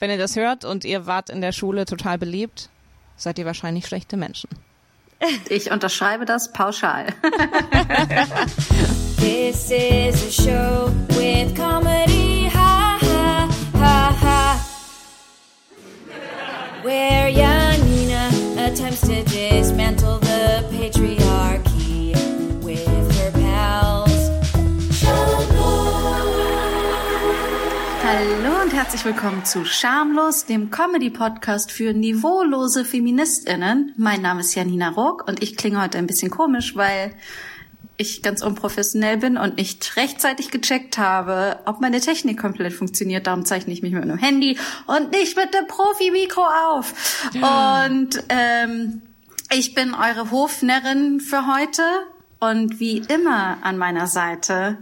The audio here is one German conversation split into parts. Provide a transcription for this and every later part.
Wenn ihr das hört und ihr wart in der Schule total beliebt, seid ihr wahrscheinlich schlechte Menschen. Ich unterschreibe das pauschal. This is a show with comedy, ha ha ha ha. Where Janina attempts to dismantle the herzlich willkommen zu Schamlos, dem Comedy-Podcast für niveaulose FeministInnen. Mein Name ist Janina Rock und ich klinge heute ein bisschen komisch, weil ich ganz unprofessionell bin und nicht rechtzeitig gecheckt habe, ob meine Technik komplett funktioniert. Darum zeichne ich mich mit einem Handy und nicht mit dem Profi-Mikro auf. Und ähm, ich bin eure Hofnärrin für heute und wie immer an meiner Seite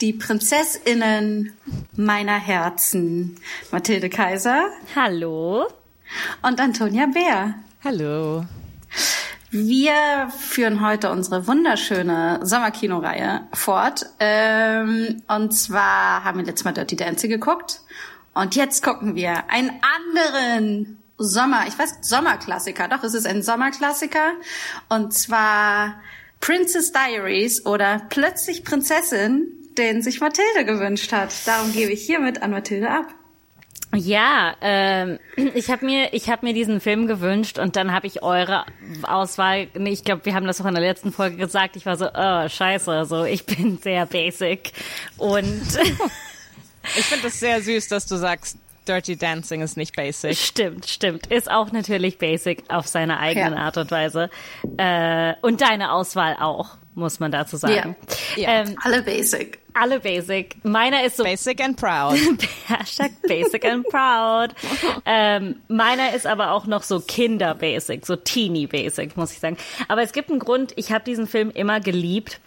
die Prinzessinnen meiner Herzen. Mathilde Kaiser Hallo. und Antonia Bär. Hallo. Wir führen heute unsere wunderschöne Sommerkinoreihe fort. Ähm, und zwar haben wir letztes Mal Dirty Dancing geguckt. Und jetzt gucken wir einen anderen Sommer, ich weiß, Sommerklassiker. Doch, es ist ein Sommerklassiker. Und zwar Princess Diaries oder Plötzlich Prinzessin, den sich Mathilde gewünscht hat. Darum gebe ich hiermit an Mathilde ab. Ja, ähm, ich habe mir, ich habe mir diesen Film gewünscht und dann habe ich eure Auswahl. Nee, ich glaube, wir haben das auch in der letzten Folge gesagt. Ich war so, oh scheiße, so ich bin sehr basic und Ich finde es sehr süß, dass du sagst, Dirty Dancing ist nicht basic. stimmt, stimmt, ist auch natürlich basic auf seine eigene Ja. Art und Weise äh, und deine Auswahl auch, muss man dazu sagen. Ja. Ähm, Alle basic. Alle basic. Meiner ist so Basic and proud. Hashtag basic and proud. Ähm, meiner ist aber auch noch so Kinder-basic, so Teenie-basic, muss ich sagen. Aber es gibt einen Grund, ich habe diesen Film immer geliebt,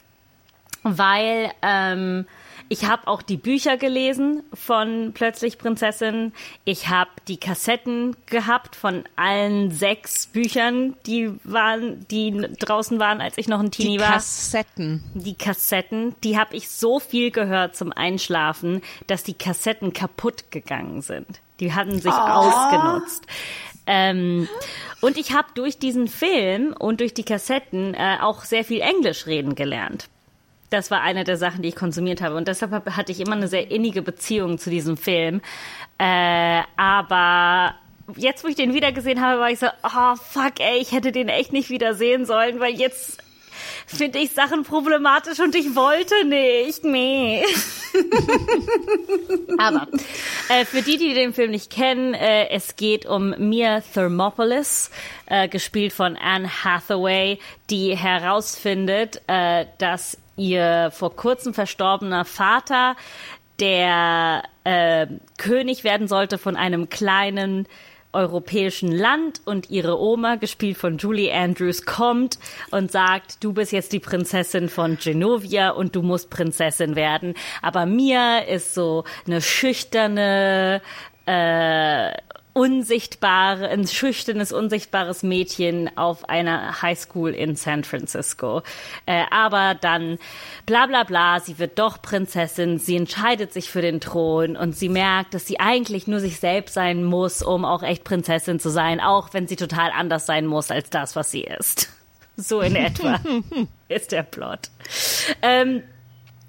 weil ähm, ich habe auch die Bücher gelesen von Plötzlich Prinzessin. Ich habe die Kassetten gehabt von allen sechs Büchern, die waren, die draußen waren, als ich noch ein Teenie Die war Kassetten. die Kassetten, die habe ich so viel gehört zum Einschlafen, dass die Kassetten kaputt gegangen sind. Die hatten sich ausgenutzt. Ähm, und ich habe durch diesen Film und durch die Kassetten äh, auch sehr viel Englisch reden gelernt. Das war eine der Sachen, die ich konsumiert habe. Und deshalb hatte ich immer eine sehr innige Beziehung zu diesem Film. Äh, aber jetzt, wo ich den wiedergesehen habe, war ich so, oh fuck, ey, ich hätte den echt nicht wieder sehen sollen, weil jetzt finde ich Sachen problematisch und ich wollte nicht. Nee. Aber äh, für die, die den Film nicht kennen, äh, es geht um Mia Thermopolis, äh, gespielt von Anne Hathaway, die herausfindet, äh, dass ihr vor kurzem verstorbener Vater, der äh, König werden sollte von einem kleinen europäischen Land und ihre Oma, gespielt von Julie Andrews, kommt und sagt, du bist jetzt die Prinzessin von Genovia und du musst Prinzessin werden. Aber Mia ist so eine schüchterne, äh, unsichtbare, ein schüchternes, unsichtbares Mädchen auf einer Highschool in San Francisco. Äh, aber dann bla bla bla, sie wird doch Prinzessin, sie entscheidet sich für den Thron und sie merkt, dass sie eigentlich nur sich selbst sein muss, um auch echt Prinzessin zu sein, auch wenn sie total anders sein muss als das, was sie ist. So in etwa ist der Plot. Ähm,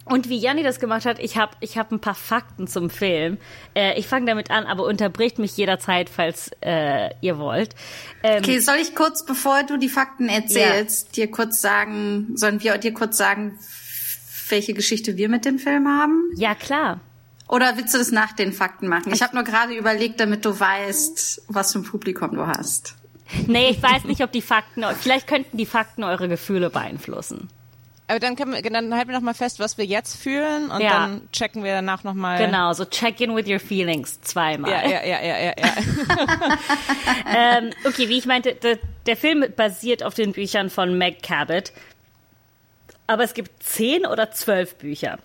und wie Janni das gemacht hat, ich habe ich hab ein paar Fakten zum Film. Äh, ich fange damit an, aber unterbricht mich jederzeit, falls äh, ihr wollt. Ähm, Okay, soll ich kurz, bevor du die Fakten erzählst, dir kurz sagen, sollen wir dir kurz sagen, welche Geschichte wir mit dem Film haben? Ja, klar. Oder willst du das nach den Fakten machen? Ich habe nur gerade überlegt, damit du weißt, was für ein Publikum du hast. Nee, ich weiß nicht, ob die Fakten, vielleicht könnten die Fakten eure Gefühle beeinflussen. Aber dann, können wir, dann halten wir noch mal fest, was wir jetzt fühlen und Ja. dann checken wir danach noch mal. Genau, so check in with your feelings zweimal. Ja, ja, ja, ja, ja, ja. Ähm, okay, wie ich meinte, der, der Film basiert auf den Büchern von Meg Cabot. Aber es gibt zehn oder zwölf Bücher.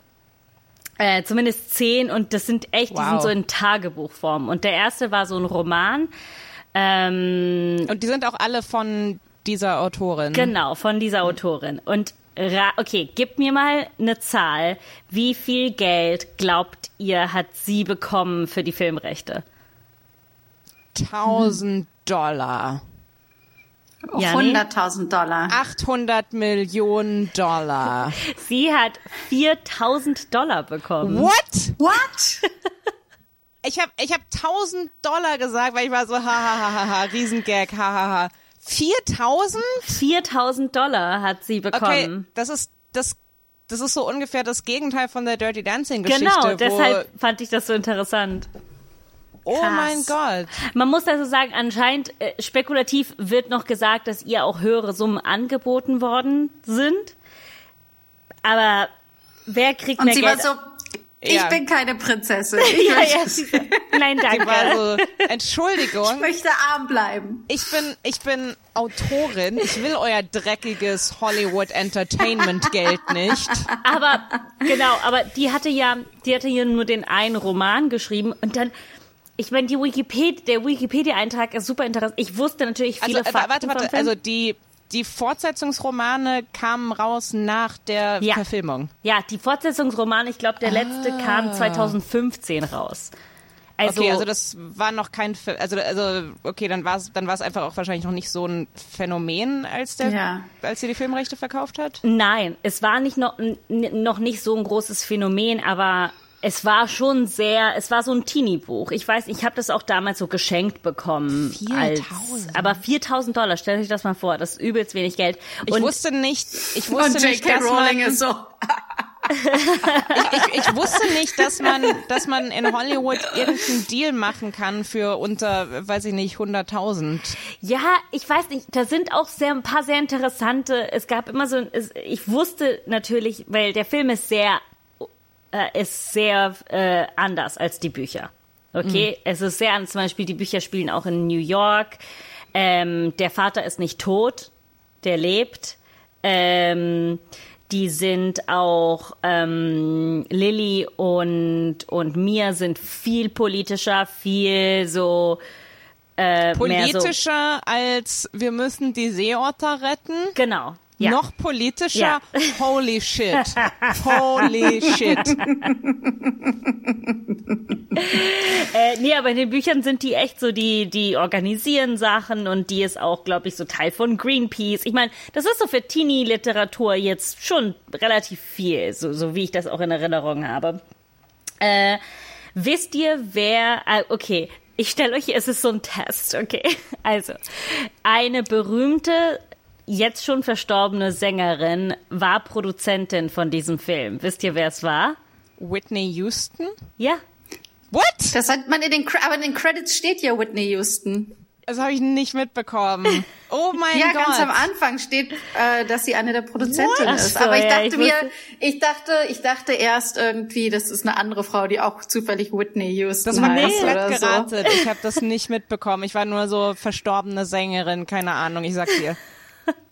Äh, zumindest zehn und das sind echt, die Wow. sind so in Tagebuchform. Und der erste war so ein Roman. Ähm, Und die sind auch alle von dieser Autorin. Genau, von dieser Autorin. Und okay, gib mir mal eine Zahl. Wie viel Geld glaubt ihr, hat sie bekommen für die Filmrechte? 4000 Dollar. Ja, nee. 100.000 Dollar. 800 Millionen Dollar. Sie hat 4000 Dollar bekommen. What? What? Ich habe ich hab 1000 Dollar gesagt, weil ich war so, ha, ha, ha, ha, ha, Riesengag, ha, ha, ha. 4000? 4000 Dollar hat sie Okay, bekommen. das ist, das, das ist so ungefähr das Gegenteil von der Dirty Dancing Geschichte. Genau, wo, deshalb fand ich das so interessant. Oh Krass. mein Gott. Man muss also sagen, anscheinend äh, spekulativ wird noch gesagt, dass ihr auch höhere Summen angeboten worden sind. Aber wer kriegt Und mehr sie Geld? war so, ich Ja. bin keine Prinzessin. Ich, ja, ja, Nein, danke. war so, ich Entschuldigung, möchte arm bleiben. ich bin, ich bin Autorin, ich will euer dreckiges Hollywood Entertainment Geld nicht. Aber genau, aber die hatte ja, die hatte ja nur den einen Roman geschrieben und dann, ich meine, die Wikipedia, der Wikipedia-Eintrag ist super interessant. Ich wusste natürlich Also, viele äh, Fakten warte, vom warte, Film. also die, die Fortsetzungsromane kamen raus nach der Ja. Verfilmung. ja, die Fortsetzungsroman, ich glaube, der letzte kam 2015 raus. Also, okay, also das war noch kein, also also okay, dann war es dann war es einfach auch wahrscheinlich noch nicht so ein Phänomen, als der, Ja. als sie die Filmrechte verkauft hat. Nein, es war nicht noch, noch nicht so ein großes Phänomen, aber es war schon sehr, es war so ein Teenie-Buch. Ich weiß, ich habe das auch damals so geschenkt bekommen. Als, 4000? aber 4000 Dollar, stellt euch das mal vor, das ist übelst wenig Geld. Ich Und wusste nicht, ich wusste Und nicht, J.K. dass Rowling man, ist so, ich, ich wusste nicht, dass man, dass man in Hollywood irgendeinen Deal machen kann für unter, weiß ich nicht, 100.000. Ja, ich weiß nicht, da sind auch sehr ein paar sehr interessante. Es gab immer so, ich wusste natürlich, weil der Film ist sehr, äh, ist sehr äh, anders als die Bücher. Okay, es ist sehr anders. Zum Beispiel die Bücher spielen auch in New York. Ähm, der Vater ist nicht tot, der lebt. Ähm, die sind auch ähm, Lilly und und Mia sind viel politischer, viel so äh, mehr so Politischer als wir müssen die Seeotter retten. Genau. Ja. Noch politischer? Ja. Holy shit. Holy shit. Äh, nee, aber in den Büchern sind die echt so, die, die organisieren Sachen und die ist auch, glaube ich, so Teil von Greenpeace. Ich meine, das ist so für Teenie-Literatur jetzt schon relativ viel, so, so wie ich das auch in Erinnerung habe. Äh, wisst ihr, wer, äh, okay, ich stelle euch, es ist so ein Test, okay? Also, eine berühmte, jetzt schon verstorbene Sängerin war Produzentin von diesem Film. Wisst ihr, wer es war? Whitney Houston? Ja, What? das hat man in den, aber in den Credits steht ja Whitney Houston. Das habe ich nicht mitbekommen. Oh mein Ja, Gott. ganz am Anfang steht, äh, dass sie eine der Produzentinnen ist. So, Aber ich ja, dachte ich mir, ich dachte, ich dachte erst irgendwie, das ist eine andere Frau, die auch zufällig Whitney Houston Das war heißt komplett oder so. geratet. Ich habe das nicht mitbekommen. Ich war nur so verstorbene Sängerin, keine Ahnung, ich sag's dir.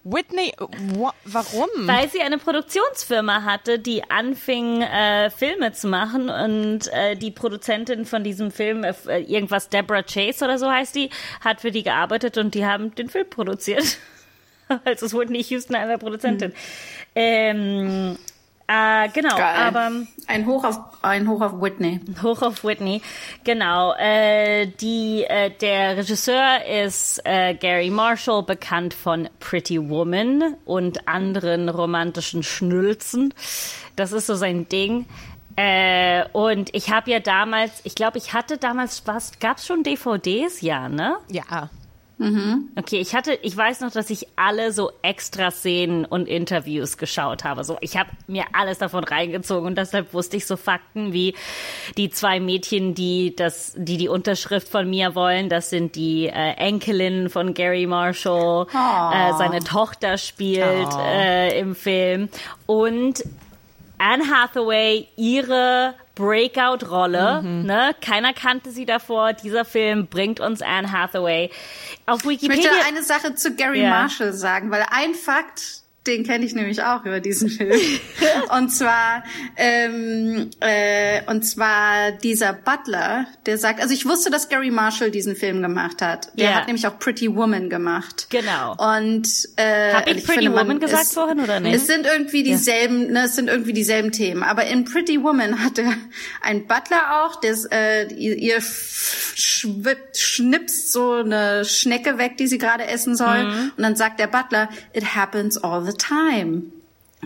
Whitney, wa warum? Weil sie eine Produktionsfirma hatte, die anfing, äh, Filme zu machen und äh, die Produzentin von diesem Film, äh, irgendwas Deborah Chase oder so heißt die, hat für die gearbeitet und die haben den Film produziert. also es wurde nicht Houston einer Produzentin. Ähm, äh, genau, Geil. aber ein Hoch auf, ein Hoch auf Whitney. Hoch auf Whitney, genau. Äh, die, äh, der Regisseur ist äh, Gary Marshall, bekannt von Pretty Woman und anderen romantischen Schnülzen. Das ist so sein Ding. Äh, und ich habe ja damals, ich glaube, ich hatte damals, was, gab's schon DVDs? Ja, ne? ja. Okay, ich hatte, ich weiß noch, dass ich alle so Extra-Szenen und Interviews geschaut habe. So, ich habe mir alles davon reingezogen und deshalb wusste ich so Fakten wie die zwei Mädchen, die das, die die Unterschrift von mir wollen. Das sind die äh, Enkelinnen von Gary Marshall. Äh, seine Tochter spielt Oh. äh, im Film und Anne Hathaway ihre Breakout-Rolle. Ne? Keiner kannte sie davor. Dieser Film bringt uns Anne Hathaway. Auf Ich Wikipedia. möchte eine Sache zu Gary Ja. Marshall sagen, weil ein Fakt, den kenne ich nämlich auch über diesen Film. und zwar, ähm, äh, und zwar dieser Butler, der sagt, also ich wusste, dass Gary Marshall diesen Film gemacht hat. Der Ja. hat nämlich auch Pretty Woman gemacht. Genau. Und äh, Hab ich und Pretty finde, man- Woman gesagt es, vorhin oder nicht? Es sind irgendwie dieselben, ne, es sind irgendwie dieselben Themen. Aber in Pretty Woman hat er einen Butler auch, der äh, ihr, ihr schwippt, schnipst so eine Schnecke weg, die sie gerade essen soll. Mhm. Und dann sagt der Butler, it happens all the time.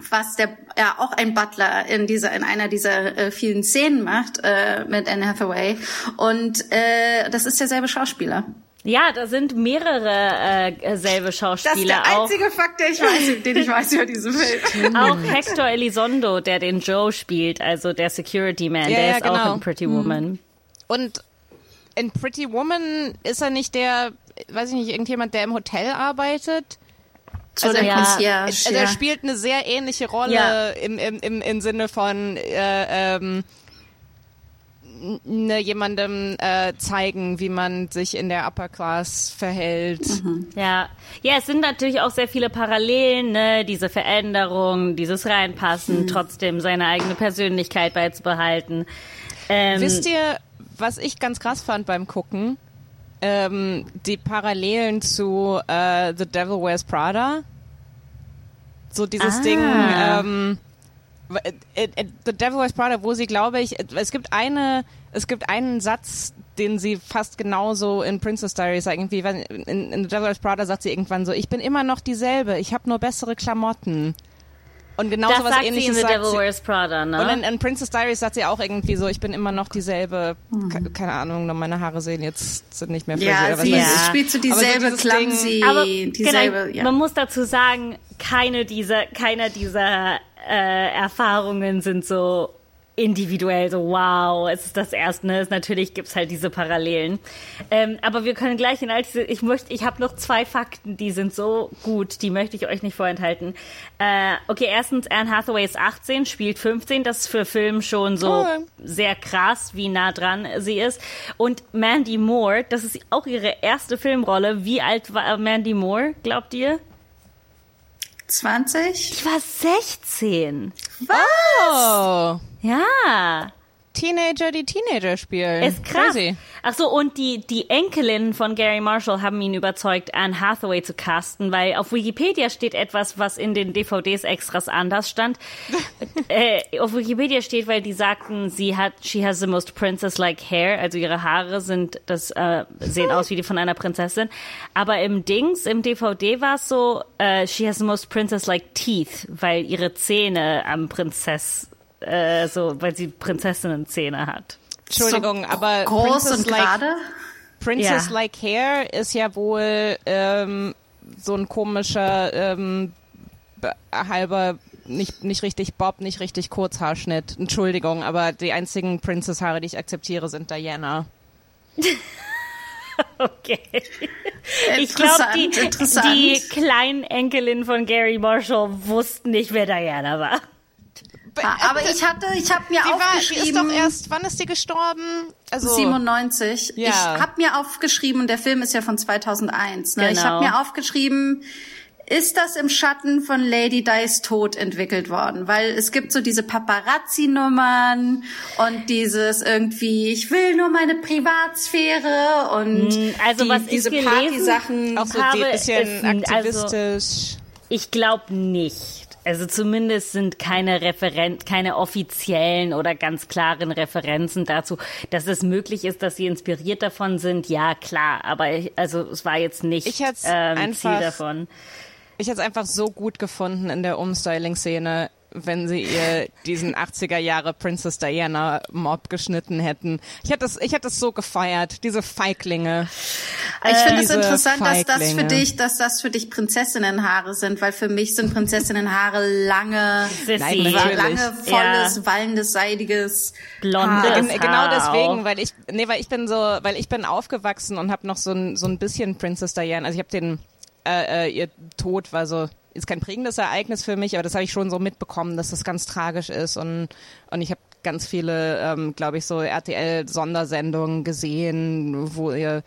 Was der ja auch ein Butler in dieser in einer dieser äh, vielen Szenen macht äh, mit Anne Hathaway und äh, das ist derselbe Schauspieler. Ja, da sind mehrere äh, selbe Das ist Schauspieler der auch. einzige Fakt, den ich weiß, den ich weiß über diesen Film. Auch Hector Elizondo, der den Joe spielt, also der Security Man, Ja, der ja, ist auch genau. in Pretty Woman. Und in Pretty Woman ist er nicht der, weiß ich nicht, irgendjemand, der im Hotel arbeitet? So Also ja, Concierge, Also er ja. spielt eine sehr ähnliche Rolle Ja. im, im, im, im Sinne von äh, ähm, ne, jemandem äh, zeigen, wie man sich in der Upper Class verhält. Ja. ja, es sind natürlich auch sehr viele Parallelen, ne? diese Veränderung, dieses Reinpassen, trotzdem seine eigene Persönlichkeit beizubehalten. Ähm, Wisst ihr, was ich ganz krass fand beim Gucken? Ähm, die Parallelen zu äh, The Devil Wears Prada. So dieses Ah. Ding, ähm, äh, äh, The Devil Wears Prada, wo sie, glaube ich, äh, es gibt eine, es gibt einen Satz, den sie fast genauso in Princess Diaries sagt. Irgendwie, in, in The Devil Wears Prada sagt sie irgendwann so, ich bin immer noch dieselbe, ich habe nur bessere Klamotten. Und genau das so was sagt sie in ähnliches The sagt Devil sie. Wears Prada, ne? Und in, in Princess Diaries sagt sie auch irgendwie so, ich bin immer noch dieselbe, ke- keine Ahnung, nur meine Haare sehen jetzt sind nicht mehr frisiert. Ja, sie Ja. spielt so Aber so dieselbe clumsy, Aber dieselbe, genau, ja. man muss dazu sagen, keine dieser, keiner dieser äh, Erfahrungen sind so individuell, so wow, es ist das erste, ne? Es- natürlich gibt's halt diese Parallelen. Ähm, aber wir können gleich in all diese, ich möchte, ich habe noch zwei Fakten, die sind so gut, die möchte ich euch nicht vorenthalten. Äh, okay, erstens, Anne Hathaway ist 18, spielt 15, das ist für Film schon so Cool. sehr krass, wie nah dran sie ist. Und Mandy Moore, das ist auch ihre erste Filmrolle. Wie alt war Mandy Moore, glaubt ihr? 20? Ich war 16. Oh, Ja, Teenager, die Teenager spielen. ist krass. Crazy. Ach so, und die, die Enkelin von Gary Marshall haben ihn überzeugt, Anne Hathaway zu casten, weil auf Wikipedia steht etwas, was in den DVDs extras anders stand. äh, auf Wikipedia steht, weil die sagten, sie hat, she has the most princess-like hair, also ihre Haare sind, das äh, sehen aus wie die von einer Prinzessin. Aber im Dings, im DVD war es so, äh, she has the most princess-like teeth, weil ihre Zähne am Prinzess, äh, so, weil sie Prinzessinnenzähne hat. Entschuldigung, so aber groß Princess und like, gerade? Princess Ja. Like Hair ist ja wohl ähm, so ein komischer ähm, be- halber nicht nicht richtig Bob, nicht richtig Kurzhaarschnitt. Entschuldigung, aber die einzigen Princess-Haare, die ich akzeptiere, sind Diana. Okay. Ich glaube, Interessant, die, die kleinen Enkelin von Gary Marshall wussten nicht, wer Diana war. Ah, aber ich hatte, ich habe mir Die, war, die ist aufgeschrieben. doch erst, wann ist die gestorben? Also 97. Ja. Ich habe mir aufgeschrieben, und der Film ist ja von 2001. Ne? Ich Genau. habe mir aufgeschrieben, ist das im Schatten von Lady Di's Tod entwickelt worden? Weil es gibt so diese Paparazzi-Nummern und dieses irgendwie, ich will nur meine Privatsphäre und also die, was ich diese Partysachen. auch so habe, ein bisschen ist also- aktivistisch. Ich glaube nicht. Also zumindest sind keine Referen keine offiziellen oder ganz klaren Referenzen dazu, dass es möglich ist, dass sie inspiriert davon sind. Ja, klar, aber ich, also es war jetzt nicht Ich ähm, einfach- Ziel davon. Ich hätte es einfach so gut gefunden in der Umstyling-Szene, wenn sie ihr diesen 80er Jahre Princess Diana Mob geschnitten hätten. Ich hätte es, ich hätte es so gefeiert, diese Feiglinge. Ich finde es diese interessant, dass das für dich, dass das für dich Prinzessinnenhaare sind, weil für mich sind Prinzessinnenhaare lange, natürlich. lange volles, Ja. wallendes, seidiges Blondes Haar. Gen- genau deswegen, weil ich, nee, weil ich bin so, weil ich bin aufgewachsen und habe noch so ein, so ein bisschen Princess Diana. Also ich habe den, äh, äh, ihr Tod war so, ist kein prägendes Ereignis für mich, aber das habe ich schon so mitbekommen, dass das ganz tragisch ist und und ich habe ganz viele, ähm, glaube ich, so RTL-Sondersendungen gesehen, wo ihr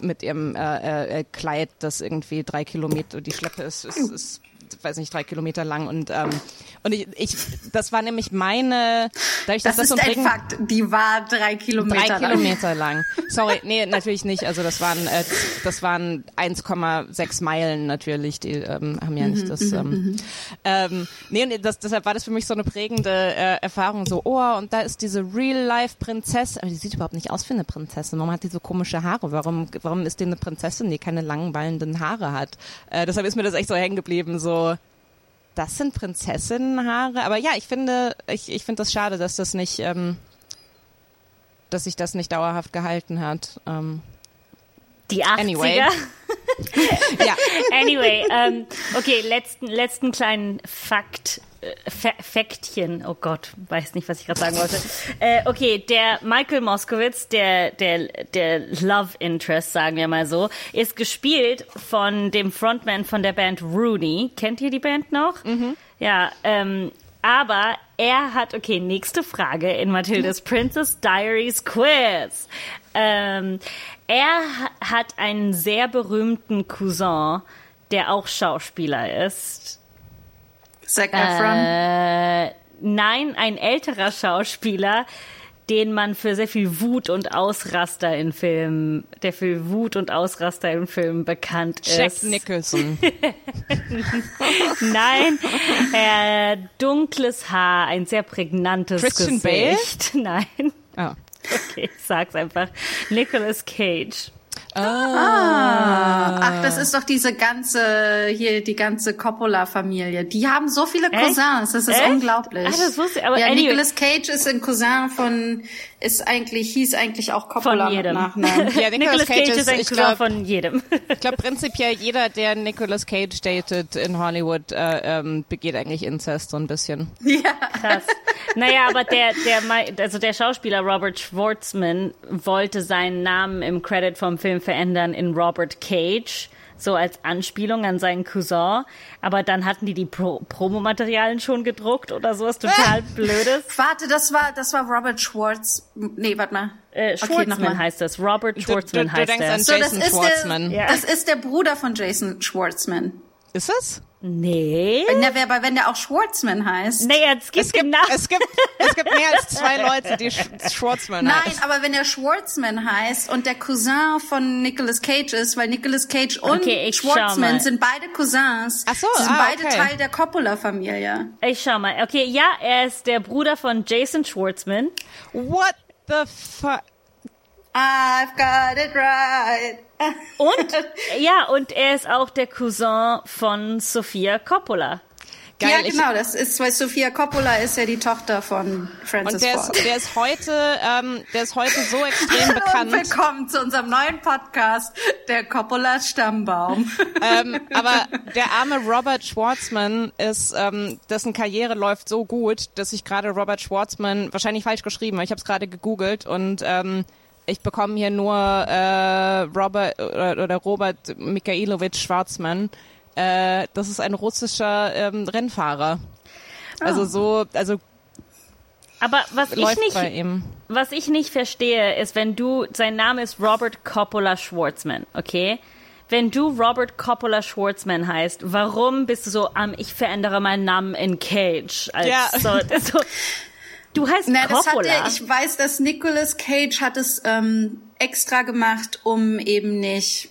mit ihrem äh, äh, Kleid, das irgendwie drei Kilometer die Schleppe ist, ist, ist weiß nicht, drei Kilometer lang und ähm, und ich, ich das war nämlich meine, dadurch, dass Das, das, ist so ein prägend- Fakt. Die war drei Kilometer drei lang. Kilometer lang. Sorry, nee, natürlich nicht. Also das waren äh, das waren 1,6 Meilen natürlich. Die ähm, haben ja nicht das. Ähm, ähm, nee, und das, deshalb war das für mich so eine prägende äh, Erfahrung. So, oh, und da ist diese Real-Life-Prinzessin. Aber die sieht überhaupt nicht aus wie eine Prinzessin. Warum hat die so komische Haare? Warum, warum ist die eine Prinzessin, die keine langen wallenden Haare hat? Äh, deshalb ist mir das echt so hängen geblieben. So, das sind Prinzessinnenhaare. Aber ja, ich finde, ich, ich finde das schade, dass das nicht. Ähm, dass sich das nicht dauerhaft gehalten hat. Ähm, Die 80er. Anyway. ja, Anyway, ähm, okay, letzten, letzten kleinen Fakt. äh, Fa Faktchen, oh Gott, weiß nicht, was ich gerade sagen wollte. Äh, okay, der Michael Moskowitz, der, der, der Love Interest, sagen wir mal so, ist gespielt von dem Frontman von der Band Rooney. Kennt ihr die Band noch? Ja, ähm, aber er hat, okay, nächste Frage in Mathildes Princess Diaries Quiz. Ähm, er ha- hat einen sehr berühmten Cousin, der auch Schauspieler ist. Zac Efron. Äh, nein, ein älterer Schauspieler, den man für sehr viel Wut und Ausraster in Filmen, der für Wut und Ausraster in Filmen bekannt Jack ist. Nicholson. Nein, äh, dunkles Haar, ein sehr prägnantes Christian Bale? Gesicht. Nein. Oh. Okay, ich sag's einfach. Nicolas Cage. Ah, ach, das ist doch diese ganze, hier, die ganze Coppola-Familie. Die haben so viele Cousins, das ist Echt? unglaublich. Ah, das wusste ich, aber ja, anyway. Nicolas Cage ist ein Cousin von, ist eigentlich, hieß eigentlich auch Coppola Von jedem. mit Nachnamen. Ja, Nicolas Cage ist ein ich Cousin glaube, von jedem. ich glaub, prinzipiell jeder, der Nicolas Cage datet in Hollywood, äh, ähm, begeht eigentlich Inzest so ein bisschen. Krass. Naja, aber der, der, also der Schauspieler Robert Schwartzman wollte seinen Namen im Credit vom Film verändern in Robert Cage, so als Anspielung an seinen Cousin. Aber dann hatten die die Pro Promomaterialien schon gedruckt oder so, was total blödes. Warte, das war, das war Robert Schwartz, nee, warte mal. Äh, Okay, Schwartzman nochmal. heißt das. Robert Du, Schwartzman du, du heißt denkst an So, das Jason ist der, Ja. das ist der Bruder von Jason Schwartzman. Ist es? Nee. Na, wer, aber wenn der auch Schwartzman heißt. Naja, es gibt Es gibt, Namen. es gibt, es gibt mehr als zwei Leute, die Sch Schwartzman Nein, heißen. aber wenn der Schwartzman heißt und der Cousin von Nicolas Cage ist, weil Nicolas Cage und Okay, Schwartzman sind beide Cousins. Ach so, Sie sind ah, beide okay. Teil der Coppola-Familie. Ich schau mal. Okay, ja, er ist der Bruder von Jason Schwartzman. What the fuck? I've got it right. Und, ja, und er ist auch der Cousin von Sofia Coppola. Geil, ja, genau, das ist, weil Sofia Coppola ist ja die Tochter von Francis Und der Ford. ist, der ist heute, ähm, der ist heute so extrem bekannt. Und willkommen zu unserem neuen Podcast, der Coppola Stammbaum. ähm, aber der arme Robert Schwartzman ist, ähm, dessen Karriere läuft so gut, dass ich gerade Robert Schwartzman wahrscheinlich falsch geschrieben, habe. ich habe es gerade gegoogelt und ähm, ich bekomme hier nur äh, Robert oder, oder Robert Mikhailowitsch Schwarzman. Äh, das ist ein russischer ähm, Rennfahrer. Also so, also Aber was ich nicht, was ich nicht verstehe, ist, wenn du, sein Name ist Robert Coppola Schwartzman, okay? Wenn du Robert Coppola Schwartzman heißt, warum bist du so, um, ich verändere meinen Namen in Cage? Als Ja. so, so, du heißt Na, Coppola. er, ich weiß, dass Nicolas Cage hat es ähm, extra gemacht, um eben nicht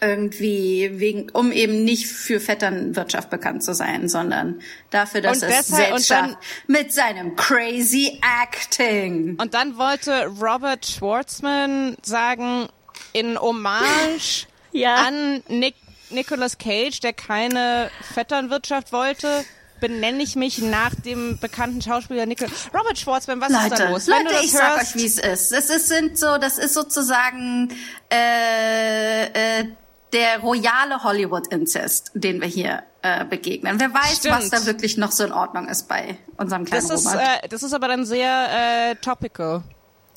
irgendwie wegen, um eben nicht für Vetternwirtschaft bekannt zu sein, sondern dafür, dass Und er es deshalb- selbst und dann- schafft mit seinem crazy acting. Und dann wollte Robert Schwartzman sagen, in Hommage Ja. an Nick, Nicolas Cage, der keine Vetternwirtschaft wollte, benenne ich mich nach dem bekannten Schauspieler Nicolas. Robert Schwartzman, was ist da Leute, los? Wenn du Leute, das ich sag hörst, euch, wie es ist. Das ist sind so, das ist sozusagen äh, äh, der royale Hollywood-Inzest, den wir hier äh, begegnen. Wer weiß, Stimmt. was da wirklich noch so in Ordnung ist bei unserem kleinen das ist, Robert. äh, das ist aber dann sehr äh, topical.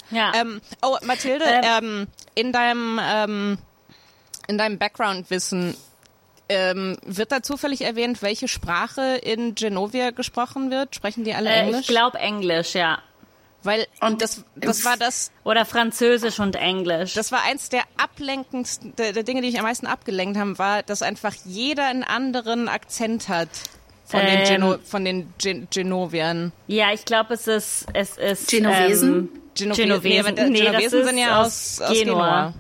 ja. Ähm, oh, Mathilde, Ähm. ähm, in deinem ähm, in deinem Background-Wissen ähm, wird da zufällig erwähnt, welche Sprache in Genovia gesprochen wird? Sprechen die alle äh, Englisch? ich glaube Englisch, ja. Weil Und das, das war das, Oder Französisch und Englisch. das war eins der ablenkendsten, der, der Dinge, die mich am meisten abgelenkt haben, war, dass einfach jeder einen anderen Akzent hat von den, Ähm. Geno, von den Gen Genoviern. ja, ich glaube, es ist, es ist, Genovesen? Ähm, Genove Genovesen. Nee, Nee, Genovesen ist sind ja aus, aus Genua. Genua.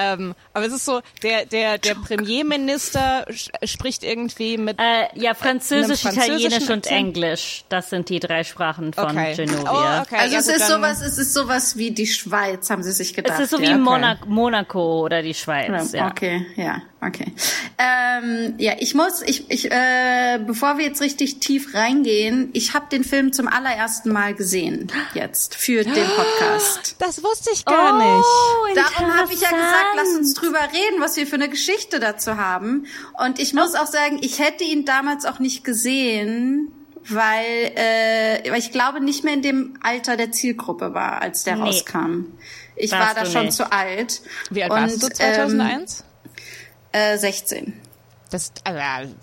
Ähm, aber es ist so, der, der, der Premierminister spricht irgendwie mit Äh, ja, Französisch, Italienisch und Akzent? Englisch. Das sind die drei Sprachen von Okay. Genovia. Oh, okay. Also ja, es gut, ist sowas, es ist sowas wie die Schweiz, haben sie sich gedacht. Es ist so wie ja? Monaco, Monaco oder die Schweiz. Ja. Okay, ja, okay. Ähm, ja, ich muss, ich, ich, äh, bevor wir jetzt richtig tief reingehen, ich habe den Film zum allerersten Mal gesehen jetzt für den Podcast. Das wusste ich gar nicht. Oh, Darum habe ich ja gesagt, lass uns drüber reden, was wir für eine Geschichte dazu haben. Und ich muss auch sagen, ich hätte ihn damals auch nicht gesehen, weil, äh, weil ich glaube nicht mehr in dem Alter der Zielgruppe war, als der Nee. rauskam. Ich Warst war da schon nicht. zu alt. Wie alt Und, warst du 2001? Ähm, äh, 16. das, also,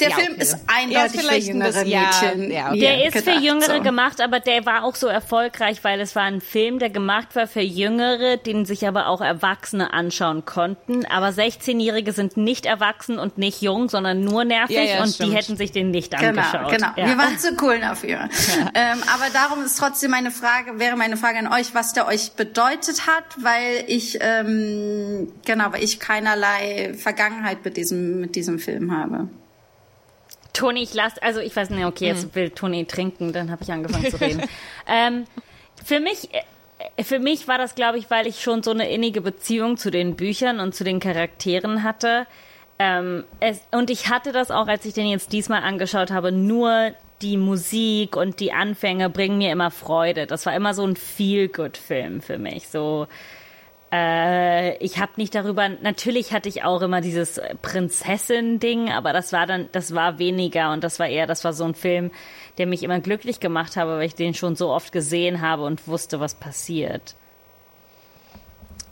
Der Ja, Film okay. ist eindeutig ist für jüngere bisschen- ja, Mädchen. ja, okay. Der ist für Jüngere so. gemacht, aber der war auch so erfolgreich, weil es war ein Film, der gemacht war für Jüngere, den sich aber auch Erwachsene anschauen konnten. Aber 16-Jährige sind nicht erwachsen und nicht jung, sondern nur nervig Ja, ja, und stimmt. die hätten sich den nicht Genau, angeschaut. genau. Ja. Wir waren zu cool dafür. Ähm, aber darum ist trotzdem meine Frage, wäre meine Frage an euch, was der euch bedeutet hat, weil ich, ähm, genau, weil ich keinerlei Vergangenheit mit diesem, mit diesem Film habe. Toni, ich lass, also ich weiß nicht, okay, jetzt Hm. will Toni trinken, dann habe ich angefangen zu reden. ähm, für mich, äh, für mich war das, glaube ich, weil ich schon so eine innige Beziehung zu den Büchern und zu den Charakteren hatte. Ähm, es, und ich hatte das auch, als ich den jetzt diesmal angeschaut habe, nur die Musik und die Anfänge bringen mir immer Freude. Das war immer so ein Feel-Good-Film für mich. So, äh, ich habe nicht darüber, natürlich hatte ich auch immer dieses Prinzessin-Ding, aber das war dann, das war weniger und das war eher, das war so ein Film, der mich immer glücklich gemacht habe, weil ich den schon so oft gesehen habe und wusste, was passiert.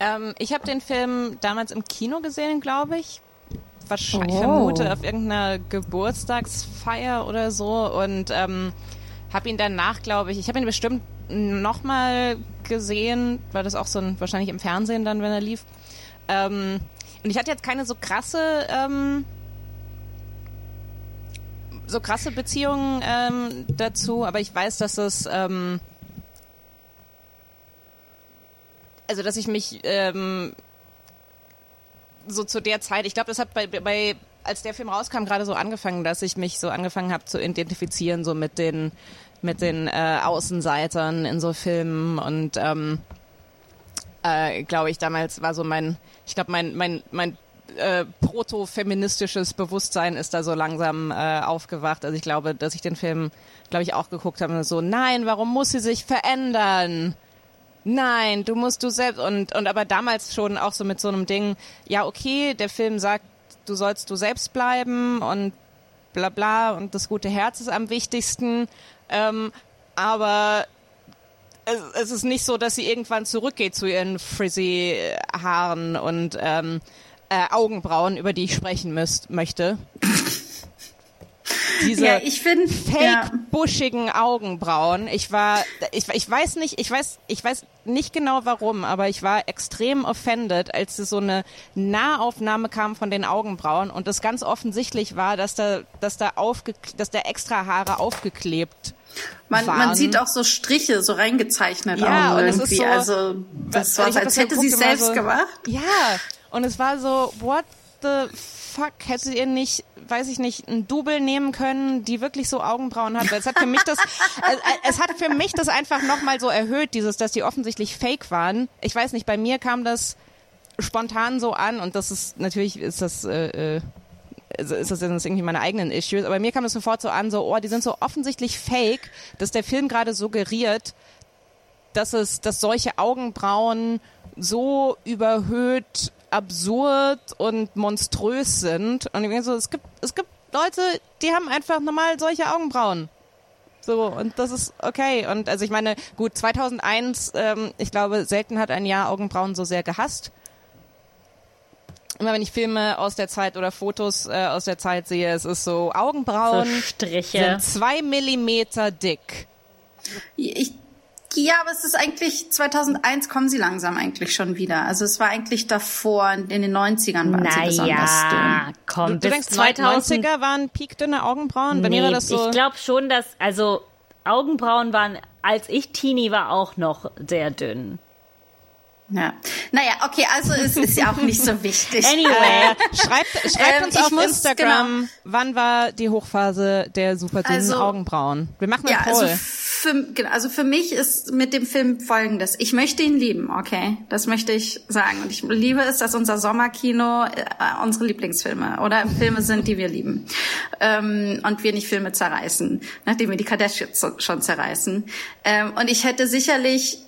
Ähm, ich habe den Film damals im Kino gesehen, glaube ich. Wahrscheinlich, Oh. ich vermute, auf irgendeiner Geburtstagsfeier oder so. Und ähm, habe ihn danach, glaube ich, ich habe ihn bestimmt nochmal gesehen, weil das auch so ein, wahrscheinlich im Fernsehen dann, wenn er lief. Ähm, und ich hatte jetzt keine so krasse, ähm, so krasse Beziehungen ähm, dazu, aber ich weiß, dass es, ähm, also dass ich mich ähm, so zu der Zeit, ich glaube, das hat bei, bei als der Film rauskam gerade so angefangen, dass ich mich so angefangen habe zu identifizieren so mit den mit den äh, Außenseitern in so Filmen und ähm, äh, glaube ich damals war so mein ich glaube mein mein mein äh, proto-feministisches Bewusstsein ist da so langsam äh, aufgewacht. Also ich glaube, dass ich den Film, glaube ich, auch geguckt habe und so, nein, warum muss sie sich verändern? Nein, du musst du selbst und und aber damals schon auch so mit so einem Ding, ja okay, der Film sagt, du sollst du selbst bleiben und bla bla und das gute Herz ist am wichtigsten, ähm, aber es, es ist nicht so, dass sie irgendwann zurückgeht zu ihren frizzy Haaren und ähm, äh, Augenbrauen, über die ich sprechen müsst, möchte. Diese Ja, ich finde, fake ja, buschigen Augenbrauen. Ich war, ich, ich weiß nicht, ich weiß, ich weiß nicht genau warum, aber ich war extrem offended, als so eine Nahaufnahme kam von den Augenbrauen und es ganz offensichtlich war, dass da, dass da aufge, dass da extra Haare aufgeklebt man, waren. man sieht auch so Striche so reingezeichnet Ja, auch und es irgendwie. so- also das war, als das hätte sie es selbst so, gemacht. Ja, und es war so, what the fuck, hättet ihr nicht, weiß ich nicht, ein Double nehmen können, die wirklich so Augenbrauen hat? Weil es hat für mich das, es, es hat für mich das einfach nochmal so erhöht, dieses, dass die offensichtlich fake waren. Ich weiß nicht, bei mir kam das spontan so an und das ist, natürlich ist das, äh, äh, ist das jetzt irgendwie meine eigenen Issues, aber mir kam das sofort so an, so, oh, die sind so offensichtlich fake, dass der Film gerade suggeriert, dass es, dass solche Augenbrauen so überhöht, absurd und monströs sind. Und ich denke so, es gibt, es gibt Leute, die haben einfach normal solche Augenbrauen. So, und das ist okay. Und also ich meine, gut, 2001, ähm, ich glaube, selten hat ein Jahr Augenbrauen so sehr gehasst. Immer wenn ich Filme aus der Zeit oder Fotos äh, aus der Zeit sehe, es ist so, So Augenbrauen Striche. sind zwei Millimeter dick. Ich, Ja, aber es ist eigentlich 2001 kommen sie langsam eigentlich schon wieder. Also es war eigentlich davor in den 90ern waren sie besonders Naja, dünn. komm, Du bis denkst, 2000 90er waren piekdünne Augenbrauen? Bei mir Nee, war das so. ich glaube schon, dass, also Augenbrauen waren, als ich Teenie war, auch noch sehr dünn. Ja. Naja, okay, also es ist ja auch nicht so wichtig. Anyway. Äh, schreibt schreibt Ähm, uns auf muss- Instagram, wann war die Hochphase der super dünnen Also- Augenbrauen? Wir machen Ja, einen also Poll. für, genau, also für mich ist mit dem Film folgendes. Ich möchte ihn lieben, okay? Das möchte ich sagen. Und ich liebe es, dass unser Sommerkino äh, unsere Lieblingsfilme oder Filme sind, die wir lieben. Ähm, und wir nicht Filme zerreißen, nachdem wir die Kardashians schon zerreißen. Ähm, und ich hätte sicherlich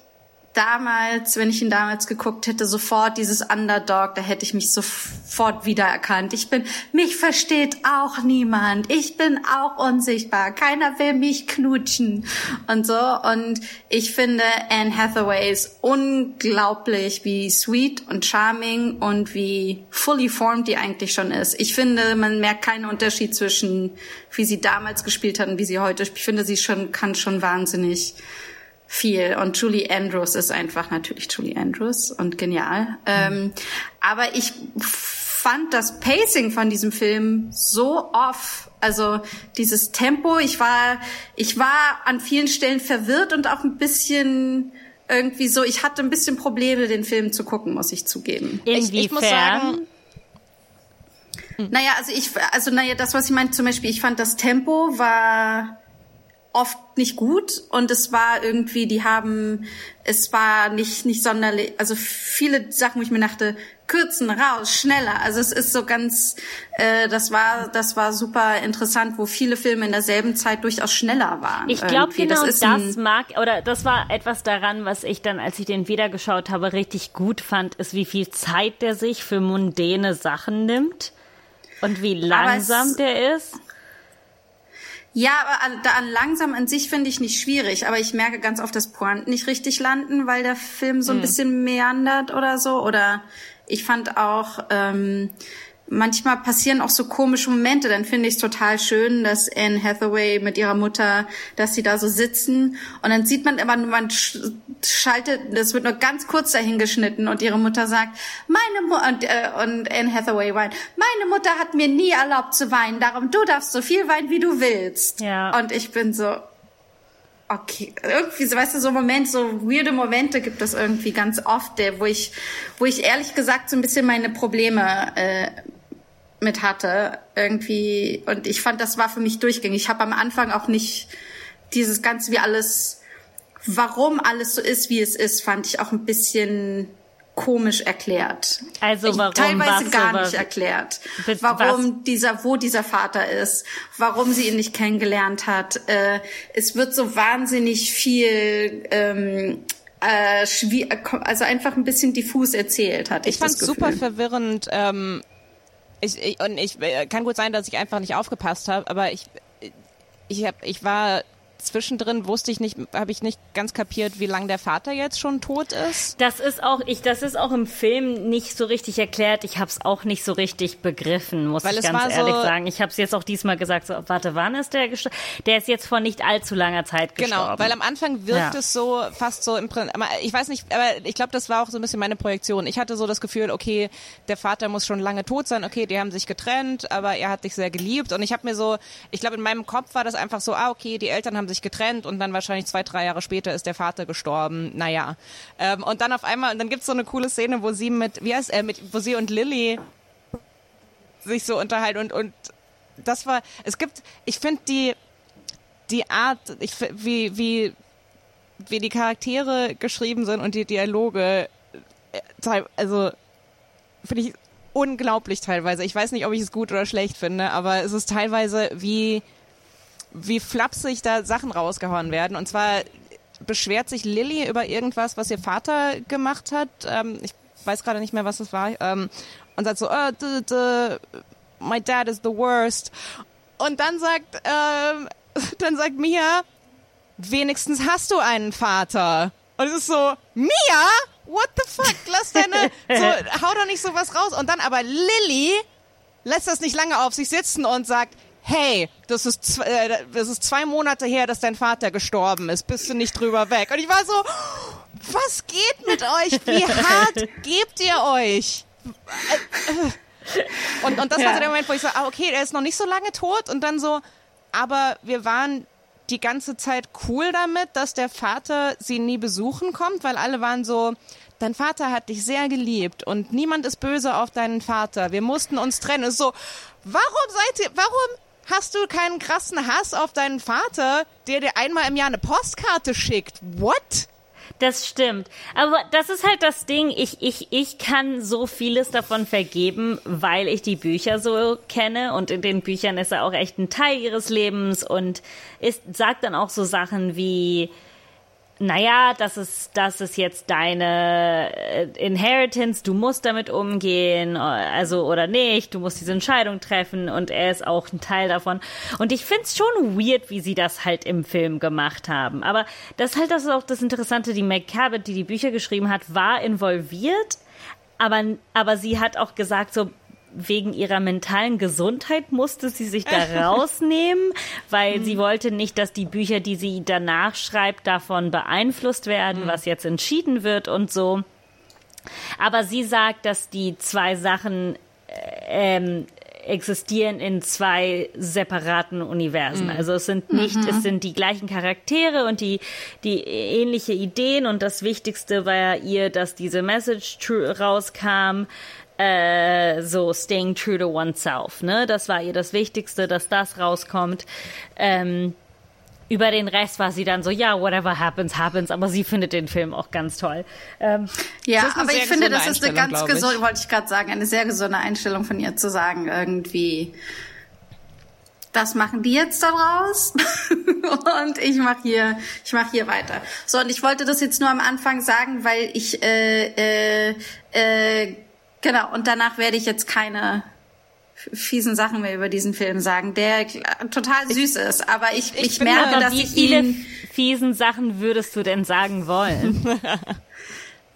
damals, wenn ich ihn damals geguckt hätte, sofort dieses Underdog, da hätte ich mich sofort wiedererkannt. Ich bin, mich versteht auch niemand. Ich bin auch unsichtbar. Keiner will mich knutschen und so. Und ich finde Anne Hathaway ist unglaublich, wie sweet und charming und wie fully formed die eigentlich schon ist. Ich finde, man merkt keinen Unterschied zwischen, wie sie damals gespielt hat und wie sie heute. Ich finde, sie schon, kann schon wahnsinnig viel. Und Julie Andrews ist einfach natürlich Julie Andrews und genial. Ähm, aber ich fand das Pacing von diesem Film so off. Also dieses Tempo, ich war, ich war an vielen Stellen verwirrt und auch ein bisschen irgendwie so, ich hatte ein bisschen Probleme, den Film zu gucken, muss ich zugeben. Ich, ich muss Inwiefern? sagen, Naja, also ich, also naja, das, was ich meinte, zum Beispiel, ich fand das Tempo war oft nicht gut und es war irgendwie, die haben, es war nicht, nicht sonderlich, also viele Sachen, wo ich mir dachte, kürzen, raus, schneller. Also es ist so ganz, äh, das war, das war super interessant, wo viele Filme in derselben Zeit durchaus schneller waren. Ich glaube genau das, ein- mag, oder das war etwas daran, was ich dann, als ich den wiedergeschaut habe, richtig gut fand, ist, wie viel Zeit der sich für mundäne Sachen nimmt und wie Aber es- langsam der ist. Ja, aber an, da an langsam an sich finde ich nicht schwierig, aber ich merke ganz oft, dass Pointen nicht richtig landen, weil der Film so ein bisschen meandert oder so. Oder ich fand auch, ähm, manchmal passieren auch so komische Momente. Dann finde ich es total schön, dass Anne Hathaway mit ihrer Mutter, dass sie da so sitzen und dann sieht man immer, man sch- schaltet, das wird nur ganz kurz dahin geschnitten und ihre Mutter sagt, meine Mu und, äh, und Anne Hathaway weint, meine Mutter hat mir nie erlaubt zu weinen, darum du darfst so viel weinen, wie du willst. Ja. Und ich bin so, okay, irgendwie, weißt du, so Moment, so weirde Momente gibt es irgendwie ganz oft, der, wo ich, wo ich ehrlich gesagt so ein bisschen meine Probleme äh, mit hatte irgendwie und ich fand, das war für mich durchgängig. Ich habe am Anfang auch nicht dieses ganze wie alles, warum alles so ist, wie es ist, fand ich auch ein bisschen komisch erklärt. Also ich, warum teilweise was, gar aber- nicht erklärt, Bis- warum dieser, wo dieser Vater ist, warum sie ihn nicht kennengelernt hat. Äh, es wird so wahnsinnig viel ähm, äh, schwier also einfach ein bisschen diffus erzählt, hatte ich, ich fand das es Gefühl. super verwirrend. Ähm, ich, ich, und ich äh, kann gut sein, dass ich einfach nicht aufgepasst habe, aber ich, ich, hab, ich war zwischendrin, wusste ich nicht, habe ich nicht ganz kapiert, wie lange der Vater jetzt schon tot ist. Das ist auch, ich, das ist auch im Film nicht so richtig erklärt. Ich habe es auch nicht so richtig begriffen, muss Weil ich ganz ehrlich so- sagen. Ich habe es jetzt auch diesmal gesagt. So, warte, wann ist der gestorben? Der ist jetzt vor nicht allzu langer Zeit gestorben. Genau, weil am Anfang wirkt Ja. es so fast so im Prinzip, ich weiß nicht, aber ich glaube, das war auch so ein bisschen meine Projektion. Ich hatte so das Gefühl, okay, der Vater muss schon lange tot sein, okay, die haben sich getrennt, aber er hat dich sehr geliebt und ich habe mir so, ich glaube, in meinem Kopf war das einfach so, ah, okay, die Eltern haben sich getrennt und dann wahrscheinlich zwei, drei Jahre später ist der Vater gestorben, naja. Ähm, und dann auf einmal, und dann gibt's so eine coole Szene, wo sie mit, wie heißt er, mit, wo sie und Lilly sich so unterhalten und, und das war, es gibt, ich finde die, die Art, ich, wie, wie, wie die Charaktere geschrieben sind und die Dialoge, äh, also finde ich unglaublich teilweise. Ich weiß nicht, ob ich es gut oder schlecht finde, aber es ist teilweise wie, wie flapsig da Sachen rausgehauen werden. Und zwar beschwert sich Lilly über irgendwas, was ihr Vater gemacht hat. Ähm, ich weiß gerade nicht mehr, was es war. Ähm, und sagt so, oh, d, d, my dad is the worst. Und dann sagt, ähm, dann sagt Mia, wenigstens hast du einen Vater. Und es ist so, Mia? What the fuck? Lass deine, so, hau doch nicht sowas raus. Und dann aber Lilly lässt das nicht lange auf sich sitzen und sagt, hey, das ist, äh, das ist zwei Monate her, dass dein Vater gestorben ist, bist du nicht drüber weg? Und ich war so, was geht mit euch? Wie hart gebt ihr euch? Und, und das war so der Moment, wo ich so, ah, okay, der ist noch nicht so lange tot und dann so, aber wir waren die ganze Zeit cool damit, dass der Vater sie nie besuchen kommt, weil alle waren so, dein Vater hat dich sehr geliebt und niemand ist böse auf deinen Vater. Wir mussten uns trennen. Ist so, warum seid ihr, warum hast du keinen krassen Hass auf deinen Vater, der dir einmal im Jahr eine Postkarte schickt? What? Das stimmt. Aber das ist halt das Ding. Ich, ich, ich kann so vieles davon vergeben, weil ich die Bücher so kenne und in den Büchern ist er auch echt ein Teil ihres Lebens und ist, sagt dann auch so Sachen wie, naja, das ist, das ist jetzt deine äh, Inheritance, du musst damit umgehen, äh, also oder nicht, du musst diese Entscheidung treffen und er ist auch ein Teil davon. Und ich find's schon weird, wie sie das halt im Film gemacht haben. Aber das ist halt das ist auch das Interessante, die Cabot, die die Bücher geschrieben hat, war involviert, aber, aber sie hat auch gesagt, so, wegen ihrer mentalen Gesundheit musste sie sich da rausnehmen, weil sie wollte nicht, dass die Bücher, die sie danach schreibt, davon beeinflusst werden, was jetzt entschieden wird und so. Aber sie sagt, dass die zwei Sachen äh, ähm, existieren in zwei separaten Universen. Also es sind nicht, es sind die gleichen Charaktere und die, die ähnliche Ideen und das Wichtigste war ihr, dass diese Message true rauskam, äh, so staying true to oneself, ne? Das war ihr das Wichtigste, dass das rauskommt. Ähm, über den Rest war sie dann so, ja, whatever happens, happens, aber sie findet den Film auch ganz toll. Ähm, Ja, aber ich finde, das ist eine ganz gesunde, wollte ich gerade sagen, eine sehr gesunde Einstellung von ihr zu sagen, irgendwie, das machen die jetzt daraus und ich mache hier, ich mache hier weiter. So und ich wollte das jetzt nur am Anfang sagen, weil ich, äh, äh, äh, genau und danach werde ich jetzt keine fiesen Sachen mehr über diesen Film sagen, der total süß ist, aber ich, ich, finde, merke, dass wie ich viele fiesen Sachen würdest du denn sagen wollen?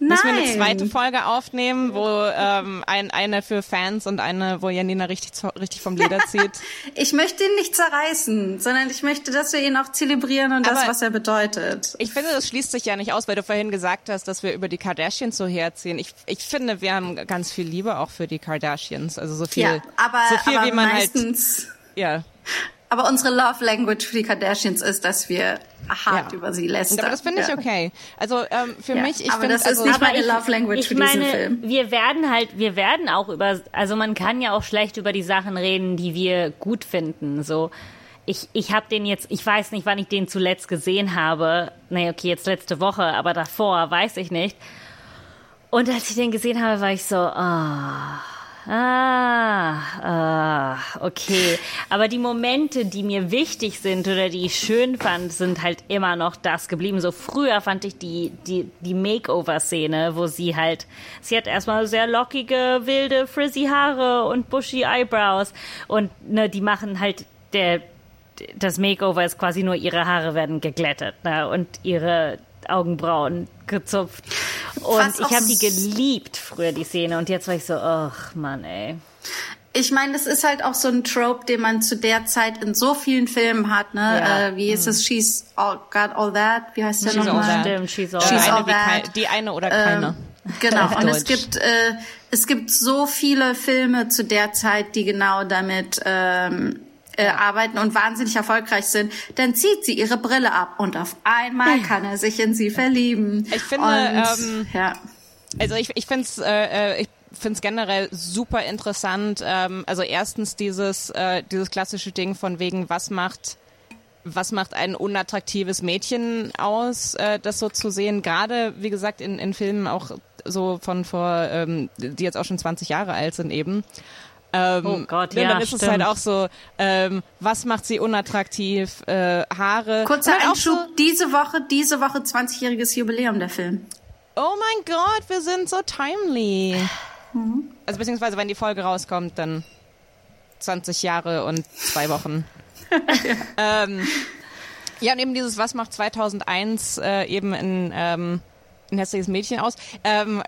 Müssen wir eine Nein. zweite Folge aufnehmen, wo ähm, ein, eine für Fans und eine, wo Janina richtig, richtig vom Leder zieht? Ich möchte ihn nicht zerreißen, sondern ich möchte, dass wir ihn auch zelebrieren und das, Aber- was er bedeutet. Ich finde, das schließt sich ja nicht aus, weil du vorhin gesagt hast, dass wir über die Kardashians so herziehen. Ich, ich finde, wir haben ganz viel Liebe auch für die Kardashians. Also so viel, ja, aber, so viel aber wie man halt, meistens, ja. aber unsere Love Language für die Kardashians ist, dass wir hart Ja. über sie lästern. Aber das finde ich ja. okay. Also ähm, für Ja, mich, ich finde, das ist also, nicht Aber meine ich- Love Language ich für diesen meine, Film. Wir werden halt, wir werden auch über, also man kann ja auch schlecht über die Sachen reden, die wir gut finden. So, ich, ich habe den jetzt, ich weiß nicht, wann ich den zuletzt gesehen habe. Nee, okay, jetzt letzte Woche, aber davor weiß ich nicht. Und als ich den gesehen habe, war ich so, ah, ah, ah, okay. Aber die Momente, die mir wichtig sind oder die ich schön fand, sind halt immer noch das geblieben. So früher fand ich die, die, die Makeover-Szene, wo sie halt, sie hat erstmal sehr lockige, wilde, frizzy Haare und bushy Eyebrows und ne, die machen halt der, das Makeover ist quasi nur ihre Haare werden geglättet ne, und ihre Augenbrauen gezupft. Und Was ich habe die geliebt früher, die Szene. Und jetzt war ich so, ach Mann, ey. Ich meine, das ist halt auch so ein Trope, den man zu der Zeit in so vielen Filmen hat, ne? Ja. Äh, wie ist es? She's all, got all that. Wie heißt der She's all nochmal? Stimmt, she's all die, She's all that. die eine oder keine. Genau. Auf Und es gibt äh, es gibt so viele Filme zu der Zeit, die genau damit ähm, äh, arbeiten und wahnsinnig erfolgreich sind. Dann zieht sie ihre Brille ab und auf einmal kann er sich in sie verlieben. Ich finde, und, ähm, ja. Also ich, ich finde es äh, äh, ich find's generell super interessant. Ähm, also erstens dieses, äh, dieses klassische Ding von wegen, was macht was macht ein unattraktives Mädchen aus, äh, das so zu sehen? Gerade, wie gesagt, in, in Filmen auch so von vor, ähm, die jetzt auch schon 20 Jahre alt sind eben. Ähm, Oh Gott, ne, ja, Dann ist es stimmt. halt auch so, ähm, was macht sie unattraktiv? Äh, Haare. Kurzer halt Einschub, So, diese Woche, diese Woche 20-jähriges Jubiläum der Film. Oh mein Gott, wir sind so timely. Also beziehungsweise, wenn die Folge rauskommt, dann 20 Jahre und zwei Wochen. ähm, ja, und eben dieses Was macht 2001 äh, eben in, ähm, ein hässliches Mädchen aus. Ähm,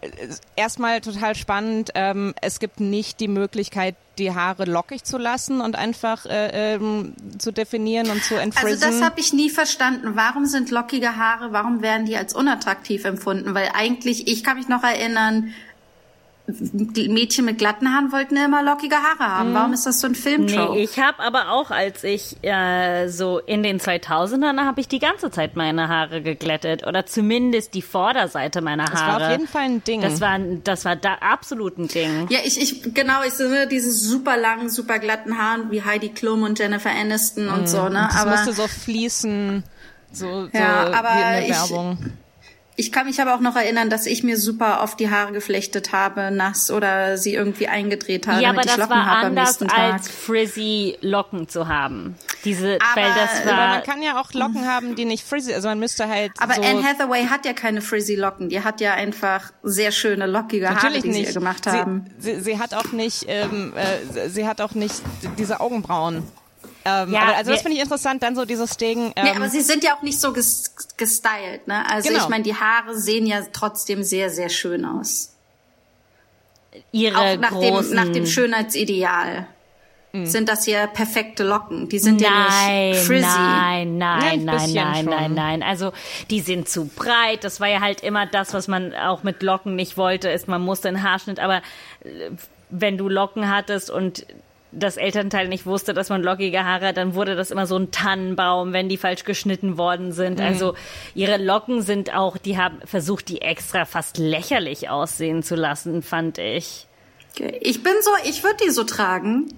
erstmal total spannend. Ähm, es gibt nicht die Möglichkeit, die Haare lockig zu lassen und einfach äh, ähm, zu definieren und zu entfrizzen. Also das habe ich nie verstanden. Warum sind lockige Haare, warum werden die als unattraktiv empfunden? Weil eigentlich, ich kann mich noch erinnern, Mädchen mit glatten Haaren wollten immer lockige Haare haben. Warum ist das so ein Filmtrope? Nee, ich habe aber auch, als ich äh, so in den 2000ern, habe ich die ganze Zeit meine Haare geglättet oder zumindest die Vorderseite meiner das Haare. war auf jeden Fall ein Ding. Das war, das war da absolut ein Ding. Ja, ich, ich, genau, ich sehe diese super langen, super glatten Haaren wie Heidi Klum und Jennifer Aniston und so, ne? das Aber musste so fließen, so, Ja, so aber wie in der Werbung. ich kann mich aber auch noch erinnern, dass ich mir super oft die Haare geflechtet habe, nass oder sie irgendwie eingedreht habe, Ja, aber damit ich das Locken war habe am anders als frizzy Locken zu haben. Diese, Aber- weil das Aber war man kann ja auch Locken haben, die nicht frizzy, also man müsste halt Aber so Anne Hathaway hat ja keine frizzy Locken. Die hat ja einfach sehr schöne lockige Haare, Natürlich die sie nicht. ihr gemacht haben. Sie, sie, sie hat auch nicht, ähm, äh, sie hat auch nicht diese Augenbrauen. Ähm, Ja, aber also das finde ich interessant, dann so dieses Ding. Ähm, Nee, aber sie sind ja auch nicht so ges gestylt, ne? Also Genau. ich meine, die Haare sehen ja trotzdem sehr, sehr schön aus. ihre Auch nach dem, großen... nach dem Schönheitsideal. Mhm. Sind das ja perfekte Locken. Die sind Nein, ja nicht frizzy. nein, nein, ein nein, nein, nein, nein. Also die sind zu breit. Das war ja halt immer das, was man auch mit Locken nicht wollte, ist man musste einen Haarschnitt. Aber äh, wenn du Locken hattest und das Elternteil nicht wusste, dass man lockige Haare hat, dann wurde das immer so ein Tannenbaum, wenn die falsch geschnitten worden sind. Mhm. Also ihre Locken sind auch, die haben versucht, die extra fast lächerlich aussehen zu lassen, fand ich. Ich bin so, ich würde die so tragen.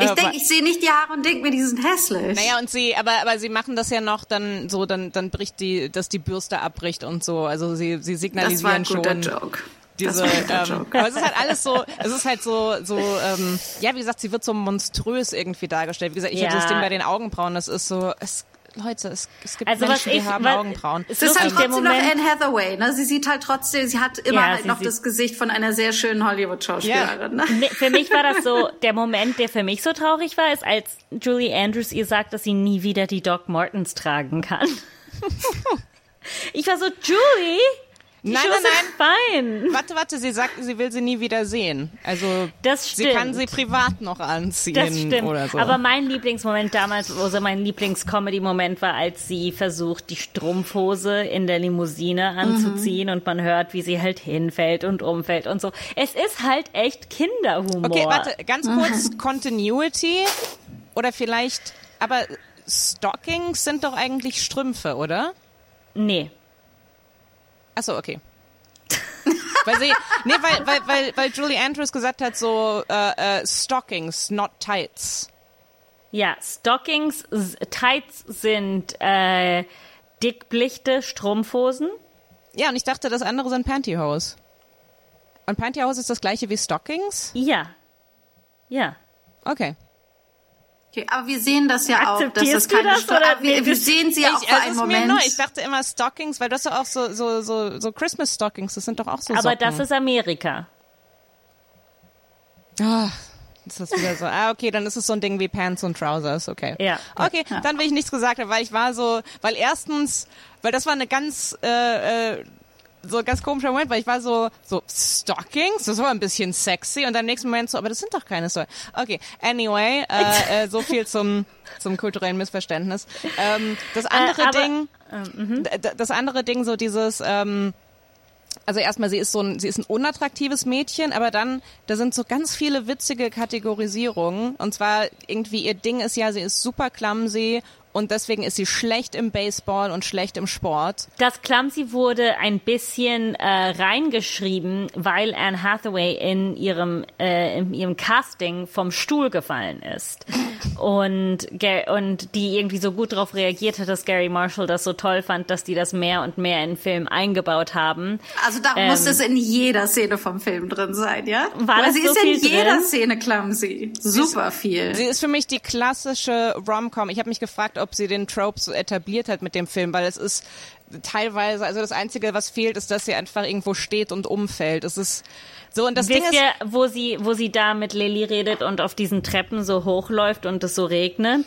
ich denke, ich sehe nicht die Haare und denke mir, die sind hässlich. Naja, und sie, aber, aber sie machen das ja noch dann so, dann, dann bricht die, dass die Bürste abbricht und so. Also sie, sie das war ein signalisieren guter schon. Joke. Diese, ähm, Joke. aber es ist halt alles so, es ist halt so, so, ähm, ja, wie gesagt, sie wird so monströs irgendwie dargestellt. Wie gesagt, ich hatte Ja. das Ding bei den Augenbrauen, das ist so, es, Leute, es, es gibt Also Menschen, was ich, die haben was, Augenbrauen. Es ist halt trotzdem noch Moment, Anne Hathaway, ne? Sie sieht halt trotzdem, sie hat immer Ja, halt noch das Gesicht von einer sehr schönen Hollywood-Schauspielerin, ne? Mi- Für mich war das so, der Moment, der für mich so traurig war, ist, als Julie Andrews ihr sagt, dass sie nie wieder die Doc Martens tragen kann. Ich war so, Julie, die Nein, Schuhe nein, sind fein. Warte, warte, sie sagt, sie will sie nie wieder sehen. Also, Das sie kann stimmt. sie privat noch anziehen Das stimmt. oder so. Aber mein Lieblingsmoment damals, also mein Lieblings-Comedy-Moment war, als sie versucht, die Strumpfhose in der Limousine anzuziehen und man hört, wie sie halt hinfällt und umfällt und so. Es ist halt echt Kinderhumor. Okay, warte, ganz kurz Continuity oder vielleicht, aber Stockings sind doch eigentlich Strümpfe, oder? Nee. Achso, okay. weil sie, nee, weil, weil, weil, weil Julie Andrews gesagt hat, so äh, äh, Stockings, not tights. Ja, Stockings, Tights sind äh, dickblichte Strumpfhosen. Ja, und ich dachte, das andere sind Pantyhose. Und Pantyhose ist das gleiche wie Stockings? Ja. Ja. Okay. Okay, aber wir sehen das ja auch, dass das keine das, Sto- oder aber wir, wir sehen sie ja auch ich, für also einen ist mir Moment. neu. Ich dachte immer Stockings, weil das doch auch so, so, so, so Christmas Stockings, das sind doch auch so Aber Socken. das ist Amerika. Ah, ist das wieder so. Ah, okay, dann ist es so ein Ding wie Pants und Trousers, okay. Ja. Okay, dann will ich nichts gesagt haben, weil ich war so, weil erstens, weil das war eine ganz, äh, äh, so ein ganz komischer Moment, weil ich war so, so Stockings, das war ein bisschen sexy und dann im nächsten Moment so, aber das sind doch keine Stockings. Okay, anyway, äh, äh, so viel zum, zum kulturellen Missverständnis. Ähm, das andere Äh, aber- Ding, d- d- das andere Ding, so dieses, ähm, also erstmal, sie ist so ein, sie ist ein unattraktives Mädchen, aber dann, da sind so ganz viele witzige Kategorisierungen. Und zwar irgendwie ihr Ding ist ja, sie ist super clumsy und deswegen ist sie schlecht im Baseball und schlecht im Sport. Das Clumsy wurde ein bisschen äh, reingeschrieben, weil Anne Hathaway in ihrem, äh, in ihrem Casting vom Stuhl gefallen ist. Und, und die irgendwie so gut darauf reagiert hat, dass Gary Marshall das so toll fand, dass die das mehr und mehr in den Film eingebaut haben. Also da Ähm, muss es in jeder Szene vom Film drin sein, ja? War Weil das sie so ist in viel jeder drin? Szene clumsy. Super viel. Sie ist für mich die klassische Rom-Com. Ich habe mich gefragt, ob sie den Trope so etabliert hat mit dem Film, weil es ist teilweise, also das Einzige, was fehlt, ist, dass sie einfach irgendwo steht und umfällt. Es ist so und das Ding Wisst ist, ihr, wo sie, wo sie da mit Lily redet und auf diesen Treppen so hochläuft und es so regnet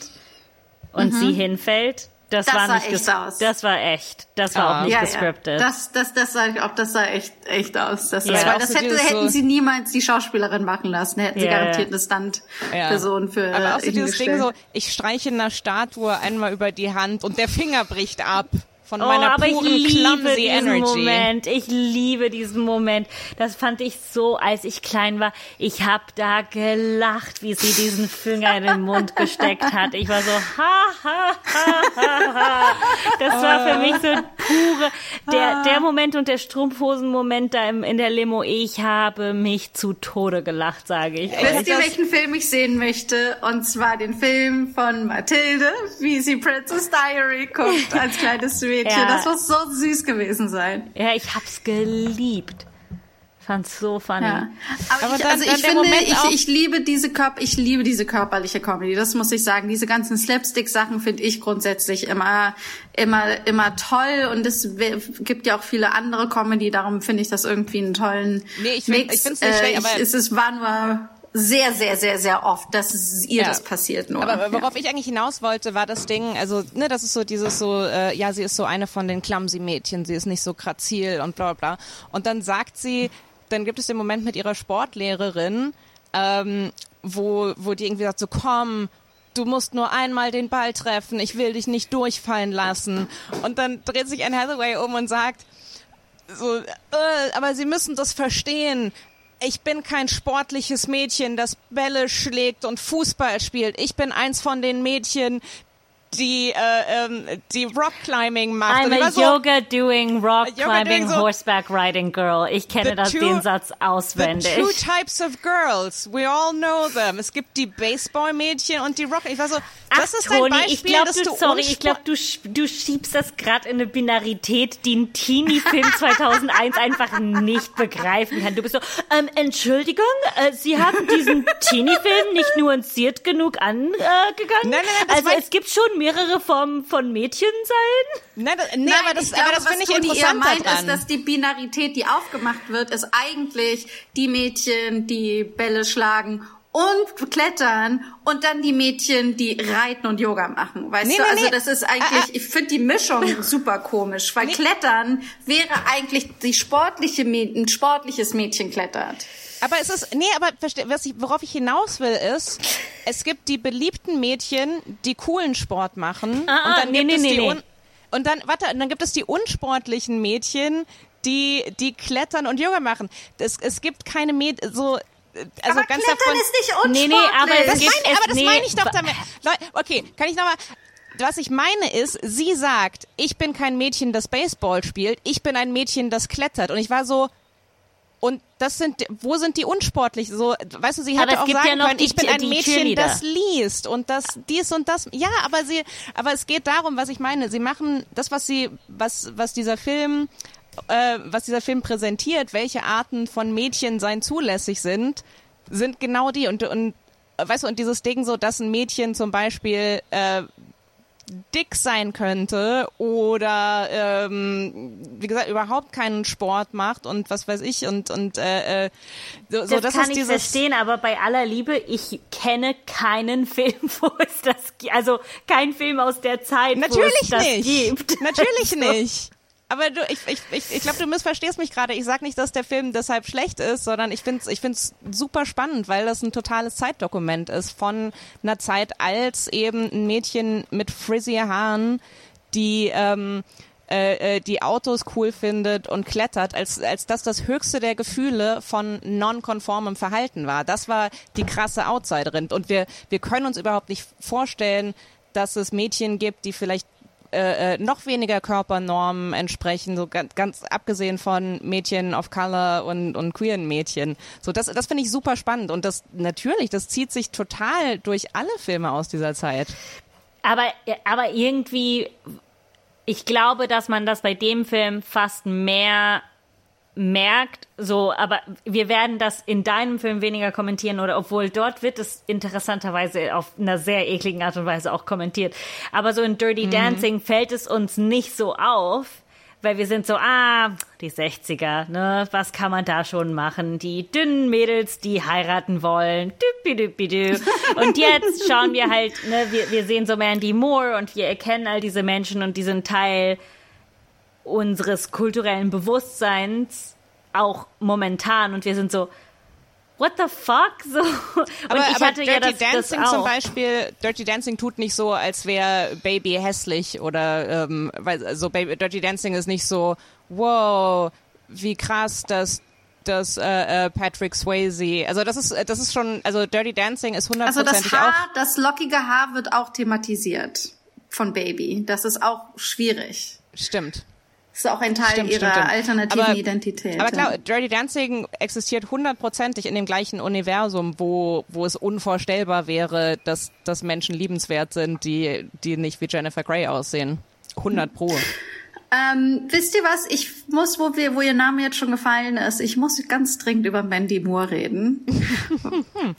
und sie hinfällt? Das, Das war sah nicht echt aus. Das war echt. Das war Ah. auch nicht ja, gescriptet. ja. Das, das, das sah ich auch, das sah echt, echt aus. Das, Ja. das, Auch das hätte, hätten sie niemals die Schauspielerin machen lassen. Hätten sie Ja, garantiert eine Stunt-Person für Aber auch so dieses Ding so, ich streiche einer Statue einmal über die Hand und der Finger bricht ab von Oh, meiner aber ich puren liebe clumsy diesen Energy. Moment. Ich liebe diesen Moment. Das fand ich so, als ich klein war. Ich habe da gelacht, wie sie diesen Finger in den Mund gesteckt hat. Ich war so, ha, ha, ha, ha, ha. Das war für mich so pure, der, der Moment und der Strumpfhosen-Moment da im, in der Limo. Ich habe mich zu Tode gelacht, sage ich. Wisst ihr, welchen Film ich sehen möchte? Und zwar den Film von Mathilde, wie sie Princess Diary guckt als kleines Mädchen. Ja. Das muss so süß gewesen sein. Ja, ich hab's geliebt. Fand's so funny. Ja. Aber, Aber ich, dann- also dann ich finde, Moment ich, ich liebe diese Körper, ich liebe diese körperliche Comedy. Das muss ich sagen. Diese ganzen Slapstick-Sachen finde ich grundsätzlich immer, immer, immer toll. Und es gibt ja auch viele andere Comedy. Darum finde ich das irgendwie einen tollen Nee, ich find- Mix. ich find's nicht schlecht, ich, aber- es ist, war nur sehr, sehr, sehr, sehr oft, dass es ihr Ja. das passiert nur. Aber worauf ich eigentlich hinaus wollte, war das Ding, also, ne, das ist so dieses so, äh, ja, sie ist so eine von den clumsy Mädchen, sie ist nicht so grazil und bla bla bla. Und dann sagt sie, dann gibt es den Moment mit ihrer Sportlehrerin, ähm, wo, wo die irgendwie sagt so, komm, du musst nur einmal den Ball treffen, ich will dich nicht durchfallen lassen. Und dann dreht sich Anne Hathaway um und sagt, so, äh, aber Sie müssen das verstehen. Ich bin kein sportliches Mädchen, das Bälle schlägt und Fußball spielt. Ich bin eins von den Mädchen, die, äh, ähm, die Rockclimbing macht. I'm a so, yoga doing rock Yoga climbing doing so- horseback riding girl. Ich kenne The das, two- den Satz The auswendig. two types of girls, we all know them. Es gibt die Baseball-Mädchen und die Rock. Ich war so, das Ach, ist ein Toni, Beispiel, ich glaube, dass du, du sorry, ich glaube, du, du schiebst das gerade in eine Binarität, die ein Teenie-Film 2001 einfach nicht begreifen kann. Du bist so, ähm, Entschuldigung, äh, Sie haben diesen Teenie-Film nicht nuanciert genug angegangen? Nein, nein, nein, das also es gibt schon mehrere Formen von Mädchen sein? Nein, das, nee, Nein, aber das, glaube, aber das finde ich was interessant meint, daran. ist, dass die Binarität, die aufgemacht wird, ist eigentlich die Mädchen, die Bälle schlagen und klettern und dann die Mädchen, die reiten und Yoga machen. Weißt Nee, du, nee, also nee. das ist Ah, eigentlich, ah. ich finde die Mischung super komisch, weil Klettern wäre eigentlich die sportliche, ein sportliches Mädchen klettert. Aber es ist, nee, aber was ich, worauf ich hinaus will, ist, es gibt die beliebten Mädchen, die coolen Sport machen. Ah, ah, und dann nee, gibt nee, es nee, die nee. un, und dann, warte, und dann gibt es die unsportlichen Mädchen, die, die klettern und Yoga machen. Das, es gibt keine Mädchen, so, also aber ganz Klettern davon. ist nicht unsportlich. Nee, nee, aber das gibt meine, aber das nee, meine ich doch damit. Leute, okay, kann ich nochmal, was ich meine ist, sie sagt, ich bin kein Mädchen, das Baseball spielt, ich bin ein Mädchen, das klettert. Und ich war so, und das sind, wo sind die unsportlich? So, weißt du, sie hätte auch sagen ja können, die- ich bin ein Mädchen, das liest und das dies und das. Ja, aber sie, aber es geht darum, was ich meine. Sie machen das, was sie, was, was dieser Film, äh, was dieser Film präsentiert, welche Arten von Mädchen sein zulässig sind, sind genau die und und weißt du und dieses Ding so, dass ein Mädchen zum Beispiel äh, dick sein könnte oder ähm, wie gesagt überhaupt keinen Sport macht und was weiß ich und und äh, äh, so, so Das das kann ich verstehen, aber bei aller Liebe, ich kenne keinen Film, wo es das. Also kein Film aus der Zeit, wo es natürlich das nicht gibt. natürlich nicht aber du ich ich ich, ich glaube du missverstehst mich gerade ich sag nicht dass der Film deshalb schlecht ist sondern ich finde ich finde es super spannend weil das ein totales Zeitdokument ist von einer Zeit als eben ein Mädchen mit frizzy Haaren die ähm, äh, äh, die Autos cool findet und klettert, als, als das das höchste der Gefühle von nonkonformem Verhalten war. Das war die krasse Outsiderin. Und wir, wir können uns überhaupt nicht vorstellen, dass es Mädchen gibt, die vielleicht äh, äh, noch weniger Körpernormen entsprechen, so ganz, ganz abgesehen von Mädchen of Color und, und queeren Mädchen. So, das, das finde ich super spannend. Und das natürlich, das zieht sich total durch alle Filme aus dieser Zeit. Aber, aber irgendwie, ich glaube, dass man das bei dem Film fast mehr merkt, so, aber wir werden das in deinem Film weniger kommentieren oder obwohl dort wird es interessanterweise auf einer sehr ekligen Art und Weise auch kommentiert. Aber so in Dirty Dancing fällt es uns nicht so auf, weil wir sind so, ah, die 60er, ne, was kann man da schon machen? Die dünnen Mädels, die heiraten wollen. Und jetzt schauen wir halt, ne, wir, wir sehen so Mandy Moore und wir erkennen all diese Menschen und die sind Teil unseres kulturellen Bewusstseins, auch momentan. Und wir sind so, what the fuck? So. Und Aber, ich aber hatte Dirty ja das, Dancing das auch. zum Beispiel, Dirty Dancing tut nicht so, als wäre Baby hässlich oder ähm, weil so Baby, Dirty Dancing ist nicht so, wow, wie krass, dass dass äh, äh, Patrick Swayze, also das ist das ist schon, also Dirty Dancing ist Also das hundertprozentig auch Haar, das lockige Haar wird auch thematisiert von Baby. Das ist auch schwierig. stimmt. Das ist auch ein Teil Stimmt, ihrer stimmt, alternativen aber, Identität. Aber klar, Dirty Dancing existiert hundertprozentig in dem gleichen Universum, wo, wo es unvorstellbar wäre, dass, dass Menschen liebenswert sind, die, die nicht wie Jennifer Grey aussehen. 100 pro. Ähm, wisst ihr was? Ich muss, wo wir, wo ihr Name jetzt schon gefallen ist, ich muss ganz dringend über Mandy Moore reden.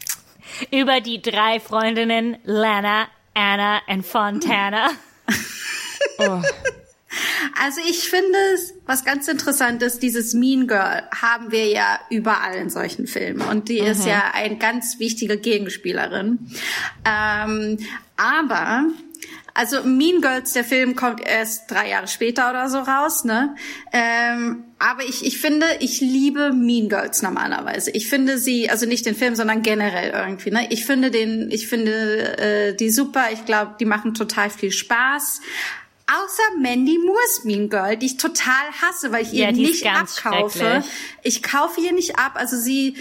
Über die drei Freundinnen Lana, Anna und Fontana. Oh. Also ich finde es, was ganz interessant ist, dieses Mean Girl haben wir ja überall in solchen Filmen und die ist ja eine ganz wichtige Gegenspielerin. Ähm, aber also Mean Girls, der Film kommt erst drei Jahre später oder so raus, ne? Ähm, aber ich, ich finde, ich liebe Mean Girls normalerweise. Ich finde sie, also nicht den Film, sondern generell irgendwie, ne? Ich finde den, ich finde äh, die super. Ich glaube, die machen total viel Spaß. Außer Mandy Moores Mean Girl, die ich total hasse, weil ich ihr Ja, nicht abkaufe. Ich kaufe ihr nicht ab. Also sie,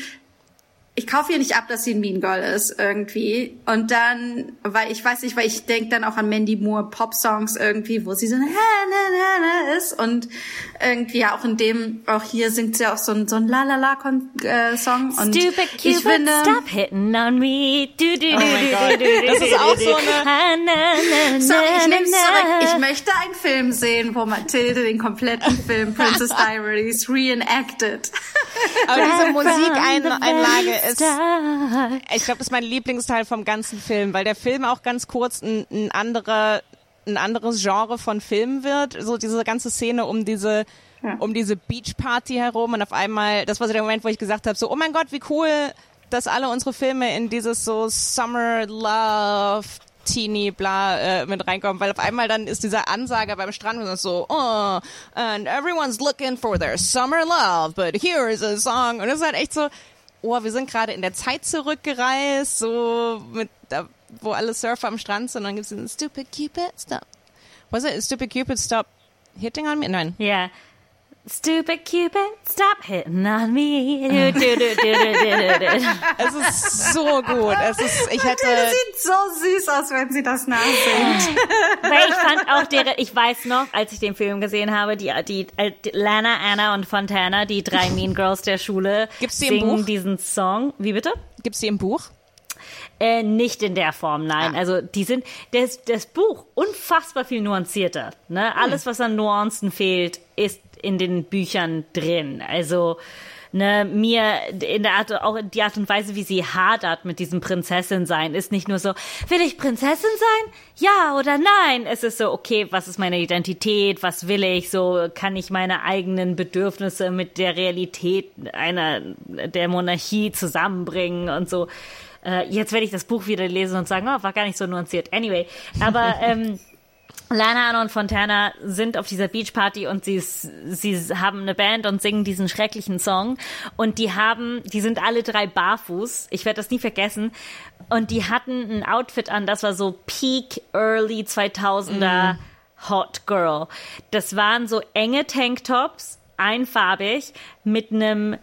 ich kaufe ihr nicht ab, dass sie ein Mean Girl ist irgendwie. Und dann, weil ich weiß nicht, weil ich denke dann auch an Mandy Moore Pop-Songs irgendwie, wo sie so na, na, na, na ist. Und irgendwie ja auch in dem, auch hier singt sie auch so ein, so ein La-La-La-Song. und Stupid ich Cupid, finde, stop hitting on me. Du, du, Oh mein Gott. Das ist auch so eine- Sorry, ich nehme zurück. Ich möchte einen Film sehen, wo Mathilde den kompletten Film Princess Diaries reenacted. Aber diese Musikeinlage ist, ich glaube, das ist mein Lieblingsteil vom ganzen Film, weil der Film auch ganz kurz ein, ein anderer, ein anderes Genre von Film wird. So diese ganze Szene um diese, um diese Beachparty herum und auf einmal, das war so der Moment, wo ich gesagt habe, so, oh mein Gott, wie cool, dass alle unsere Filme in dieses so Summer Love Teenie bla äh, mit reinkommen, weil auf einmal dann ist dieser Ansager beim Strand und so, oh, and everyone's looking for their summer love, but here is a song. Und es ist halt echt so, oh, wir sind gerade in der Zeit zurückgereist, so mit, da, wo alle Surfer am Strand sind und dann gibt's diesen Stupid Cupid, stop. Was it? Stupid Cupid, stop hitting on me? Nein. Ja. Stupid Cupid, stop hitting on me. Du, du, du. Es ist so gut. Es ist, ich hätte, Das sieht so süß aus, wenn sie das nachsingt. Weil ich fand auch deren, ich weiß noch, als ich den Film gesehen habe, die, die, äh, die Lana, Anna und Fontana, die drei Mean Girls der Schule, Gibt's die im singen Buch? diesen Song. Wie bitte? gibt's die im Buch? Äh, nicht in der Form, nein. Ah. Also die sind das, das Buch unfassbar viel nuancierter. Ne? Hm. Alles, was an Nuancen fehlt, ist in den Büchern drin. Also ne, mir in der Art, auch die Art und Weise, wie sie hadert mit diesem Prinzessin sein, ist nicht nur so, will ich Prinzessin sein? Ja oder nein? Es ist so, okay, was ist meine Identität? Was will ich? So kann ich meine eigenen Bedürfnisse mit der Realität einer der Monarchie zusammenbringen und so. Äh, jetzt werde ich das Buch wieder lesen und sagen, oh, war gar nicht so nuanciert. Anyway, aber ähm, Lana Anna und Fontana sind auf dieser Beachparty und sie, sie haben eine Band und singen diesen schrecklichen Song. Und die haben, die sind alle drei barfuß. Ich werde das nie vergessen. Und die hatten ein Outfit an, das war so Peak Early 2000er Hot Girl. Das waren so enge Tanktops, einfarbig, mit einem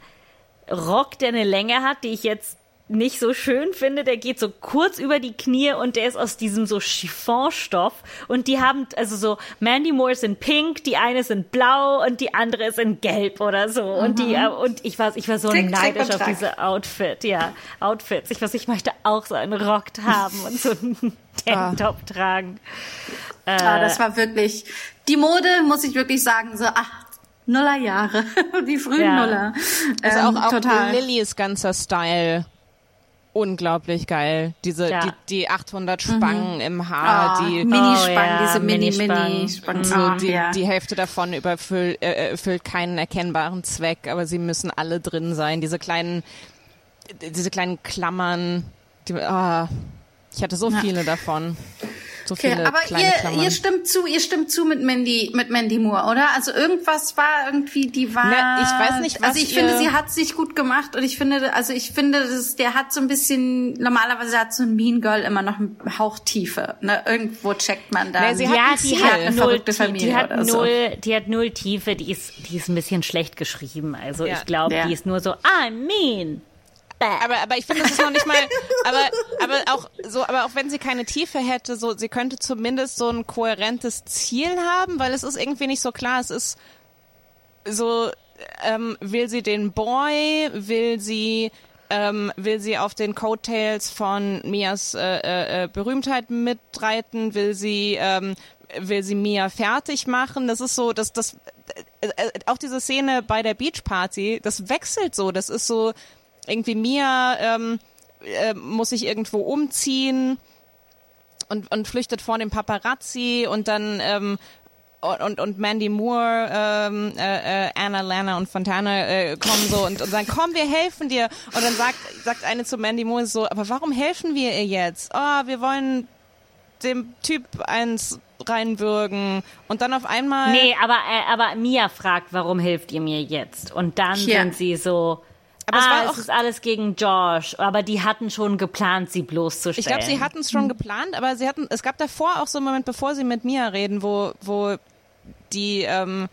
Rock, der eine Länge hat, die ich jetzt nicht so schön finde, der geht so kurz über die Knie und der ist aus diesem so Chiffonstoff und die haben also so Mandy Moore ist in pink, die eine ist in blau und die andere ist in gelb oder so und die äh, und ich war ich war so Tick, neidisch auf Track. diese Outfit, ja, Outfits. Ich weiß, ich möchte auch so einen Rock haben und so einen Tanktop tragen. Ah, das war wirklich, die Mode, muss ich wirklich sagen, so, ach, Nullerjahre, die frühen Ja. Nuller. Also Ähm, auch, auch total. Lillys ganzer Style unglaublich geil. Diese, Ja. die, die 800 Spangen im Haar, Ah, die, Minispangen, Oh, ja, diese Minispangen. Mini-Mini-Spangen. so, Ah, die, ja. die Hälfte davon überfüllt, äh, erfüllt keinen erkennbaren Zweck, aber sie müssen alle drin sein. Diese kleinen, diese kleinen Klammern, die, ah, ich hatte so viele davon. So Okay, viele aber kleine ihr, Klammern. ihr stimmt zu, ihr stimmt zu mit Mandy, mit Mandy Moore, oder? Also irgendwas war irgendwie, die war. Na, ich weiß nicht, was Also ich ihr- finde, sie hat sich gut gemacht und ich finde, also ich finde, das, der hat so ein bisschen, normalerweise hat so ein Mean Girl immer noch einen Hauch Tiefe. Ne? Irgendwo checkt man da. Nee, sie hat ja, ein die hat, Eine null, verrückte Familie die hat oder so. null, die hat null Tiefe, die ist, die ist ein bisschen schlecht geschrieben. Also Ja. ich glaube, Ja. die ist nur so, I'm mean. Aber, aber ich finde, das ist noch nicht mal, aber, aber auch so, aber auch wenn sie keine Tiefe hätte, so, sie könnte zumindest so ein kohärentes Ziel haben, weil es ist irgendwie nicht so klar, es ist so, ähm, will sie den Boy, will sie, ähm, will sie auf den Coattails von Mias äh, äh, äh, Berühmtheit mitreiten, will sie, ähm, will sie Mia fertig machen, das ist so, das, das, äh, äh, auch diese Szene bei der Beachparty, das wechselt so, das ist so, irgendwie Mia ähm, äh, muss sich irgendwo umziehen und, und flüchtet vor dem Paparazzi und dann ähm, und, und, Mandy Moore, ähm, äh, äh, Anna, Lana und Fontana äh, kommen so und, und sagen, komm, wir helfen dir. Und dann sagt, sagt eine zu Mandy Moore so, aber warum helfen wir ihr jetzt? Oh, wir wollen dem Typ eins reinwürgen. Und dann auf einmal... Nee, aber, äh, aber Mia fragt, warum hilft ihr mir jetzt? Und dann Ja. sind sie so, Aber es ah, war es ist alles gegen Josh. Aber die hatten schon geplant, sie bloßzustellen. Ich glaube, sie hatten es schon geplant, aber sie hatten, es gab davor auch so einen Moment, bevor sie mit Mia reden, wo, wo die, ähm,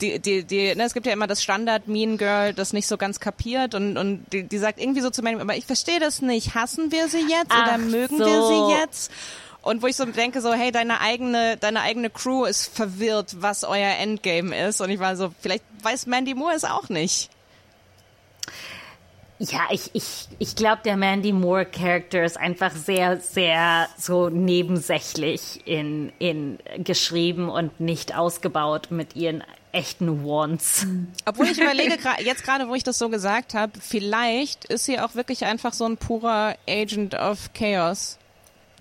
die, die, die, ne, es gibt ja immer das Standard Mean Girl, das nicht so ganz kapiert und, und die, die sagt irgendwie so zu mir, aber ich verstehe das nicht. Hassen wir sie jetzt oder Ach mögen so. wir sie jetzt? Und wo ich so denke, so, hey, deine eigene, deine eigene Crew ist verwirrt, was euer Endgame ist. Und ich war so, vielleicht weiß Mandy Moore es auch nicht. Ja, ich, ich, ich glaube, der Mandy Moore Charakter ist einfach sehr, sehr so nebensächlich in, in geschrieben und nicht ausgebaut mit ihren echten Wants. Obwohl ich überlege, jetzt gerade, wo ich das so gesagt habe, vielleicht ist sie auch wirklich einfach so ein purer Agent of Chaos.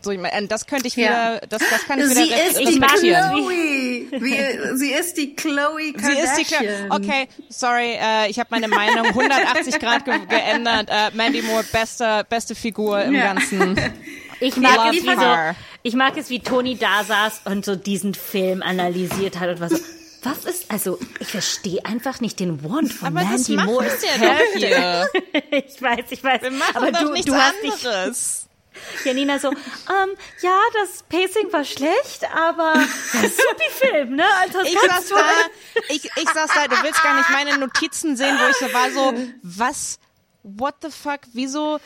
So, ich mein, das könnte ich Ja. wieder, das, das kann ich Sie wieder re- ist die. Chloe. Wie, sie ist die Chloe Sie Kardashian. ist die Kla Okay, sorry, äh, ich habe meine Meinung 180 Grad ge geändert. Äh, Mandy Moore, beste, beste Figur im Ja. Ganzen. Ich mag, es, wie so, ich mag es, wie Toni da saß und so diesen Film analysiert hat und war so, was ist, also, ich verstehe einfach nicht den Want von Aber das Mandy Moore. wir doch hier. Ich weiß, ich weiß. Wir machen aber doch du, nichts du hast dich anderes. Janina so, ähm, ja, das Pacing war schlecht, aber supi Film, ne? Also Ich saß da, ich, ich saß da, du willst gar nicht meine Notizen sehen, wo ich so war so, was, what the fuck, wieso,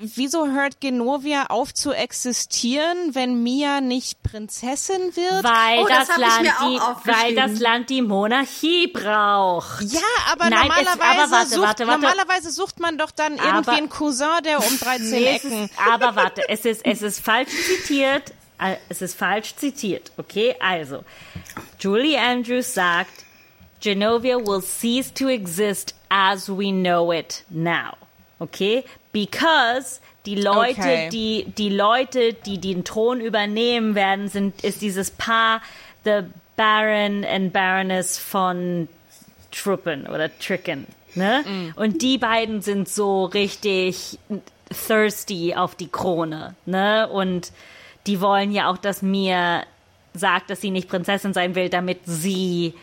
wieso hört Genovia auf zu existieren, wenn Mia nicht Prinzessin wird? Weil, Oh, das das Land die, weil das Land die Monarchie braucht. ja, aber Nein, es- normalerweise, aber warte, sucht, warte, warte. normalerweise sucht man doch dann irgendwie Aber- einen Cousin, der um 13 Nee, es Ecken. ist, aber warte, es ist, es ist falsch zitiert. Äh, Es ist falsch zitiert, okay? Also, Julie Andrews sagt, Genovia will cease to exist as we know it now. Okay? Because die Leute, Okay. die, die Leute, die den Thron übernehmen werden, sind, ist dieses Paar, the Baron and Baroness von Truppen oder Tricken. Ne? Mm. Und die beiden sind so richtig thirsty auf die Krone. Ne? Und die wollen ja auch, dass mir sagt, dass sie nicht Prinzessin sein will, damit sie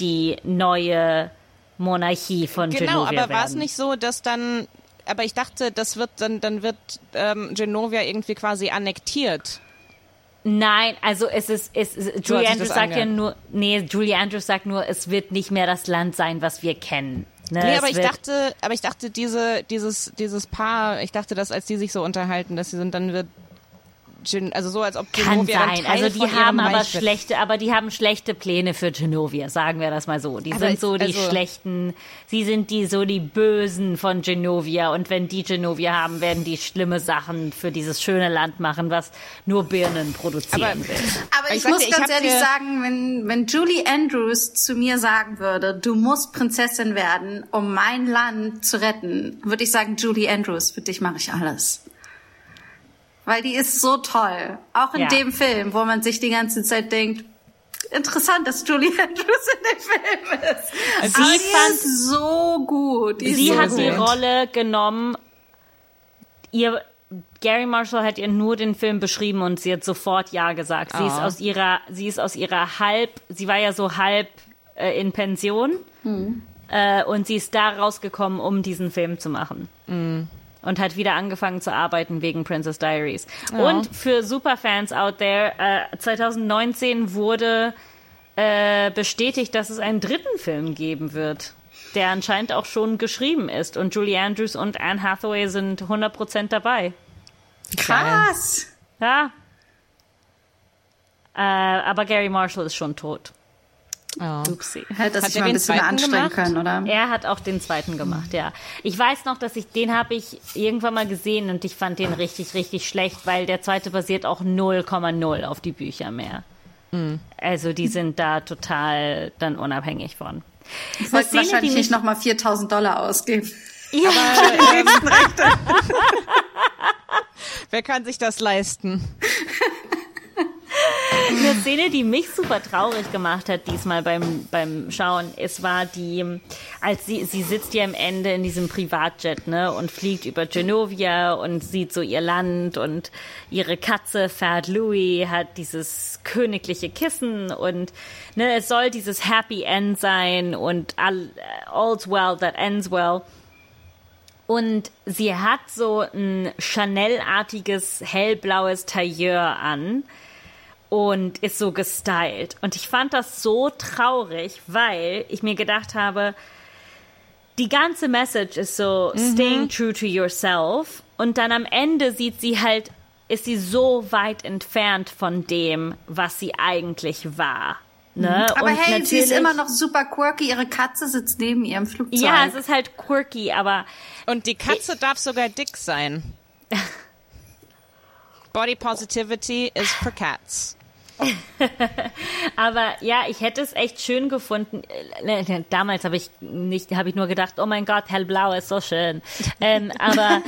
die neue Monarchie von Genau, Genovia aber war es nicht so, dass dann, aber ich dachte, das wird dann, dann wird ähm, Genovia irgendwie quasi annektiert. Nein, also es ist, es ist Julie Andrews sagt ja nur, nee, Julie Andrews sagt nur, es wird nicht mehr das Land sein, was wir kennen. Ne? Nee, aber ich dachte, aber ich dachte, diese, dieses, dieses Paar, ich dachte, dass als die sich so unterhalten, dass sie sind, dann wird Gen also so als ob Kann Genovia dann sein. Teil Also die haben aber Reich wird. schlechte, aber die haben schlechte Pläne für Genovia, sagen wir das mal so. Die Aber sind ich- so die also- schlechten, sie sind die so die Bösen von Genovia und wenn die Genovia haben, werden die schlimme Sachen für dieses schöne Land machen, was nur Birnen produzieren Aber- will. Aber Ich ich, muss ich ganz hab ehrlich dir- sagen, wenn, wenn Julie Andrews zu mir sagen würde, du musst Prinzessin werden, um mein Land zu retten, würde ich sagen, Julie Andrews, für dich mache ich alles. Weil die ist so toll. Auch in Ja. dem Film, wo man sich die ganze Zeit denkt, interessant, dass Julie Andrews in dem Film ist. Sie Aber die fand- ist so gut. Die Sie so hat gut. die Rolle genommen. Ihr Gary Marshall hat ihr nur den Film beschrieben und sie hat sofort ja gesagt. Sie ist Ah. aus ihrer, sie ist aus ihrer halb, sie war ja so halb äh, in Pension äh, und sie ist da rausgekommen, um diesen Film zu machen. Und hat wieder angefangen zu arbeiten wegen Princess Diaries. Und für Superfans out there, äh, 2019 wurde äh, bestätigt, dass es einen dritten Film geben wird, der anscheinend auch schon geschrieben ist. Und Julie Andrews und Anne Hathaway sind 100% dabei. Krass. Ja. Äh, aber Gary Marshall ist schon tot. Oh. Upsi. Hätte Hat sich er mal ein bisschen anstrengen gemacht? können, oder? Er hat auch den zweiten gemacht, ja. Ich weiß noch, dass ich den habe ich irgendwann mal gesehen und ich fand den richtig, richtig schlecht, weil der zweite basiert auch 0,0 auf die Bücher mehr. Also die sind da total dann unabhängig von. Ich wollte Szene, die wahrscheinlich nicht nochmal 4000 Dollar ausgeben. Ja, Wer kann sich das leisten? eine Szene, die mich super traurig gemacht hat diesmal beim, beim Schauen, es war die, als sie, sie sitzt ja am Ende in diesem Privatjet, ne, und fliegt über Genovia und sieht so ihr Land und ihre Katze Fat Louis hat dieses königliche Kissen und, ne, es soll dieses Happy End sein und all, all's well that ends well. Und sie hat so ein Chanel-artiges hellblaues Tailleur an und ist so gestylt. Und ich fand das so traurig, weil ich mir gedacht habe, die ganze Message ist so staying true to yourself und dann am Ende sieht sie halt, ist sie so weit entfernt von dem, was sie eigentlich war. Ne? Aber und hey, sie ist immer noch super quirky. Ihre Katze sitzt neben ihr im Flugzeug. Ja, es ist halt quirky, aber Und die Katze darf sogar dick sein. Body Positivity is for cats. Aber ja, ich hätte es echt schön gefunden. Äh, ne, Damals habe ich nicht, habe ich nur gedacht, oh mein Gott, hellblau ist so schön. Ähm, aber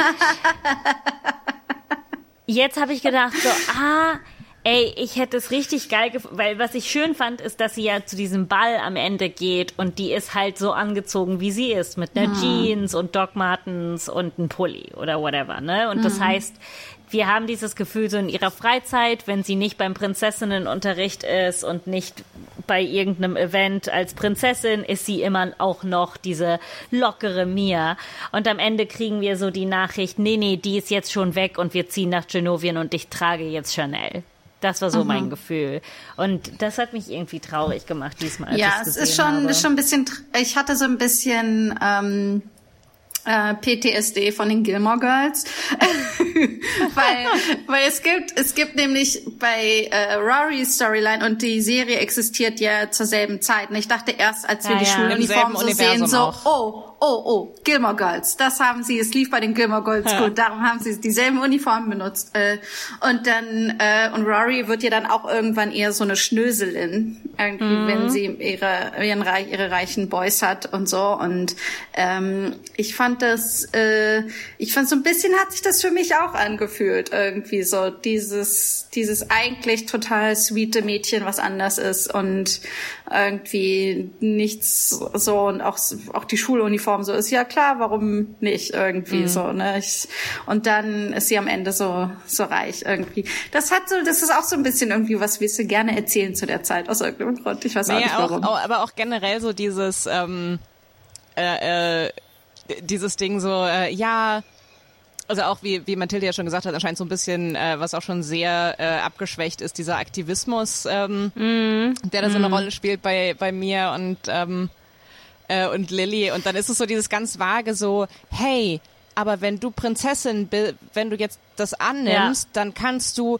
jetzt habe ich gedacht, so, ah, ey, ich hätte es richtig geil gefunden, weil was ich schön fand, ist, dass sie ja zu diesem Ball am Ende geht und die ist halt so angezogen, wie sie ist, mit einer Jeans und Doc Martens und einem Pulli oder whatever, ne? Und das heißt, wir haben dieses Gefühl so in ihrer Freizeit, wenn sie nicht beim Prinzessinnenunterricht ist und nicht bei irgendeinem Event als Prinzessin, ist sie immer auch noch diese lockere Mia. Und am Ende kriegen wir so die Nachricht, nee, nee, die ist jetzt schon weg und wir ziehen nach Genovien und ich trage jetzt Chanel. Das war so mein Gefühl. Und das hat mich irgendwie traurig gemacht diesmal. Als ja, es ist schon, habe. ist schon ein bisschen, ich hatte so ein bisschen ähm, äh, PTSD von den Gilmore Girls, weil, weil es gibt, es gibt nämlich bei äh, Rorys Storyline und die Serie existiert ja zur selben Zeit. Und ich dachte erst, als wir Ja, die ja. Selben so sehen, so, auch. oh, oh, oh, Gilmore Girls, das haben sie, es lief bei den Gilmore Girls Ja. gut, darum haben sie dieselben Uniformen benutzt. Äh, und dann, äh, und Rory wird ja dann auch irgendwann eher so eine Schnöselin, irgendwie, Mhm. wenn sie ihre, ihren, ihre reichen Boys hat und so. Und ähm, ich fand das, äh, ich fand so ein bisschen hat sich das für mich auch angefühlt, irgendwie so dieses, dieses eigentlich total sweete Mädchen, was anders ist und irgendwie nichts so und auch auch die Schuluniform so ist ja klar, warum nicht irgendwie so ne ich, und dann ist sie am Ende so so reich irgendwie. Das hat so, das ist auch so ein bisschen irgendwie was wir so gerne erzählen zu der Zeit aus irgendeinem Grund. Ich weiß auch Nee, nicht auch, warum. auch, aber auch generell so dieses, ähm, äh, äh, dieses Ding so, äh, ja, also auch wie, wie Mathilde ja schon gesagt hat, anscheinend so ein bisschen, äh, was auch schon sehr äh, abgeschwächt ist, dieser Aktivismus, ähm, der da so eine Rolle spielt bei, bei mir und, ähm, äh, und Lilly. Und dann ist es so dieses ganz vage so, hey, aber wenn du Prinzessin bist, wenn du jetzt das annimmst, dann kannst du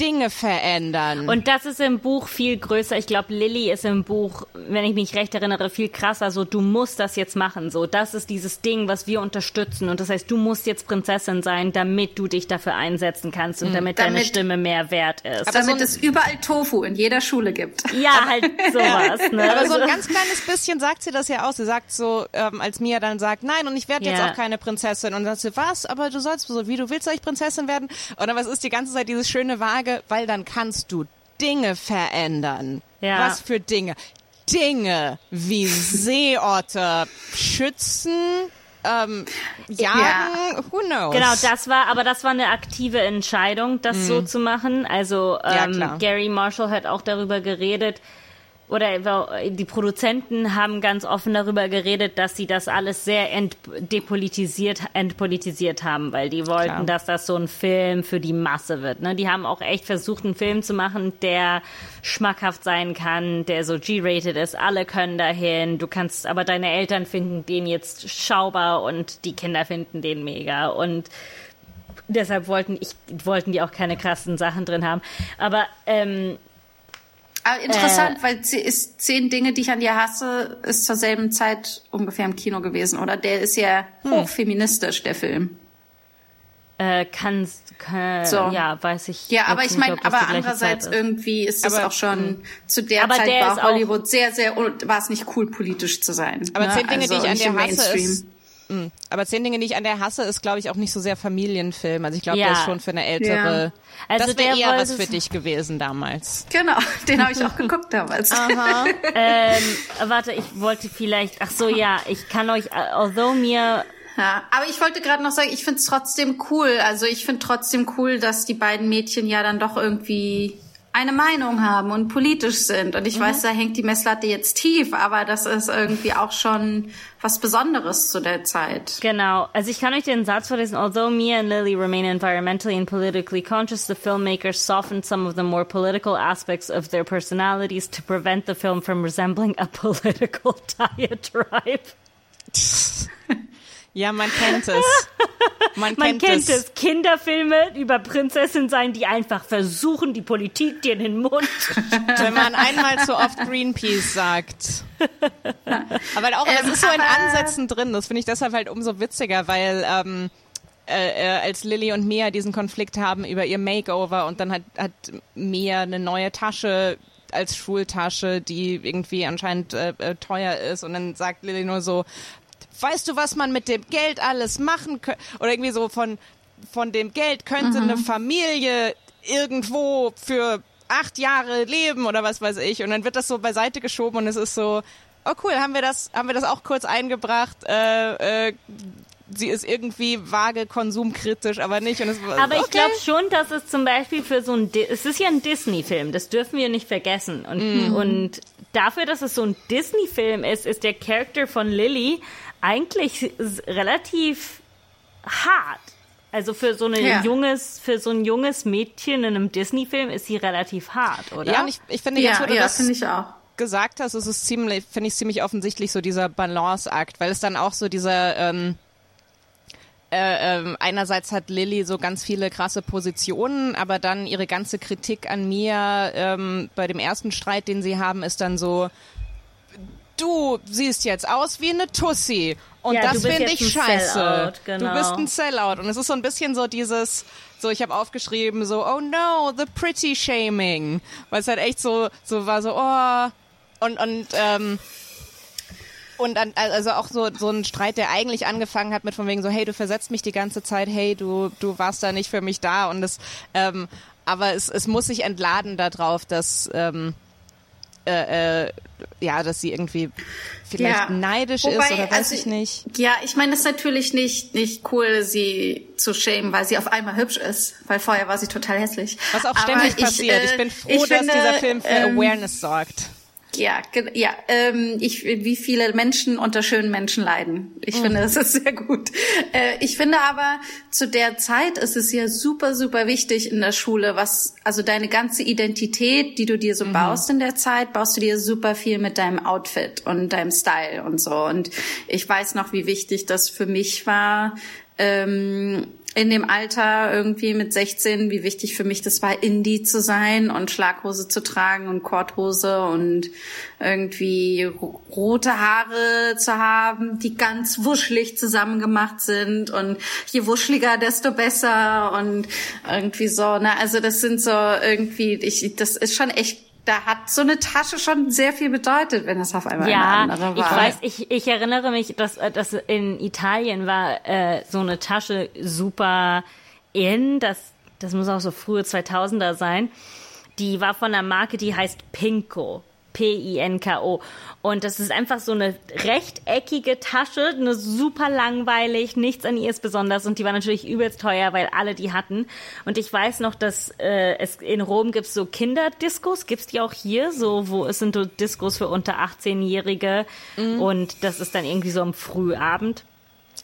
Dinge verändern. Und das ist im Buch viel größer. Ich glaube, Lilly ist im Buch, wenn ich mich recht erinnere, viel krasser. So, du musst das jetzt machen. So, das ist dieses Ding, was wir unterstützen. Und das heißt, du musst jetzt Prinzessin sein, damit du dich dafür einsetzen kannst und damit, deine Damit- Stimme mehr wert ist. Aber Damit so ein- es überall Tofu in jeder Schule gibt. ja, halt sowas. Ne? Aber so Also- ein ganz kleines bisschen sagt sie das ja auch. Sie sagt so, ähm, als Mia dann sagt, nein, und ich werde jetzt Ja. auch keine Prinzessin. Und dann sagt sie, was? Aber du sollst so, wie du willst, soll ich Prinzessin werden? Dann was ist die ganze Zeit dieses schöne Vage, weil dann kannst du Dinge verändern. Ja. Was für Dinge? Dinge wie Seeotter schützen, ähm, jagen, who knows? Genau, das war, aber das war eine aktive Entscheidung, das so zu machen. Also Mhm. Ja, ähm, klar. Gary Marshall hat auch darüber geredet, oder die Produzenten haben ganz offen darüber geredet, dass sie das alles sehr ent depolitisiert, entpolitisiert haben, weil die wollten, Klar. dass das so ein Film für die Masse wird. Ne? Die haben auch echt versucht, einen Film zu machen, der schmackhaft sein kann, der so G-rated ist. Alle können dahin. Du kannst, aber deine Eltern finden den jetzt schaubar und die Kinder finden den mega und deshalb wollten ich wollten die auch keine krassen Sachen drin haben. Aber ähm, Aber interessant, weil sie ist zehn Dinge, die ich an dir hasse, ist zur selben Zeit ungefähr im Kino gewesen, oder? Der ist ja hochfeministisch, der Film. äh, kann, kann So. ja, weiß ich. Ja, aber ich meine, aber andererseits irgendwie ist es auch schon zu der Aber Zeit der war Hollywood sehr, sehr, war es nicht cool, politisch zu sein. Aber ne? zehn Dinge, also die ich an nicht der im hasse, Mainstream. ist, mh, aber zehn Dinge, die ich an der hasse, ist, glaube ich, auch nicht so sehr Familienfilm. Also ich glaube, Ja. der ist schon für eine ältere. Ja. Also das wäre eher was für dich gewesen damals. Genau, den habe ich auch geguckt damals. ähm, warte, ich wollte vielleicht, ach so, ja, ich kann euch, although mir, Ja, aber ich wollte gerade noch sagen, ich finde es trotzdem cool. Also ich finde trotzdem cool, dass die beiden Mädchen ja dann doch irgendwie eine Meinung haben und politisch sind. Und ich Mhm. weiß, da hängt die Messlatte jetzt tief, aber das ist irgendwie auch schon was Besonderes zu der Zeit. genau, also ich kann euch den Satz vorlesen, although Mia and Lily remain environmentally and politically conscious, the filmmakers softened some of the more political aspects of their personalities to prevent the film from resembling a political diatribe. Ja, man kennt es. Man, Man kennt, kennt es. es. Kinderfilme über Prinzessin sein, die einfach versuchen, die Politik dir in den Mund. wenn man einmal zu oft Greenpeace sagt. Aber auch, das Ähm, ist so in Ansätzen drin. Das finde ich deshalb halt umso witziger, weil ähm, äh, äh, als Lilly und Mia diesen Konflikt haben über ihr Makeover und dann hat, hat Mia eine neue Tasche als Schultasche, die irgendwie anscheinend äh, äh, teuer ist und dann sagt Lilly nur so, weißt du, was man mit dem Geld alles machen könnte? Oder irgendwie so von, von dem Geld könnte eine Familie irgendwo für acht Jahre leben oder was weiß ich. Und dann wird das so beiseite geschoben und es ist so, oh cool, haben wir das, haben wir das auch kurz eingebracht. Äh, äh, sie ist irgendwie vage konsumkritisch, aber nicht. Und es, Aber ich okay. glaube schon, dass es zum Beispiel für so ein, Di es ist ja ein Disney-Film, das dürfen wir nicht vergessen. Und, und dafür, dass es so ein Disney-Film ist, ist der Charakter von Lily eigentlich relativ hart. Also für so ein Ja. junges, für so ein junges Mädchen in einem Disney-Film ist sie relativ hart, oder? Ja, und ich, ich finde, jetzt, Ja, du ja, das finde ich auch. gesagt hast, ist es ziemlich, finde ich ziemlich offensichtlich so dieser Balanceakt, weil es dann auch so dieser ähm, äh, ähm, einerseits hat Lilly so ganz viele krasse Positionen, aber dann ihre ganze Kritik an mir ähm, bei dem ersten Streit, den sie haben, ist dann so, du siehst jetzt aus wie eine Tussi. Und Ja, das finde ich scheiße. Sellout, genau. Du bist ein Sellout. Und es ist so ein bisschen so dieses, so ich habe aufgeschrieben so, oh no, the pretty shaming, weil es halt echt so, so war so, oh. Und und ähm, und dann, also auch so, so ein Streit, der eigentlich angefangen hat mit von wegen so, hey, du versetzt mich die ganze Zeit, hey, du, du warst da nicht für mich da. Und es, ähm, aber es, es muss sich entladen darauf, dass, ähm, äh, äh, ja, dass sie irgendwie vielleicht Ja. neidisch Wobei, ist oder weiß also ich nicht. Ja, ich meine, es ist natürlich nicht, nicht cool, sie zu schämen, weil sie auf einmal hübsch ist, weil vorher war sie total hässlich. Was auch ständig ich, passiert. äh, ich bin froh, ich dass finde, dieser Film für ähm, Awareness sorgt. Ja, ja, ähm, ich, wie viele Menschen unter schönen Menschen leiden. Ich Mhm. finde, das ist sehr gut. Äh, ich finde aber, zu der Zeit ist es ja super, super wichtig in der Schule, was, also deine ganze Identität, die du dir Mhm. so baust in der Zeit, baust du dir super viel mit deinem Outfit und deinem Style und so. Und ich weiß noch, wie wichtig das für mich war, ähm, in dem Alter irgendwie mit 16, wie wichtig für mich das war, Indie zu sein und Schlaghose zu tragen und Korthose und irgendwie ro- rote Haare zu haben, die ganz wuschelig zusammengemacht sind. Und je wuscheliger, desto besser. Und irgendwie so, ne, also das sind so irgendwie, ich, das ist schon echt da hat so eine Tasche schon sehr viel bedeutet, wenn es auf einmal Ja, eine andere ich war. weiß, ich, ich erinnere mich, dass, äh, dass in Italien war äh, so eine Tasche super in, das, das muss auch so frühe 2000er sein. Die war von einer Marke, die heißt Pinko. P-I-N-K-O. Und das ist einfach so eine rechteckige Tasche, eine super langweilig, nichts an ihr ist besonders und die war natürlich übelst teuer, weil alle die hatten. Und ich weiß noch, dass äh, es in Rom gibt so Kinderdiscos, gibt's die auch hier, so wo es sind so Discos für unter 18-Jährige und das ist dann irgendwie so am Frühabend.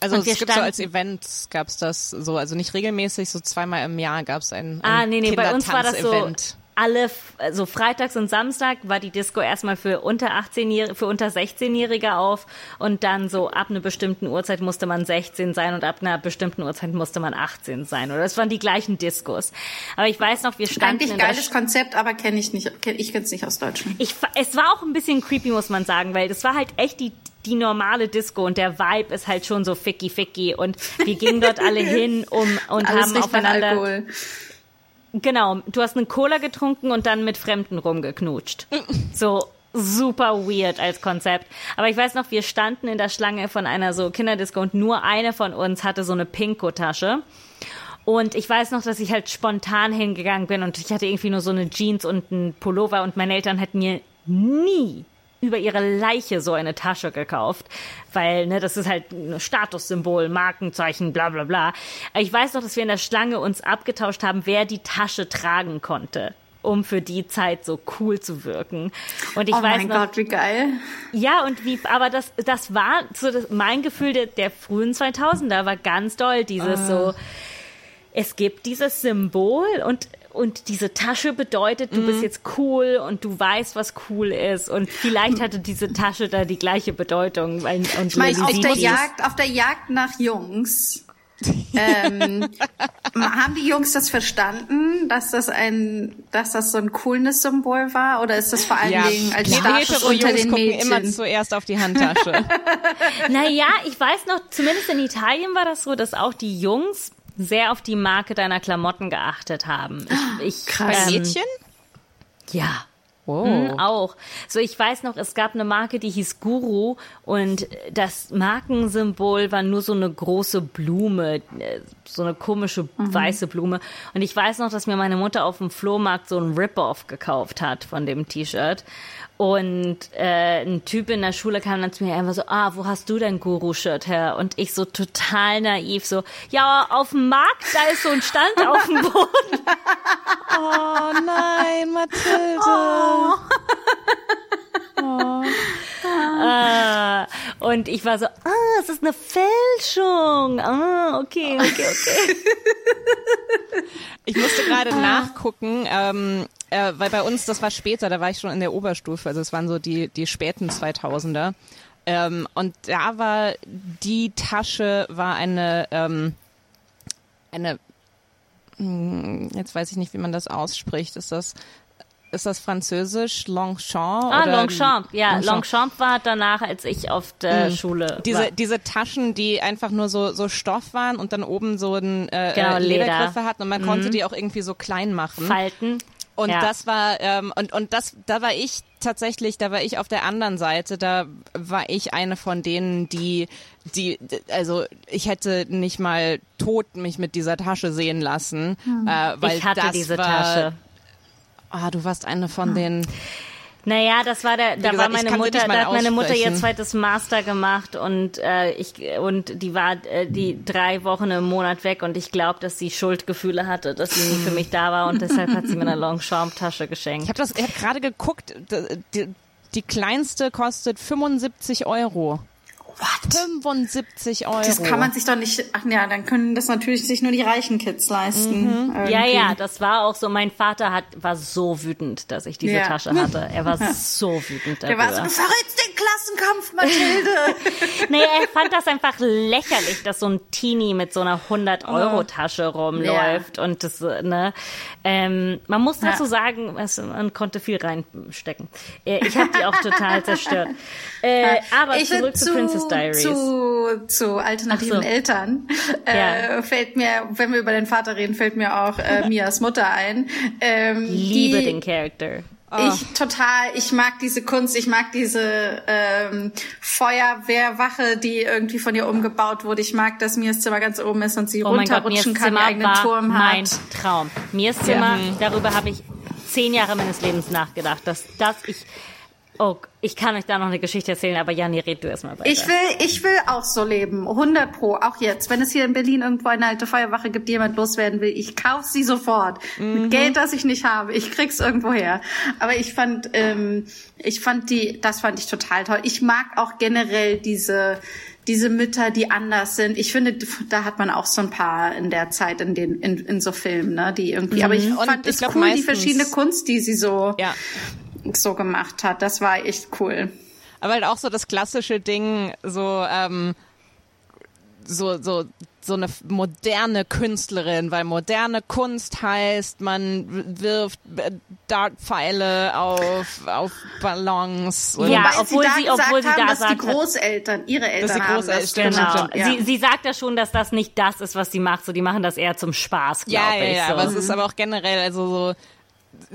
Also Und es gibt so als Event gab's das so, also nicht regelmäßig, so zweimal im Jahr gab's ein, ein Ah, nee, nee, bei uns war das so. Alle, also freitags und Samstag war die Disco erstmal für unter 18-Jährige, für unter 16-Jährige auf und dann so ab einer bestimmten Uhrzeit musste man 16 sein und ab einer bestimmten Uhrzeit musste man 18 sein. Oder das waren die gleichen Discos. Aber ich weiß noch, wir standen Eigentlich geiles Konzept, aber kenne ich nicht, kenn, ich kenne es nicht aus Deutschland. ich, es war auch ein bisschen creepy, muss man sagen, weil das war halt echt die, die normale Disco und der Vibe ist halt schon so ficky ficky und wir gingen dort alle hin um und Alles haben aufeinander Alkohol. Genau, du hast eine Cola getrunken und dann mit Fremden rumgeknutscht. So super weird als Konzept. Aber ich weiß noch, wir standen in der Schlange von einer so Kinderdisco und nur eine von uns hatte so eine Pinko-Tasche. Und ich weiß noch, dass ich halt spontan hingegangen bin und ich hatte irgendwie nur so eine Jeans und einen Pullover und meine Eltern hätten mir nie über ihre Leiche so eine Tasche gekauft, weil ne, das ist halt ein Statussymbol, Markenzeichen, bla bla bla. Aber Ich weiß noch, dass wir in der Schlange uns abgetauscht haben, wer die Tasche tragen konnte, um für die Zeit so cool zu wirken. Und ich oh weiß mein noch, Gott, wie geil. ja, und wie, aber das, das war so das, mein Gefühl der, der frühen 2000er war ganz doll, dieses so, es gibt dieses Symbol und, und diese Tasche bedeutet, du bist jetzt cool und du weißt, was cool ist und vielleicht hatte diese Tasche da die gleiche Bedeutung. Weil, und Ich meine, auf der Jagd, auf der Jagd nach Jungs, ähm, haben die Jungs das verstanden, dass das ein, dass das so ein Coolness-Symbol war, oder ist das vor allen Ja, Dingen als die Status unter Jungs den gucken immer zuerst auf die Handtasche. Naja, ich weiß noch, zumindest in Italien war das so, dass auch die Jungs sehr auf die Marke deiner Klamotten geachtet haben. Ich, ich, Krass. Bei ähm, Mädchen? Ja. Oh. Mhm, auch. So, ich weiß noch, es gab eine Marke, die hieß Guru und das Markensymbol war nur so eine große Blume, äh, so eine komische weiße Blume. Und ich weiß noch, dass mir meine Mutter auf dem Flohmarkt so ein Rip-Off gekauft hat von dem T-Shirt. Und äh, ein Typ in der Schule kam dann zu mir einfach so, ah, wo hast du dein Guru-Shirt her? Und ich so total naiv so, ja, auf dem Markt, da ist so ein Stand auf dem Boden. Oh nein, Mathilde. Ah, und ich war so, ah, es ist eine Fälschung. Ah, okay, okay, okay. Ich musste gerade nachgucken, ähm, äh, weil bei uns, das war später, da war ich schon in der Oberstufe, also es waren so die, die späten 2000er. Ähm, und da war die Tasche, war eine, ähm, eine, hm, jetzt weiß ich nicht, wie man das ausspricht, ist das, ist das französisch? Longchamp? Ah, oder- Longchamp. Ja, Longchamp. Longchamp war danach, als ich auf der Schule Diese, war. diese Taschen, die einfach nur so, so Stoff waren und dann oben so ein äh, Genau, äh, Leder. Ledergriffe hatten und man konnte die auch irgendwie so klein machen. Falten. Und ja. das war, ähm, und, und das, da war ich tatsächlich, da war ich auf der anderen Seite, da war ich eine von denen, die, die, also ich hätte nicht mal tot mich mit dieser Tasche sehen lassen, äh, weil Hm. ich hatte das diese war, Tasche. Ah, du warst eine von den. Naja, das war der, da gesagt, war meine Mutter, da hat meine Mutter ihr zweites Master gemacht und äh, ich und die war äh, die drei Wochen im Monat weg und ich glaube, dass sie Schuldgefühle hatte, dass sie nie für mich da war und deshalb hat sie mir eine Longchamp-Tasche geschenkt. Ich habe das, ich habe gerade geguckt, die, die kleinste kostet 75 Euro. What? 75 Euro. Das kann man sich doch nicht, ach ja, dann können das natürlich sich nur die reichen Kids leisten. Ja, irgendwie. ja, das war auch so. Mein Vater hat, war so wütend, dass ich diese Ja. Tasche hatte. Er war so wütend Der war so, darüber. du verrätst den Klassenkampf, Mathilde. Nee, er fand das einfach lächerlich, dass so ein Teenie mit so einer 100-Euro-Tasche rumläuft. Und das, ne, ähm, man muss dazu Ja. sagen, es, man konnte viel reinstecken. Äh, Ich habe die auch total zerstört. Äh, aber Ich zurück zu, Princess Diaries. Zu, zu alternativen so. Eltern Ja. äh, fällt mir, wenn wir über den Vater reden, fällt mir auch äh, Mias Mutter ein. Ähm, Liebe die, den Charakter. Ich total, ich mag diese Kunst, ich mag diese ähm, Feuerwehrwache, die irgendwie von ihr umgebaut wurde. Ich mag, dass Mias Zimmer ganz oben ist und sie Oh mein Gott, runterrutschen Mirs kann, Zimmer eigenen war Turm mein hat. Traum. Mirs Zimmer, darüber habe ich zehn Jahre meines Lebens nachgedacht, dass das ich. Oh, ich kann euch da noch eine Geschichte erzählen, aber Jani, red du erstmal weiter. Ich will, ich will auch so leben. 100 pro. Auch jetzt. Wenn es hier in Berlin irgendwo eine alte Feuerwache gibt, die jemand loswerden will, ich kauf sie sofort. Mit Geld, das ich nicht habe. Ich krieg's irgendwo her. Aber ich fand, ähm, ich fand die, das fand ich total toll. Ich mag auch generell diese, diese Mütter, die anders sind. Ich finde, da hat man auch so ein paar in der Zeit in den, in, in so Filmen, ne, die irgendwie, aber ich Und fand ich es glaub, cool, die meistens- verschiedene Kunst, die sie so, Ja. so gemacht hat. Das war echt cool. Aber halt auch so das klassische Ding, so, ähm, so, so, so eine moderne Künstlerin, weil moderne Kunst heißt, man wirft äh, Dartpfeile auf, auf Ballons. Und Ja, Wobei obwohl sie da obwohl sie haben, da dass die sagt- Großeltern, ihre Eltern die haben Großeltern- das Genau. Ja. Sie, sie sagt ja schon, dass das nicht das ist, was sie macht. So, die machen das eher zum Spaß, glaube Ja, ja, ich. ja, so. aber es ist aber auch generell, also so,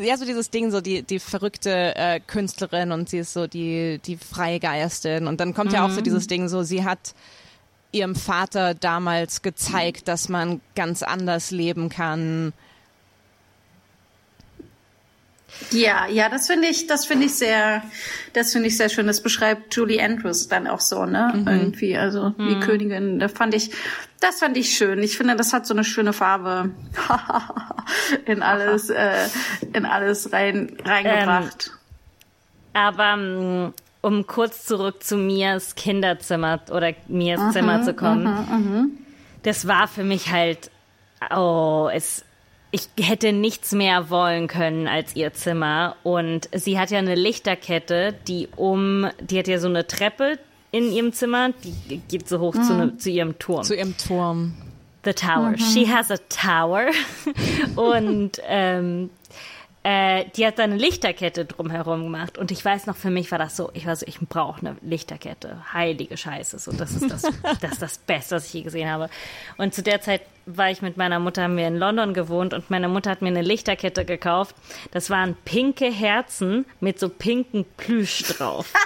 ja, so dieses Ding, so die, die verrückte äh, Künstlerin und sie ist so die, die Freigeistin. Und dann kommt ja auch so dieses Ding, so sie hat ihrem Vater damals gezeigt, dass man ganz anders leben kann. Ja, ja, das finde ich, das finde ich sehr, das finde ich sehr schön. Das beschreibt Julie Andrews dann auch so, ne? Mhm. Irgendwie, also die Königin. Da fand ich, das fand ich schön. Ich finde, das hat so eine schöne Farbe in alles, äh, in alles rein reingebracht. Aber mm, um kurz zurück zu Mias Kinderzimmer oder Mias Zimmer zu kommen, das war für mich halt, oh, es, ich hätte nichts mehr wollen können als ihr Zimmer. Und sie hat ja eine Lichterkette, die um, die hat ja so eine Treppe in ihrem Zimmer, die geht so hoch zu, ne, zu ihrem Turm. Zu ihrem Turm. The Tower. She has a tower. und ähm, äh, die hat da eine Lichterkette drumherum gemacht. Und ich weiß noch, für mich war das so, ich war so, ich brauche eine Lichterkette. Heilige Scheiße. So, das ist das, das ist das Beste, was ich je gesehen habe. Und zu der Zeit war ich mit meiner Mutter, haben wir in London gewohnt und meine Mutter hat mir eine Lichterkette gekauft. Das waren pinke Herzen mit so pinken Plüsch drauf.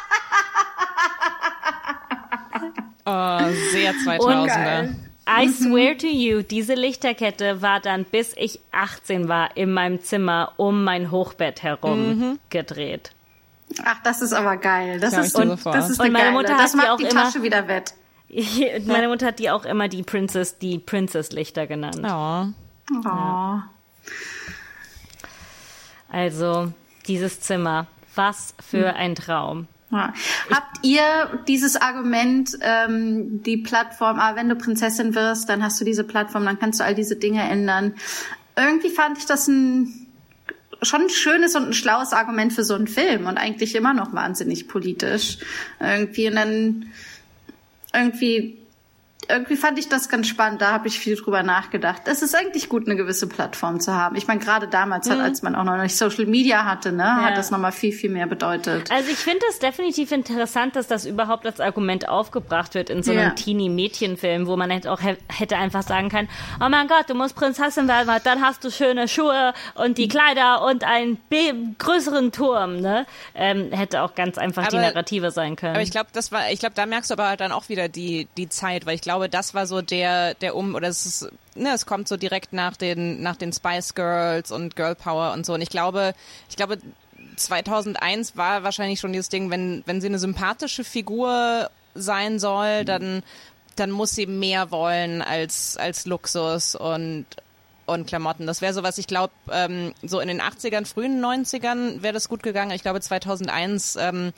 Oh, sehr 2000er. Geil. I swear to you, diese Lichterkette war dann, bis ich 18 war, in meinem Zimmer um mein Hochbett herum gedreht. Ach, das ist aber geil. Das Ja, ist, so und, vor. das ist Und eine meine geile. Mutter das hat die macht auch die immer- Tasche wieder wett. Meine Mutter hat die auch immer die Princess, die Princess-Lichter genannt. Oh. Oh. Also, dieses Zimmer. Was für Hm. ein Traum. Ja. Habt ihr dieses Argument, ähm, die Plattform, ah, wenn du Prinzessin wirst, dann hast du diese Plattform, dann kannst du all diese Dinge ändern. Irgendwie fand ich das ein schon ein schönes und ein schlaues Argument für so einen Film und eigentlich immer noch wahnsinnig politisch. Irgendwie und dann irgendwie irgendwie fand ich das ganz spannend, da habe ich viel drüber nachgedacht. Es ist eigentlich gut, eine gewisse Plattform zu haben. Ich meine, gerade damals, halt, als man auch noch nicht Social Media hatte, ne, hat das nochmal viel, viel mehr bedeutet. Also ich finde es definitiv interessant, dass das überhaupt als Argument aufgebracht wird in so einem Ja. Teenie-Mädchen-Film, wo man hätte auch hä- hätte einfach sagen können, oh mein Gott, du musst Prinzessin werden, weil dann hast du schöne Schuhe und die Kleider und einen größeren Turm, ne? Ähm, hätte auch ganz einfach die Aber- Narrative sein können. Aber ich glaube, das war, ich glaube, da merkst du aber halt dann auch wieder die die Zeit, weil ich glaube, das war so der der um oder es ist, ne, es kommt so direkt nach den nach den Spice Girls und Girl Power und so und ich glaube, ich glaube 2001 war wahrscheinlich schon dieses Ding, wenn wenn sie eine sympathische Figur sein soll, dann dann muss sie mehr wollen als als Luxus und und Klamotten. Das wäre so was, ich glaube, ähm, so in den 80ern, frühen 90ern wäre das gut gegangen. Ich glaube, 2001 ähm,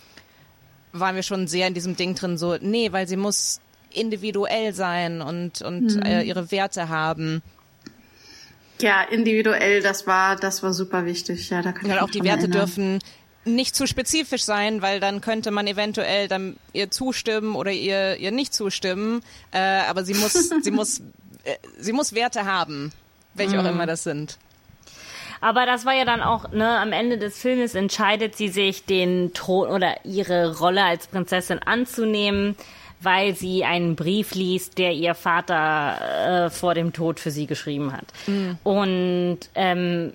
waren wir schon sehr in diesem Ding drin, so, nee, weil sie muss individuell sein und, und äh, ihre Werte haben. Ja, individuell, das war, das war super wichtig. Ja, da kann mich auch die Werte erinnern. dürfen nicht zu spezifisch sein, weil dann könnte man eventuell dann ihr zustimmen oder ihr ihr nicht zustimmen. Äh, aber sie muss sie muss äh, sie muss Werte haben, welche auch immer das sind. Aber das war ja dann auch, ne, am Ende des Filmes entscheidet sie sich, den Thron oder ihre Rolle als Prinzessin anzunehmen, weil sie einen Brief liest, der ihr Vater äh, vor dem Tod für sie geschrieben hat. Und ähm,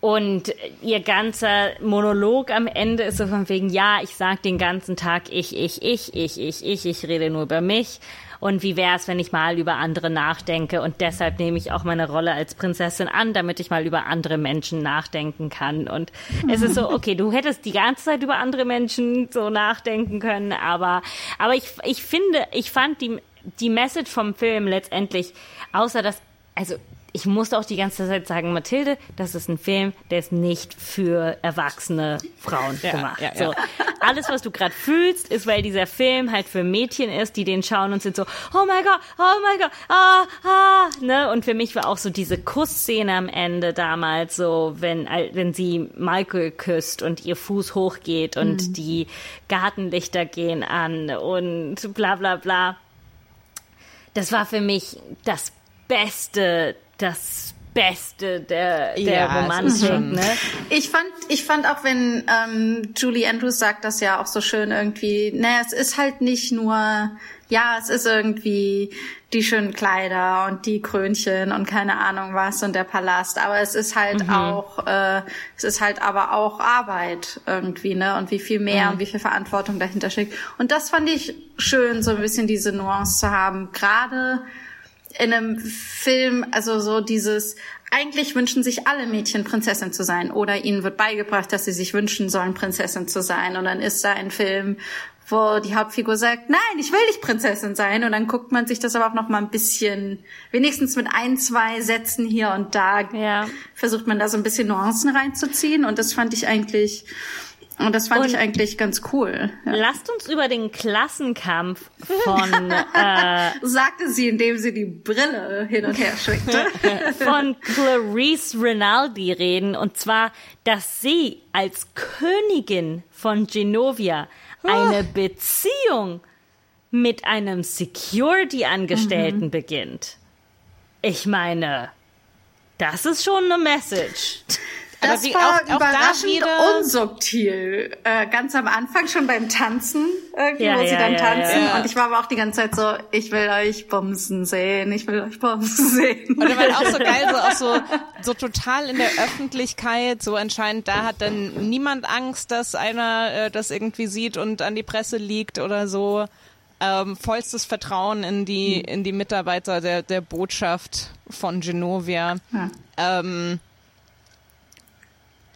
und ihr ganzer Monolog am Ende ist so von wegen, ja, ich sag den ganzen Tag ich, ich, ich, ich, ich, ich, ich rede nur über mich. Und wie wär's, wenn ich mal über andere nachdenke? Und deshalb nehme ich auch meine Rolle als Prinzessin an, damit ich mal über andere Menschen nachdenken kann. Und es ist so, okay, du hättest die ganze Zeit über andere Menschen so nachdenken können, aber, aber ich, ich finde, ich fand die, die Message vom Film letztendlich, außer dass, also ich musste auch die ganze Zeit sagen, Mathilde, das ist ein Film, der ist nicht für erwachsene Frauen Ja, gemacht. ja, ja. So, alles, was du gerade fühlst, ist, weil dieser Film halt für Mädchen ist, die den schauen und sind so, oh mein Gott, oh mein Gott, ah, ah, ne? Und für mich war auch so diese Kussszene am Ende damals so, wenn, wenn sie Michael küsst und ihr Fuß hochgeht und die Gartenlichter gehen an und bla bla bla. Das war für mich das Beste, das Beste der, der Ja, Romantik, schon- ne? Ich fand, ich fand auch, wenn ähm, Julie Andrews sagt das ja auch so schön irgendwie, naja, es ist halt nicht nur, ja, es ist irgendwie die schönen Kleider und die Krönchen und keine Ahnung was und der Palast, aber es ist halt auch, äh, es ist halt aber auch Arbeit irgendwie, ne? Und wie viel mehr und wie viel Verantwortung dahinter steckt. Und das fand ich schön, so ein bisschen diese Nuance zu haben, gerade in einem Film, also so dieses, eigentlich wünschen sich alle Mädchen Prinzessin zu sein oder ihnen wird beigebracht, dass sie sich wünschen sollen, Prinzessin zu sein. Und dann ist da ein Film, wo die Hauptfigur sagt, nein, ich will nicht Prinzessin sein. Und dann guckt man sich das aber auch noch mal ein bisschen, wenigstens mit ein, zwei Sätzen hier und da, Ja. versucht man da so ein bisschen Nuancen reinzuziehen. Und das fand ich eigentlich, und das fand Und- ich eigentlich ganz cool. Ja. Lasst uns über den Klassenkampf von, äh, Sagte sie, indem sie die Brille hin und her schwenkte. von Clarice Rinaldi reden. Und zwar, dass sie als Königin von Genovia eine Beziehung mit einem Security-Angestellten beginnt. Ich meine, das ist schon eine Message. Das wie- war auch- auch überraschend wieder- unsubtil. Äh, ganz am Anfang schon beim Tanzen, irgendwie, Ja, wo sie ja, dann ja, tanzen. Und ich war aber auch die ganze Zeit so, ich will euch bumsen sehen, ich will euch bumsen sehen. Und weil auch so geil, so auch so, so total in der Öffentlichkeit, so anscheinend, da hat dann niemand Angst, dass einer äh, das irgendwie sieht und an die Presse liegt oder so. Ähm, vollstes Vertrauen in die, in die Mitarbeiter der, der Botschaft von Genovia. Ähm,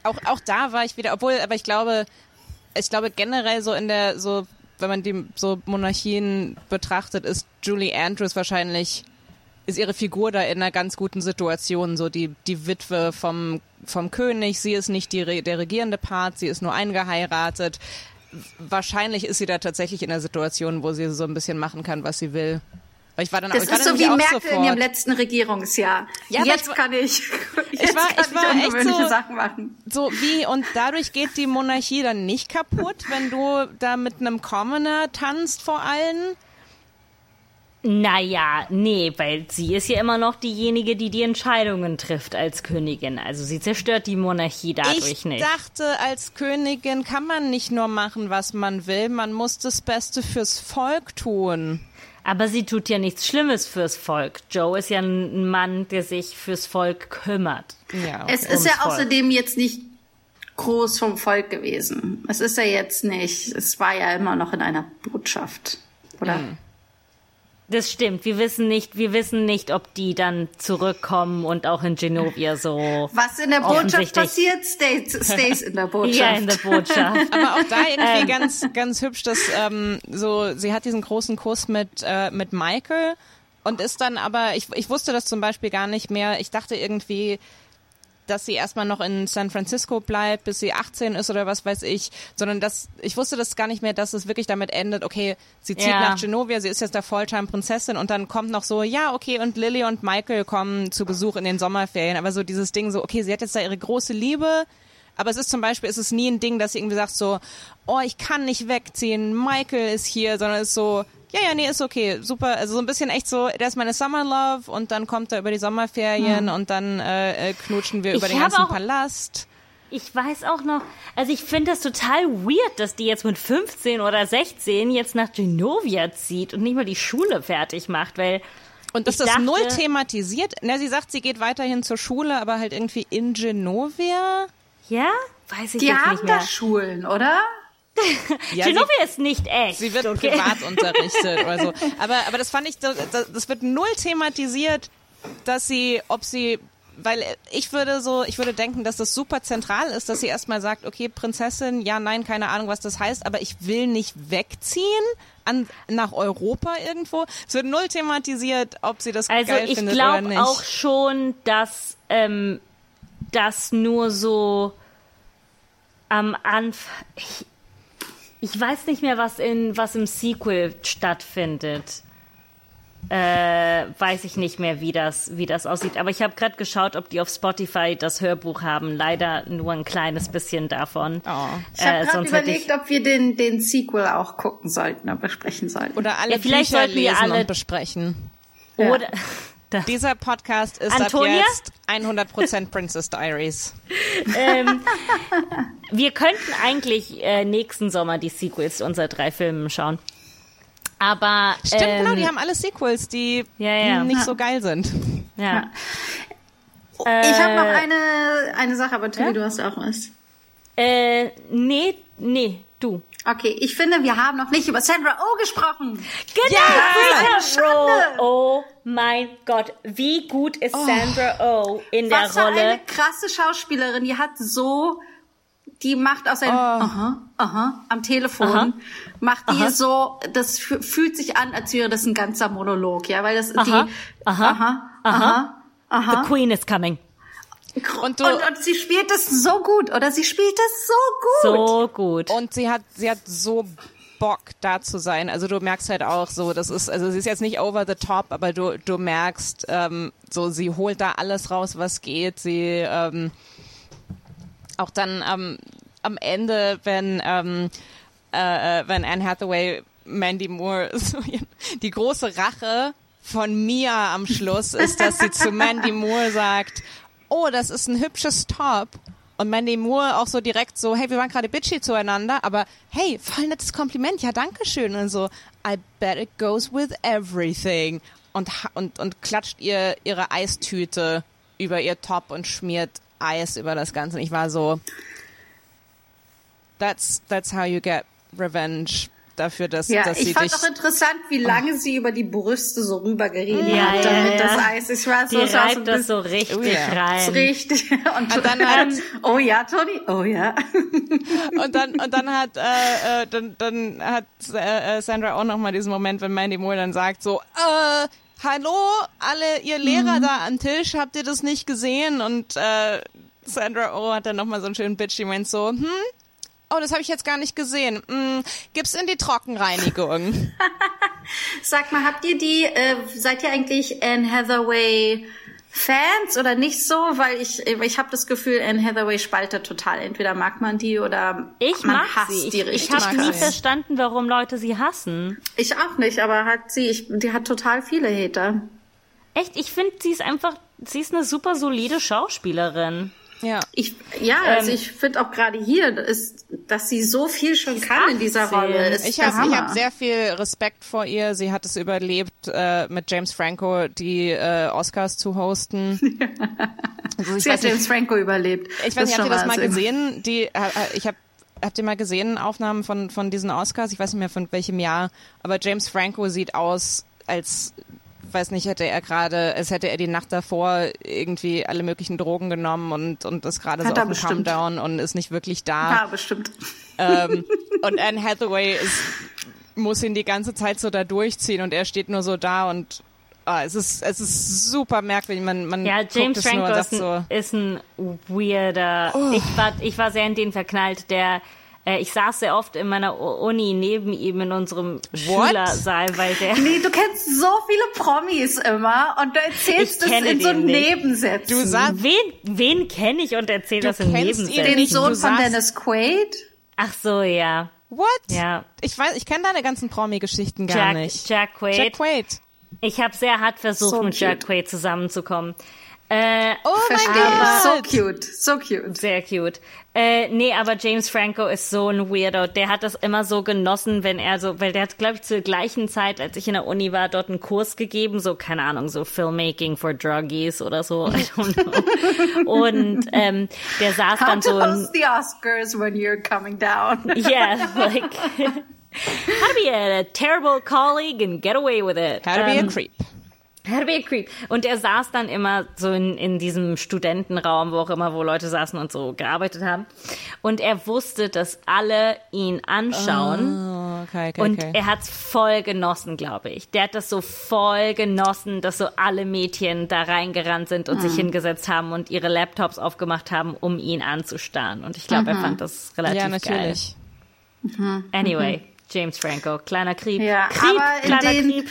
auch, auch da war ich wieder, obwohl, aber ich glaube, ich glaube generell so in der, so, wenn man die so Monarchien betrachtet, ist Julie Andrews wahrscheinlich, ist ihre Figur da in einer ganz guten Situation, so die, die Witwe vom, vom König, sie ist nicht die, der regierende Part, sie ist nur eingeheiratet. Wahrscheinlich ist sie da tatsächlich in einer Situation, wo sie so ein bisschen machen kann, was sie will. Weil ich war dann Das ich war ist so wie Merkel in ihrem sofort- letzten Regierungsjahr. Ja, jetzt ich war- kann ich, jetzt war- kann ich war echt ungewöhnliche so- Sachen machen. So wie, und dadurch geht die Monarchie dann nicht kaputt, wenn du da mit einem Commoner tanzt vor allen. Naja, nee, weil sie ist ja immer noch diejenige, die die Entscheidungen trifft als Königin. Also sie zerstört die Monarchie dadurch ich nicht. dachte, als Königin kann man nicht nur machen, was man will, man muss das Beste fürs Volk tun. Aber sie tut ja nichts Schlimmes fürs Volk. Joe ist ja ein Mann, der sich fürs Volk kümmert. Ja. Es ist ja Volk. außerdem jetzt nicht groß vom Volk gewesen. Es ist ja jetzt nicht, es war ja immer noch in einer Botschaft, oder? Hm. Das stimmt. Wir wissen nicht, wir wissen nicht, ob die dann zurückkommen und auch in Genovia so. Was in der Botschaft passiert, stays, stays in der Botschaft. Ja, in der Botschaft. Aber auch da irgendwie Ähm. ganz, ganz hübsch, dass ähm, so, sie hat diesen großen Kuss mit, äh, mit Michael und ist dann aber, ich, ich wusste das zum Beispiel gar nicht mehr. Ich dachte irgendwie, dass sie erstmal noch in San Francisco bleibt, bis sie 18 ist oder was weiß ich, sondern dass ich wusste das gar nicht mehr, dass es wirklich damit endet, okay, sie zieht Ja. nach Genovia, sie ist jetzt der Fulltime-Prinzessin und dann kommt noch so, ja, okay, und Lily und Michael kommen zu Besuch in den Sommerferien, aber so dieses Ding so, okay, sie hat jetzt da ihre große Liebe, Aber es ist zum Beispiel, es ist nie ein Ding, dass sie irgendwie sagt so, oh, ich kann nicht wegziehen, Michael ist hier, sondern es ist so, ja, ja, nee, ist okay, super. Also so ein bisschen echt so, der ist meine Summer Love und dann kommt er über die Sommerferien und dann äh, äh, knutschen wir Ich über den ganzen Palast. Ich weiß auch noch, also ich finde das total weird, dass die jetzt mit 15 oder 16 jetzt nach Genovia zieht und nicht mal die Schule fertig macht, weil Und dass das dachte- null thematisiert. Na, sie sagt, sie geht weiterhin zur Schule, aber halt irgendwie in Genovia. Ja, weiß ich Die jetzt haben nicht mehr. da Schulen, oder? Ja, Genovia ist nicht echt. Sie wird okay? privat unterrichtet oder so. Aber, aber das fand ich, das, das wird null thematisiert, dass sie, ob sie, weil ich würde so, ich würde denken, dass das super zentral ist, dass sie erstmal sagt, okay, Prinzessin, ja, nein, keine Ahnung, was das heißt, aber ich will nicht wegziehen an, nach Europa irgendwo. Es wird null thematisiert, ob sie das Also geil ich findet oder glaube nicht. auch schon, dass ähm, das nur so am Anfang. Ich, ich weiß nicht mehr, was in was im Sequel stattfindet. Äh, weiß ich nicht mehr, wie das, wie das aussieht. Aber ich habe gerade geschaut, ob die auf Spotify das Hörbuch haben. Leider nur ein kleines bisschen davon. Oh. Ich habe Äh, gerade überlegt, ob wir den, den Sequel auch gucken sollten oder besprechen sollten. Oder alle Ja, vielleicht Bücher sollten wir lesen alle- und besprechen. Ja. Da, Dieser Podcast ist Antonia? ab jetzt 100% Princess Diaries. ähm, wir könnten eigentlich äh, nächsten Sommer die Sequels unserer drei Filme schauen. Aber Stimmt, ähm, genau, die haben alle Sequels, die Ja, ja. nicht so geil sind. ja. ich habe noch Äh, eine, eine Sache, aber Tobi, du hast auch was. Äh, nee, nee, du. Okay, ich finde, wir haben noch nicht über Sandra Oh gesprochen. Genau, Sandra Schande. Oh, oh mein Gott, wie gut ist Sandra Oh in der Was für Rolle? eine krasse Schauspielerin. Die hat so, die macht aus einem aha, aha, am Telefon, Aha. macht die Aha. so, das fü- fühlt sich an, als wäre das ein ganzer Monolog, ja, weil das Aha. die, Aha. aha, aha, aha. The Queen is coming. Und Und, du- und, sie spielt es so gut, oder sie spielt es so gut. So gut. Und sie hat, sie hat so Bock da zu sein. Also du merkst halt auch so, das ist, also sie ist jetzt nicht over the top, aber du, du merkst, ähm, so sie holt da alles raus, was geht. Sie ähm, auch dann ähm, am Ende, wenn ähm, äh, äh, wenn Anne Hathaway Mandy Moore so, die große Rache von Mia am Schluss ist, dass sie zu Mandy Moore sagt, oh, das ist ein hübsches Top. Und Mandy Moore auch so direkt so, hey, wir waren gerade bitchy zueinander, aber hey, voll nettes Kompliment, ja, danke schön. Und so, I bet it goes with everything. Und, und, und klatscht ihr ihre Eistüte über ihr Top und schmiert Eis über das Ganze. Und ich war so, that's, that's how you get revenge dafür, dass, Ja, dass ich sie fand dich... auch interessant, wie lange sie über die Brüste so rübergeredet Ja, hat, ja, damit ja. das Eis. Ich war so, Die es war so reibt das so richtig Oh ja. rein. richtig. Und, Und dann hat, oh ja, Toni, oh ja. und dann und dann hat äh, äh, dann dann hat äh, äh, Sandra auch noch mal diesen Moment, wenn Mandy Moore dann sagt so äh, Hallo, alle ihr Lehrer Mhm. da am Tisch, habt ihr das nicht gesehen? Und äh, Sandra Oh hat dann noch mal so einen schönen bitchy Moment so, hm, oh, das habe ich jetzt gar nicht gesehen. Hm, gib's in die Trockenreinigung. Sag mal, habt ihr die, äh, seid ihr eigentlich Anne Hathaway Fans oder nicht so? Weil ich, ich habe das Gefühl, Anne Hathaway spaltet total. Entweder mag man die oder Ich man mag hasst sie. die Ich, ich richtig. habe nie verstanden, warum Leute sie hassen. Ich auch nicht, aber hat sie, ich, die hat total viele Hater. Echt, ich finde, sie ist einfach, sie ist eine super solide Schauspielerin. Ja. Ich, ja, also ich finde auch gerade hier, ist, dass sie so viel schon kann in dieser 18. Rolle. Ist Ich habe hab sehr viel Respekt vor ihr. Sie hat es überlebt, äh, mit James Franco die äh, Oscars zu hosten. Also Sie hat nicht- James Franco überlebt. Ich weiß nicht, habt ihr das mal gesehen? Die, äh, äh, ich hab, habt ihr mal gesehen Aufnahmen von von diesen Oscars? Ich weiß nicht mehr von welchem Jahr, aber James Franco sieht aus, als weiß nicht, hätte er gerade, als hätte er die Nacht davor irgendwie alle möglichen Drogen genommen und und ist gerade so auf dem. Countdown und ist nicht wirklich da. Ja, bestimmt. ähm, und Anne Hathaway ist, muss ihn die ganze Zeit so da durchziehen und er steht nur so da und ah, es ist es ist super merkwürdig. Man man Ja, guckt James es nur Franco ist sagt so. ein, ist ein weirder. Oh. Ich war, ich war sehr in den verknallt, der ich saß sehr oft in meiner Uni neben ihm in unserem What? Schülersaal, weil der Nee, du kennst so viele Promis immer und du erzählst Ich es in so. Nebensätzen. Du sagst, Wen, wen kenne ich und erzähle Du das in kennst ihn Nebensätzen? den Sohn von Dennis Quaid. Ach so, ja. what? Ja. Ich weiß, ich kenne deine ganzen Promi-Geschichten gar Jack, nicht. Jack Quaid. Jack Quaid. Ich habe sehr hart versucht, So mit. Jack Quaid zusammenzukommen. Äh, Oh mein Verstehe. Gott. So cute, so cute. Sehr cute. Äh, nee, aber James Franco ist so ein Weirdo. Der hat das immer so genossen, wenn er so, weil der hat, glaube ich, zur gleichen Zeit, als ich in der Uni war, dort einen Kurs gegeben, so, keine Ahnung, so Filmmaking for Druggies oder so. I don't know. Und ähm, der saß How dann to so in, host the Oscars when you're coming down. yeah, like, how to be a terrible colleague and get away with it. How to be Ähm, a creep. A creep. Und er saß dann immer so in, in diesem Studentenraum, wo auch immer, wo Leute saßen und so gearbeitet haben. Und er wusste, dass alle ihn anschauen. Oh, okay, okay, Und okay. er hat's voll genossen, glaube ich. Der hat das so voll genossen, dass so alle Mädchen da reingerannt sind und Mhm. sich hingesetzt haben und ihre Laptops aufgemacht haben, um ihn anzustarren. Und ich glaube, er fand das relativ Mhm. ja, geil. natürlich. Anyway, James Franco, kleiner Creep. Ja, Creep, aber in kleiner den, Creep.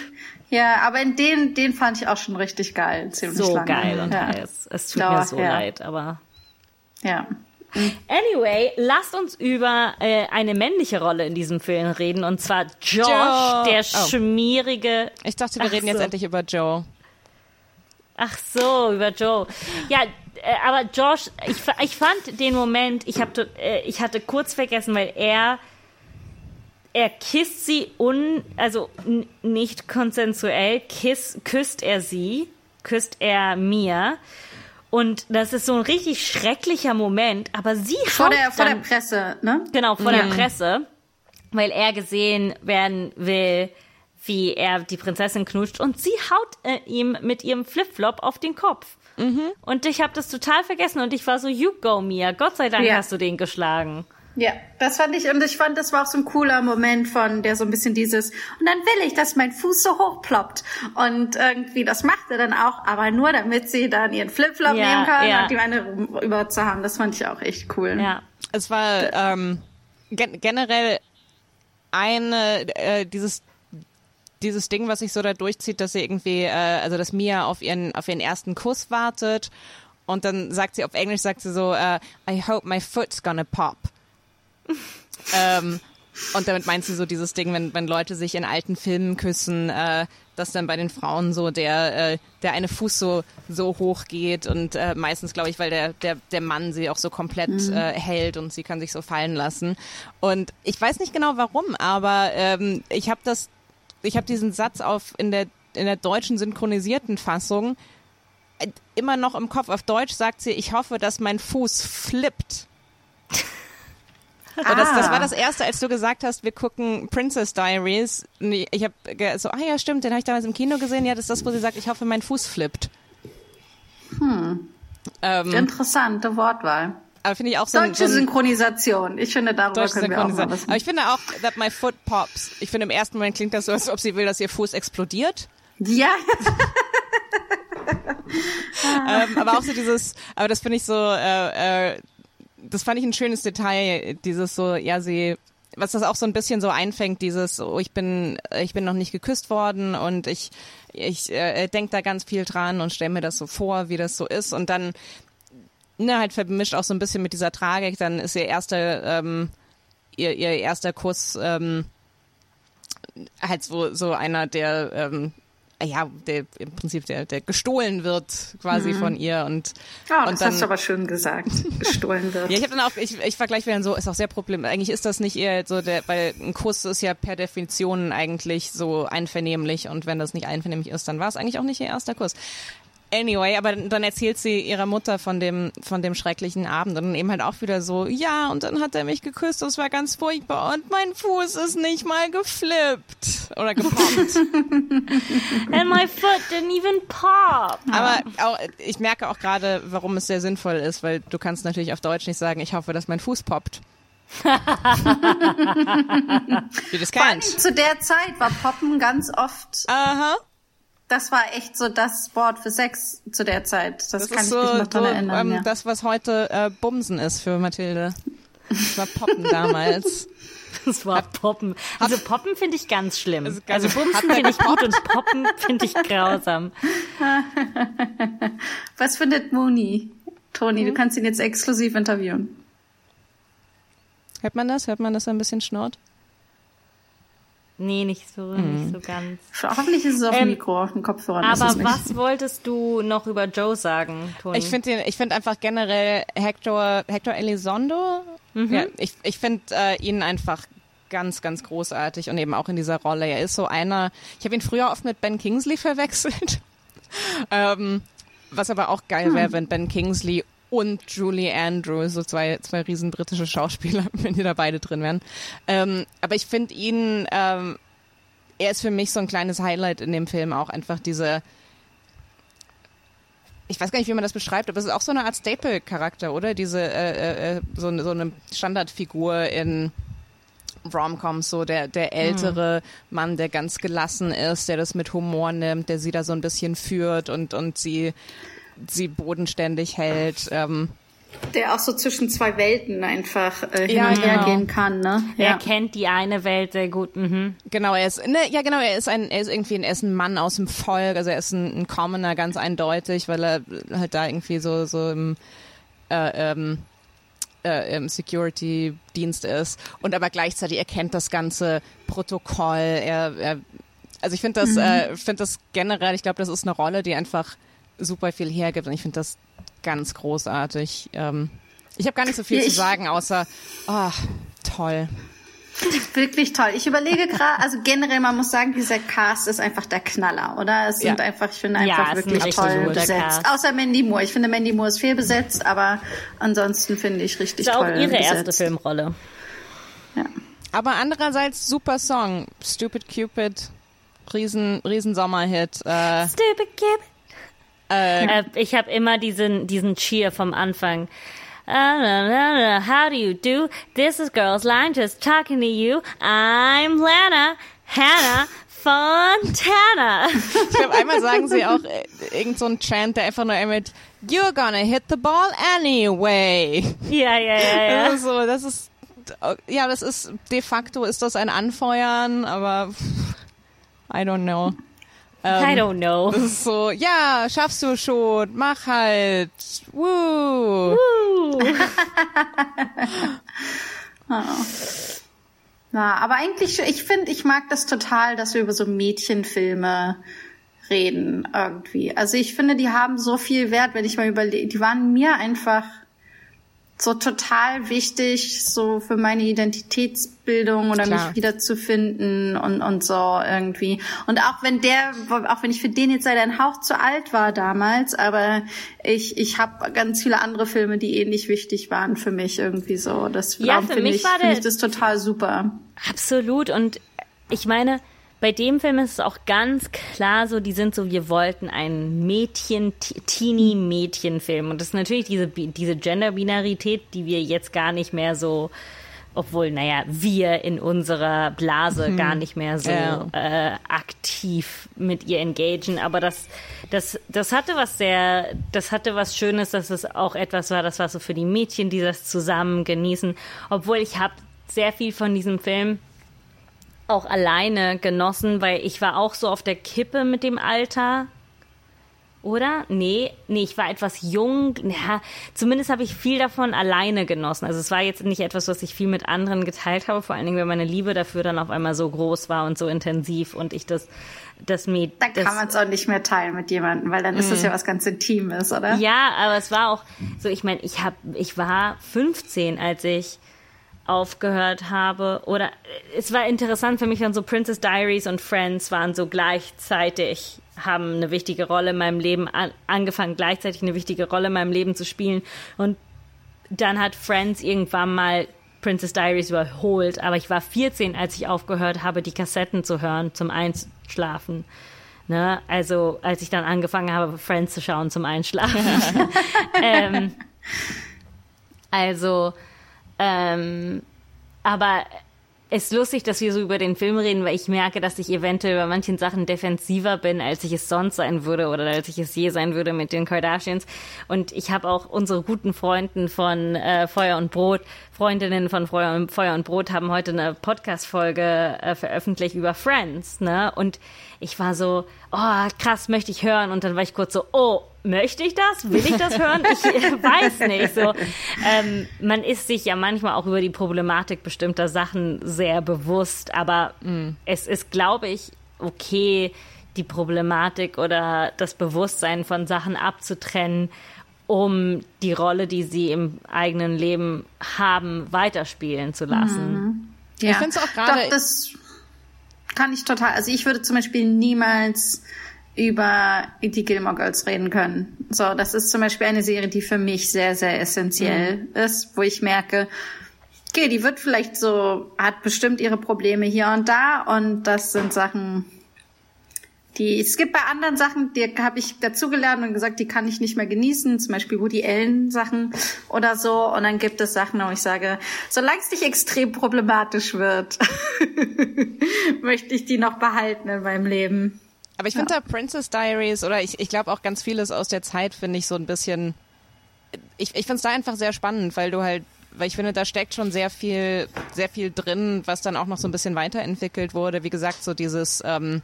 ja, aber in den, den fand ich auch schon richtig geil, ziemlich So lange. geil und ja. heiß. Es tut Ja, mir so ja. leid, aber Ja. Anyway, lasst uns über äh, eine männliche Rolle in diesem Film reden und zwar Josh, Joe. der Oh. schmierige. Ich dachte, wir Ach reden jetzt so. endlich über Joe. Ach so, über Joe. Ja, äh, aber Josh, ich, ich fand den Moment, ich, hab, äh, ich hatte kurz vergessen, weil er er kisst sie un, also nicht konsensuell, kiss, küsst er sie, küsst er mir. Und das ist so ein richtig schrecklicher Moment, aber sie Vor haut der, vor der dann, Presse, ne? Genau, vor der Presse, weil er gesehen werden will, wie er die Prinzessin knutscht und sie haut äh, ihm mit ihrem Flipflop auf den Kopf. Und ich habe das total vergessen und ich war so, you go, Mia. Gott sei Dank Ja. hast du den geschlagen. Ja, das fand ich, und ich fand, das war auch so ein cooler Moment von, der so ein bisschen dieses, und dann will ich, dass mein Fuß so hoch ploppt. Und irgendwie, das macht er dann auch, aber nur damit sie dann ihren Flipflop Ja, nehmen kann ja. und die eine über zu haben. Das fand ich auch echt cool. Ja. Es war ähm, gen generell eine, äh, dieses dieses Ding, was sich so da durchzieht, dass sie irgendwie, äh, also dass Mia auf ihren, auf ihren ersten Kuss wartet und dann sagt sie auf Englisch, sagt sie so, äh, I hope my foot's gonna pop. Ähm, und damit meint sie so dieses Ding, wenn, wenn Leute sich in alten Filmen küssen, äh, dass dann bei den Frauen so der, äh, der eine Fuß so, so hoch geht und äh, meistens, glaube ich, weil der, der, der Mann sie auch so komplett äh, hält und sie kann sich so fallen lassen. Und ich weiß nicht genau warum, aber ähm, ich habe das, ich habe diesen Satz auf in der, in der deutschen synchronisierten Fassung äh, immer noch im Kopf. Auf Deutsch sagt sie, ich hoffe, dass mein Fuß flippt. Und das, das war das erste, als du gesagt hast, wir gucken Princess Diaries. Ich habe so, ah ja, stimmt, den habe ich damals im Kino gesehen. Ja, das ist das, wo sie sagt, ich hoffe, mein Fuß flippt. Ähm, Interessante Wortwahl. aber finde ich auch so ein, Deutsche so ein Synchronisation. Ich finde, darüber deutsche können wir auch mal was Aber ich finde auch, that my foot pops. Ich finde im ersten Moment klingt das so, als ob sie will, dass ihr Fuß explodiert. Ja, ähm, aber auch so dieses, aber das finde ich so, äh, äh, das fand ich ein schönes Detail, dieses so, ja, sie, was das auch so ein bisschen so einfängt, dieses, oh, ich bin, ich bin noch nicht geküsst worden und ich, ich äh, denke da ganz viel dran und stelle mir das so vor, wie das so ist. Und dann, ne, halt vermischt auch so ein bisschen mit dieser Tragik, dann ist ihr erster, ähm, ihr, ihr erster Kuss, ähm, halt so, so einer, der, ähm, ja, der im Prinzip der, der gestohlen wird quasi von ihr und oh, und das dann, hast du aber schön gesagt. Gestohlen wird. ja, ich habe dann auch, ich, ich vergleiche dann so, ist auch sehr problem. Eigentlich ist das nicht eher so der, weil ein Kuss ist ja per Definition eigentlich so einvernehmlich und wenn das nicht einvernehmlich ist, dann war es eigentlich auch nicht ihr erster Kuss. Anyway, aber dann erzählt sie ihrer Mutter von dem, von dem schrecklichen Abend und dann eben halt auch wieder so, ja, und dann hat er mich geküsst, das war ganz furchtbar und mein Fuß ist nicht mal geflippt oder gepoppt. And my foot didn't even pop. Aber auch, ich merke auch gerade, warum es sehr sinnvoll ist, weil du kannst natürlich auf Deutsch nicht sagen, ich hoffe, dass mein Fuß poppt. Wie das kennt. zu der Zeit war Poppen ganz oft, Aha. Das war echt so das Wort für Sex zu der Zeit. Das, Das kann ist ich so, mich noch dran so erinnern. ähm, ja. das, was heute äh, Bumsen ist für Mathilde. Das war Poppen damals. Das war Poppen. Also Poppen finde ich ganz schlimm. Also ganz- Also Bumsen finde ich gut und Poppen finde ich grausam. Was findet Mooney? Toni, du kannst ihn jetzt exklusiv interviewen. Hört man das? Hört man, dass er ein bisschen schnurrt? Nee, nicht so, nicht so ganz. Hoffentlich ist es auf dem Ähm, Mikro, auf dem Kopfhörer. Aber was wolltest du noch über Joe sagen, Toni? Ich finde ich finde einfach generell Hector, Hector Elizondo, ja, ich, ich finde äh, ihn einfach ganz, ganz großartig und eben auch in dieser Rolle. Er ist so einer, ich habe ihn früher oft mit Ben Kingsley verwechselt, ähm, was aber auch geil wäre, wenn Ben Kingsley und Julie Andrews, so zwei, zwei riesen britische Schauspieler, wenn die da beide drin wären. Ähm, aber ich finde ihn, ähm, er ist für mich so ein kleines Highlight in dem Film auch einfach diese, ich weiß gar nicht, wie man das beschreibt, aber es ist auch so eine Art Staple-Charakter, oder? Diese, äh, äh, so, eine- so eine Standardfigur in Romcoms, so der, der ältere Mann, der ganz gelassen ist, der das mit Humor nimmt, der sie da so ein bisschen führt und, und sie, sie bodenständig hält. Ähm, Der auch so zwischen zwei Welten einfach äh, hin Ja, und her genau. gehen kann, ne? er kennt die eine Welt sehr gut. Mhm. Genau, er ist, ne, ja genau, er ist ein, er ist irgendwie ein, er ist ein Mann aus dem Volk, also er ist ein, ein Commoner, ganz eindeutig, weil er halt da irgendwie so, so im, äh, ähm, äh, im Security-Dienst ist und aber gleichzeitig erkennt das ganze Protokoll, er, er also ich finde das, äh, finde das generell, ich glaube, das ist eine Rolle, die einfach super viel hergibt und ich finde das ganz großartig. Ähm, ich habe gar nicht so viel Ja, zu ich- sagen, außer, ah, toll. Wirklich toll. Ich überlege gerade, also generell, man muss sagen, dieser Cast ist einfach der Knaller, oder? Es sind Ja. einfach, ich finde Ja, einfach ist ein wirklich richtig toll besetzt. Cast. Außer Mandy Moore. Ich finde, Mandy Moore ist fehlbesetzt, aber ansonsten finde ich richtig Das ist auch toll ihre besetzt. erste Filmrolle. Ja. Aber andererseits super Song. Stupid Cupid, riesen, riesen Sommerhit. Äh, Stupid Kid. Äh, ich habe immer diesen, diesen Cheer vom Anfang. Na, How do you do? This is Girls Line just talking to you. I'm Lana, Hannah Fontana. ich glaube, einmal sagen sie auch äh, irgend so Chant, der einfach nur mit You're gonna hit the ball anyway. ja, ja, ja, ja. Das ist so, das ist, ja, das ist, de facto ist das ein Anfeuern, aber I don't know. I don't know. Das ist so, ja, schaffst du schon, mach halt, woo. Na, aber eigentlich, ich finde, ich mag das total, dass wir über so Mädchenfilme reden irgendwie. Also ich finde, die haben so viel Wert, wenn ich mal überlege. Die waren mir einfach so total wichtig, so für meine Identitätsbildung oder Klar. mich wiederzufinden und, und so irgendwie. Und auch wenn der, auch wenn ich für den jetzt leider ein Hauch zu alt war damals, aber ich, ich habe ganz viele andere Filme, die ähnlich wichtig waren für mich irgendwie so. Das Ja, für mich ich, war der- ich das total super. Absolut. Und ich meine, bei dem Film ist es auch ganz klar so, die sind so, wir wollten einen Mädchen, Teenie-Mädchen-Film. Und das ist natürlich diese, diese Gender-Binarität, die wir jetzt gar nicht mehr so, obwohl, naja, wir in unserer Blase gar nicht mehr so Ja. äh, aktiv mit ihr engagen. Aber das, das, das hatte was sehr, das hatte was Schönes, dass es auch etwas war, das war so für die Mädchen, die das zusammen genießen. Obwohl ich habe sehr viel von diesem Film auch alleine genossen, weil ich war auch so auf der Kippe mit dem Alter. Oder? Nee, nee, ich war etwas jung. Ja, zumindest habe ich viel davon alleine genossen. Also es war jetzt nicht etwas, was ich viel mit anderen geteilt habe, vor allen Dingen, weil meine Liebe dafür dann auf einmal so groß war und so intensiv und ich das, das mir. Dann das, kann man es auch nicht mehr teilen mit jemandem, weil dann ist das ja was ganz Intimes, oder? Ja, aber es war auch so, ich meine, ich hab, ich war 15, als ich aufgehört habe. Oder es war interessant für mich, dann so Princess Diaries und Friends waren so gleichzeitig, haben eine wichtige Rolle in meinem Leben an, angefangen, gleichzeitig eine wichtige Rolle in meinem Leben zu spielen. Und dann hat Friends irgendwann mal Princess Diaries überholt, aber ich war 14, als ich aufgehört habe, die Kassetten zu hören zum Einschlafen. Ne? Also als ich dann angefangen habe, Friends zu schauen zum Einschlafen. ähm, also, ähm, aber es ist lustig, dass wir so über den Film reden, weil ich merke, dass ich eventuell bei manchen Sachen defensiver bin, als ich es sonst sein würde oder als ich es je sein würde mit den Kardashians. Und ich habe auch unsere guten Freunden von äh, Feuer und Brot, Freundinnen von Feuer und, Feuer und Brot haben heute eine Podcast-Folge äh, veröffentlicht über Friends, ne? Und ich war so, oh, krass, möchte ich hören. Und dann war ich kurz so, oh, möchte ich das? Will ich das hören? Ich weiß nicht. So, ähm, man ist sich ja manchmal auch über die Problematik bestimmter Sachen sehr bewusst, aber mm. es ist, glaube ich, okay, die Problematik oder das Bewusstsein von Sachen abzutrennen, um die Rolle, die sie im eigenen Leben haben, weiterspielen zu lassen. Mhm. Ja, ich finde es auch gerade. Das kann ich total. Also ich würde zum Beispiel niemals über die Gilmore Girls reden können. So, das ist zum Beispiel eine Serie, die für mich sehr, sehr essentiell mhm. ist, wo ich merke, okay, die wird vielleicht so, hat bestimmt ihre Probleme hier und da und das sind Sachen, die, es gibt bei anderen Sachen, die habe ich dazugelernt und gesagt, die kann ich nicht mehr genießen, zum Beispiel Woody Allen Sachen oder so. Und dann gibt es Sachen, wo ich sage, solange es nicht extrem problematisch wird, möchte ich die noch behalten in meinem Leben. Aber ich finde ja. da Princess Diaries oder ich, ich glaube auch ganz vieles aus der Zeit finde ich so ein bisschen, ich, ich finde es da einfach sehr spannend, weil du halt, weil ich finde, da steckt schon sehr viel, sehr viel drin, was dann auch noch so ein bisschen weiterentwickelt wurde. Wie gesagt, so dieses, ähm,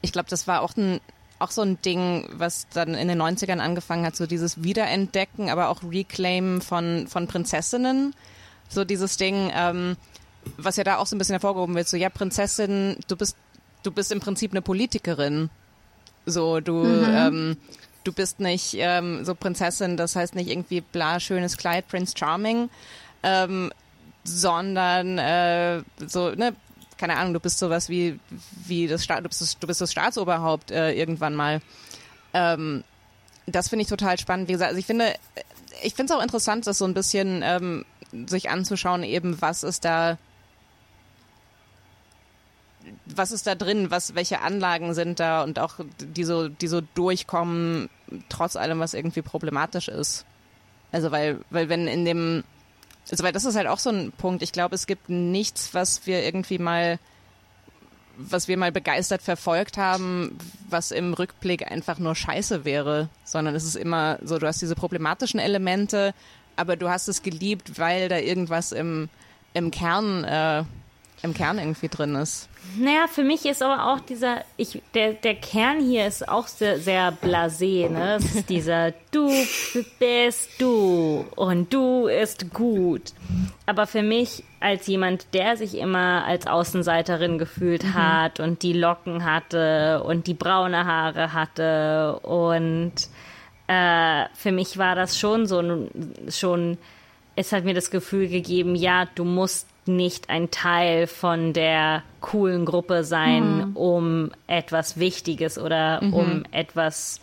ich glaube, das war auch ein, auch so ein Ding, was dann in den 90ern angefangen hat, so dieses Wiederentdecken, aber auch Reclaim von, von Prinzessinnen. So dieses Ding, ähm, was ja da auch so ein bisschen hervorgehoben wird, so ja, Prinzessin, du bist du bist im Prinzip eine Politikerin. So, du, mhm. ähm, du bist nicht ähm, so Prinzessin, das heißt nicht irgendwie bla, schönes Kleid, Prince Charming, ähm, sondern äh, so, ne, keine Ahnung, du bist sowas wie, wie das Staat, du bist das, du bist das Staatsoberhaupt äh, irgendwann mal. Ähm, das finde ich total spannend. Wie gesagt, also ich finde, ich finde es auch interessant, das so ein bisschen ähm, sich anzuschauen, eben was ist da was ist da drin, was, welche Anlagen sind da und auch die so, die so durchkommen, trotz allem, was irgendwie problematisch ist. Also weil, weil wenn in dem, also weil das ist halt auch so ein Punkt. Ich glaube, es gibt nichts, was wir irgendwie mal, was wir mal begeistert verfolgt haben, was im Rückblick einfach nur Scheiße wäre, sondern es ist immer so, du hast diese problematischen Elemente, aber du hast es geliebt, weil da irgendwas im, im Kern, äh, im Kern irgendwie drin ist. Naja, für mich ist aber auch dieser, ich, der, der Kern hier ist auch sehr, sehr blasé, ne? Es ist dieser Du bist du und du ist gut. Aber für mich als jemand, der sich immer als Außenseiterin gefühlt mhm. hat und die Locken hatte und die braune Haare hatte und äh, für mich war das schon so schon, es hat mir das Gefühl gegeben, ja, du musst nicht ein Teil von der coolen Gruppe sein, mhm. um etwas Wichtiges oder mhm. um etwas,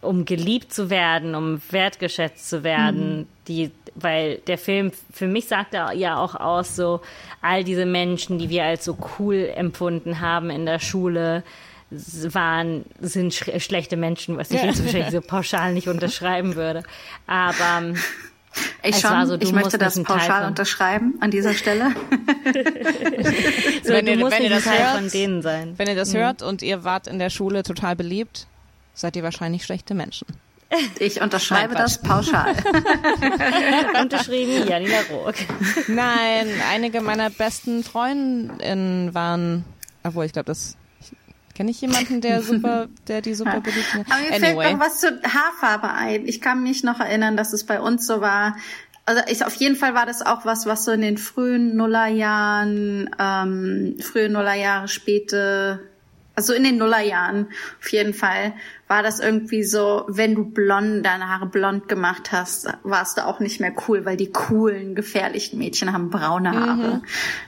um geliebt zu werden, um wertgeschätzt zu werden. Mhm. Die, weil der Film für mich sagt er ja auch aus, so all diese Menschen, die wir als so cool empfunden haben in der Schule, waren, sind sch schlechte Menschen, was ich jetzt wahrscheinlich so pauschal nicht unterschreiben würde. Aber ich schon, so, ich möchte das pauschal unterschreiben an dieser Stelle. so, wenn ihr, wenn ihr das hört, von denen sein. Wenn ihr das mhm. hört und ihr wart in der Schule total beliebt, seid ihr wahrscheinlich schlechte Menschen. Ich unterschreibe Nein, das pauschal. Unterschrieben Janina Rock. Nein, einige meiner besten Freundinnen waren, obwohl ich glaube, das Kenne ich jemanden, der super, der die super beliebt hat? Aber mir anyway. fällt noch was zur Haarfarbe ein. Ich kann mich noch erinnern, dass es bei uns so war. Also ich, auf jeden Fall war das auch was, was so in den frühen Nullerjahren, ähm, frühe Nullerjahre, späte also in den Nullerjahren auf jeden Fall, war das irgendwie so, wenn du blond, deine Haare blond gemacht hast, warst du auch nicht mehr cool, weil die coolen, gefährlichen Mädchen haben braune Haare. Mhm.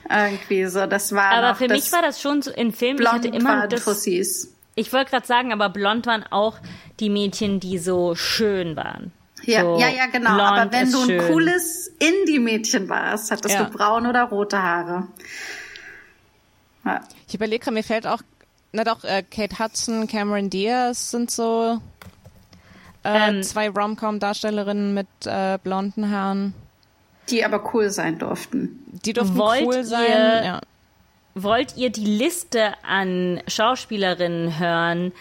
Irgendwie so, das war Aber für mich war das schon so in Filmen, ich hatte immer das, Tussis. Ich wollte gerade sagen, aber blond waren auch die Mädchen, die so schön waren. Ja, so ja, ja, genau. Aber wenn du ein schön. cooles Indie-Mädchen warst, hattest ja. du braune oder rote Haare. Ja. Ich überlege, mir fällt auch na doch, äh, Kate Hudson, Cameron Diaz sind so äh, ähm, zwei Rom-Com-Darstellerinnen mit äh, blonden Haaren. Die aber cool sein durften. Die durften Wollt cool sein. ihr- Ja. Wollt ihr die Liste an Schauspielerinnen hören,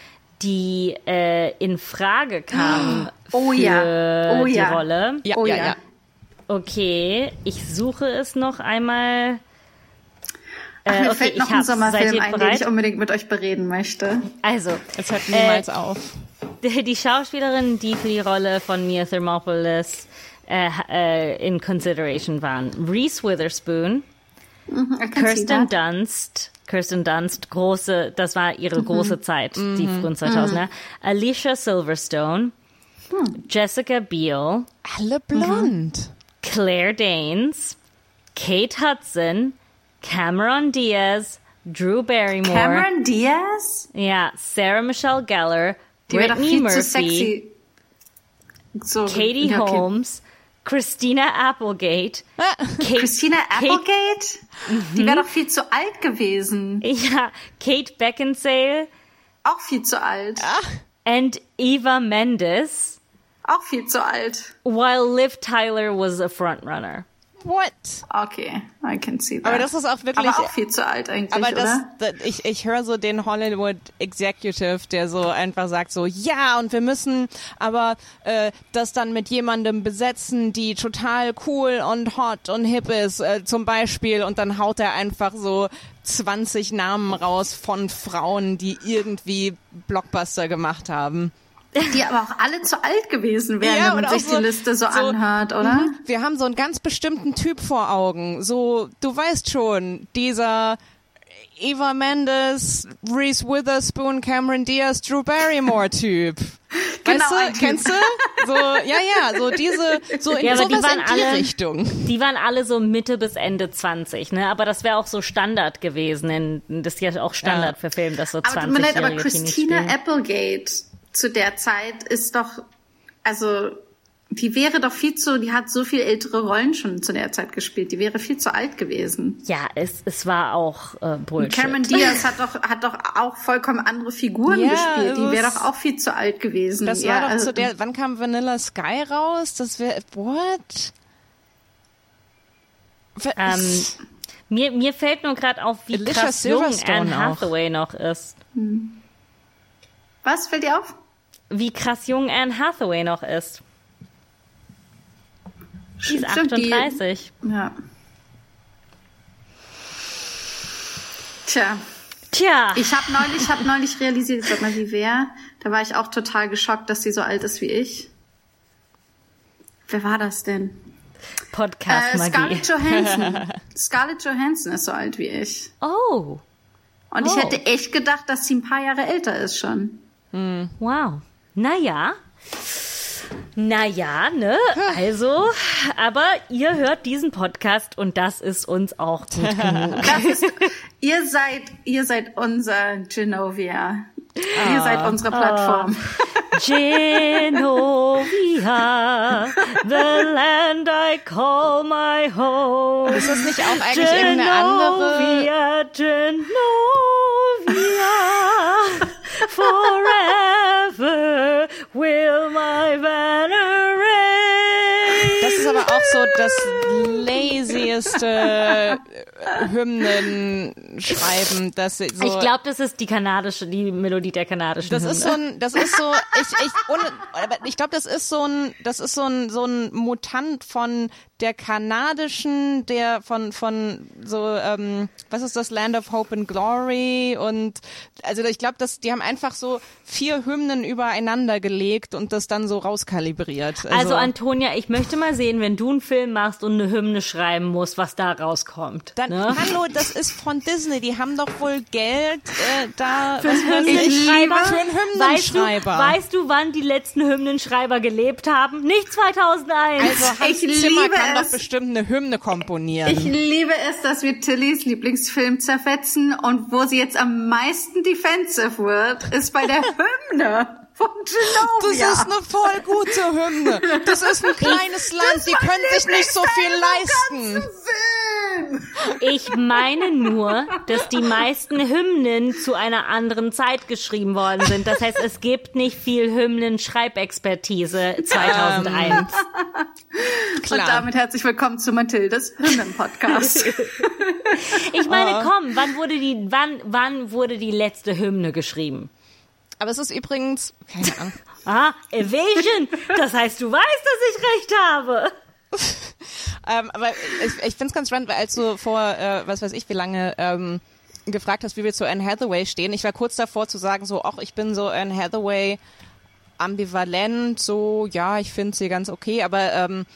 die äh, in Frage kamen Oh für ja. Oh die ja. Rolle? Ja, Oh ja, ja. ja. Okay, ich suche es noch einmal. Ach, Äh, mir okay, fällt noch ich ein Sommerfilm ein, den bereit? ich unbedingt mit euch bereden möchte. Also, Es hört niemals auf. die Schauspielerinnen, die für die Rolle von Mia Thermopolis äh, äh, in Consideration waren. Reese Witherspoon, see Kirsten. Dunst, Kirsten Dunst, große, das war ihre große Zeit, die frühen 2000er. Alicia Silverstone, Jessica Biel, Alle blond. Claire Danes, Kate Hudson, Cameron Diaz, Drew Barrymore, Cameron Diaz? Yeah, Sarah Michelle Gellar, Die Brittany Murphy, zu sexy. So, Katie ja, okay. Holmes, Christina Applegate, Kate, Christina Kate- Applegate? Die mhm. wäre doch viel zu alt gewesen. ja, Kate Beckinsale Auch viel zu alt. Ah. and Eva Mendes, Auch viel zu alt. while Liv Tyler was a frontrunner. What? Okay, I can see that. Aber das ist auch wirklich- Aber auch viel zu alt eigentlich, Aber das, oder? das ich, ich höre so den Hollywood Executive, der so einfach sagt so, ja, und wir müssen aber äh, das dann mit jemandem besetzen, die total cool und hot und hip ist, äh, zum Beispiel. Und dann haut er einfach so 20 Namen raus von Frauen, die irgendwie Blockbuster gemacht haben. Die aber auch alle zu alt gewesen wären, Ja, wenn man und sich so- die Liste so, so- anhört, oder? Mhm. Wir haben so einen ganz bestimmten Typ vor Augen. So, du weißt schon, dieser Eva Mendes, Reese Witherspoon, Cameron Diaz, Drew Barrymore Typ. Genau, weißt du, kennst du? So, ja, ja, so diese, so in Ja, aber die sowas waren in die alle- Richtung. Die waren alle so Mitte bis Ende 20, ne? Aber das wäre auch so Standard gewesen. In, das ist ja auch Standard Ja. für Filme, dass so Aber, 20 tut mir leid, aber Teenies Christina. Applegate zu der Zeit ist doch, also, die wäre doch viel zu, die hat so viel ältere Rollen schon zu der Zeit gespielt. Die wäre viel zu alt gewesen. Ja, es, es war auch äh, Bullshit. Cameron Diaz hat doch, hat doch auch vollkommen andere Figuren Ja, gespielt. Die wäre doch auch viel zu alt gewesen. Das ja, war doch also, zu der, wann kam Vanilla Sky raus? Das wäre, what? Was? Ähm, mir, mir fällt nur gerade auf, wie Alicia krass jung Anne auch. Hathaway noch ist. Was fällt dir auf? Wie krass jung Anne Hathaway noch ist. Die ist Stimmt, die- 38. Ja. Tja, Tja, ich habe neulich, ich habe neulich realisiert, sag mal, wie wer? Da war ich auch total geschockt, dass sie so alt ist wie ich. Wer war das denn? Äh, Podcast-Magie. Scarlett Johansson. Scarlett Johansson ist so alt wie ich. oh, Und ich Oh. hätte echt gedacht, dass sie ein paar Jahre älter ist schon. wow. Naja. Naja, ne? Also, aber ihr hört diesen Podcast und das ist uns auch gut genug. Ist, ihr seid, ihr seid unser Genovia. Ihr seid unsere Plattform. Genovia, the land I call my home. ist das nicht auch eigentlich irgendeine andere? Genovia, Genovia, forever will my banner reign. Das ist aber auch so das lazieste Hymnenschreiben, das so. ich glaube, das ist die kanadische, die Melodie der kanadischen das Hymne. ist so ein, das ist so, ich, ich, ohne, ich glaube, das ist so ein, das ist so ein, so ein Mutant von der kanadischen, der von, von so, ähm, was ist das, Land of Hope and Glory und, also ich glaube, dass die haben einfach so vier Hymnen übereinander gelegt und das dann so rauskalibriert. also Antonia, ich möchte mal sehen, wenn du einen Film machst und eine Hymne schreiben musst, was da rauskommt. Dann, ne? hallo, das ist von Disney. Die haben doch wohl Geld äh, da Für was einen Hymnenschreiber? Für einen Weißt du, Hymnenschreiber. weißt du, wann die letzten Hymnenschreiber gelebt haben? Nicht 2001. also Hans Ich Zimmer liebe kann es. doch bestimmt eine Hymne komponieren. Ich liebe es, dass wir Tillys Lieblingsfilm zerfetzen und wo sie jetzt am meisten defensive wird, ist bei der Hymne von das Genovia. ist eine voll gute Hymne. Das ist ein kleines Land, die können sich nicht so viel leisten. Ich meine nur, dass die meisten Hymnen zu einer anderen Zeit geschrieben worden sind. Das heißt, es gibt nicht viel Hymnen-Schreibexpertise 2001. Und Klar. damit herzlich willkommen zu Mathildes Hymnen-Podcast. Ich meine, komm, wann wurde die, wann, wann wurde die letzte Hymne geschrieben? Aber es ist übrigens, keine Ahnung. Ah, Evasion! Das heißt, du weißt, dass ich recht habe. Ähm, aber ich, ich finde es ganz spannend, weil als du vor, äh, was weiß ich, wie lange ähm, gefragt hast, wie wir zu Anne Hathaway stehen, ich war kurz davor zu sagen, so, ach, ich bin so Anne Hathaway ambivalent, so, ja, ich finde sie ganz okay, aber ähm,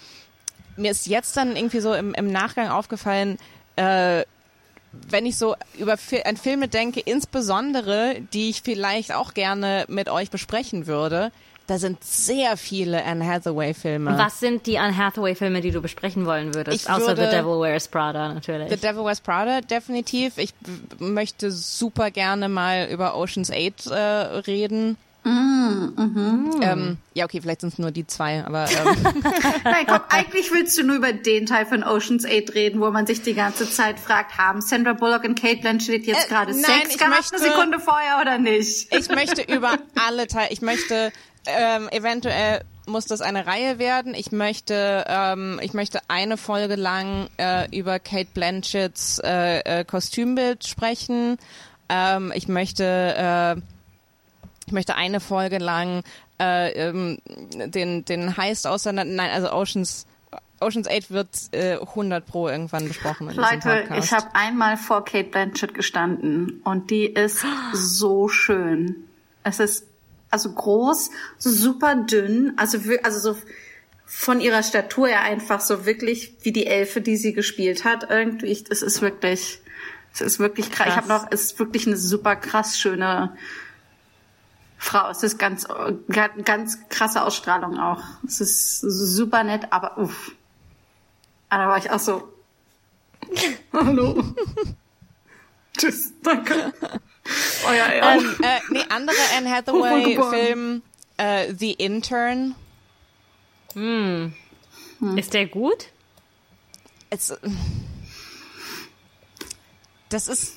mir ist jetzt dann irgendwie so im, im Nachgang aufgefallen, äh, wenn ich so über an Filme denke, insbesondere, die ich vielleicht auch gerne mit euch besprechen würde, da sind sehr viele Anne Hathaway-Filme. Was sind die Anne Hathaway-Filme, die du besprechen wollen würdest? Ich Außer würde- The Devil Wears Prada natürlich. The Devil Wears Prada, definitiv. Ich möchte super gerne mal über Ocean's 8 äh, reden. Ähm, ja, okay, vielleicht sind es nur die zwei, aber ähm, Nein, komm, eigentlich willst du nur über den Teil von Ocean's 8 reden, wo man sich die ganze Zeit fragt, haben Sandra Bullock und Kate Blanchett jetzt Äh, gerade nein, Sex ich gehabt, möchte- eine Sekunde vorher oder nicht? ich möchte über alle Teile, ich möchte ähm, eventuell muss das eine Reihe werden. Ich möchte, ähm, ich möchte eine Folge lang äh, über Kate Blanchetts äh, äh, Kostümbild sprechen. Ähm, ich möchte, äh, ich möchte eine Folge lang äh, ähm, den den Heist auseinander. Nein, also Oceans Oceans 8 wird äh, 100 pro irgendwann besprochen in Leute, ich habe einmal vor Kate Blanchett gestanden und die ist so schön. Es ist also groß, super dünn, also also so von ihrer Statur her einfach so wirklich wie die Elfe, die sie gespielt hat. Irgendwie, es ist wirklich, es ist wirklich krass. Ich habe Krass. noch, es ist wirklich eine super krass schöne Frau. Es ist ganz, ga- ganz krasse Ausstrahlung auch. Es ist super nett, aber uff. Aber da war ich auch so, Hallo. Tschüss, danke. Euer Ehren. ähm, äh, nee, andere Anne. Hathaway-Film, äh, The Intern. Ist der gut? Es, das ist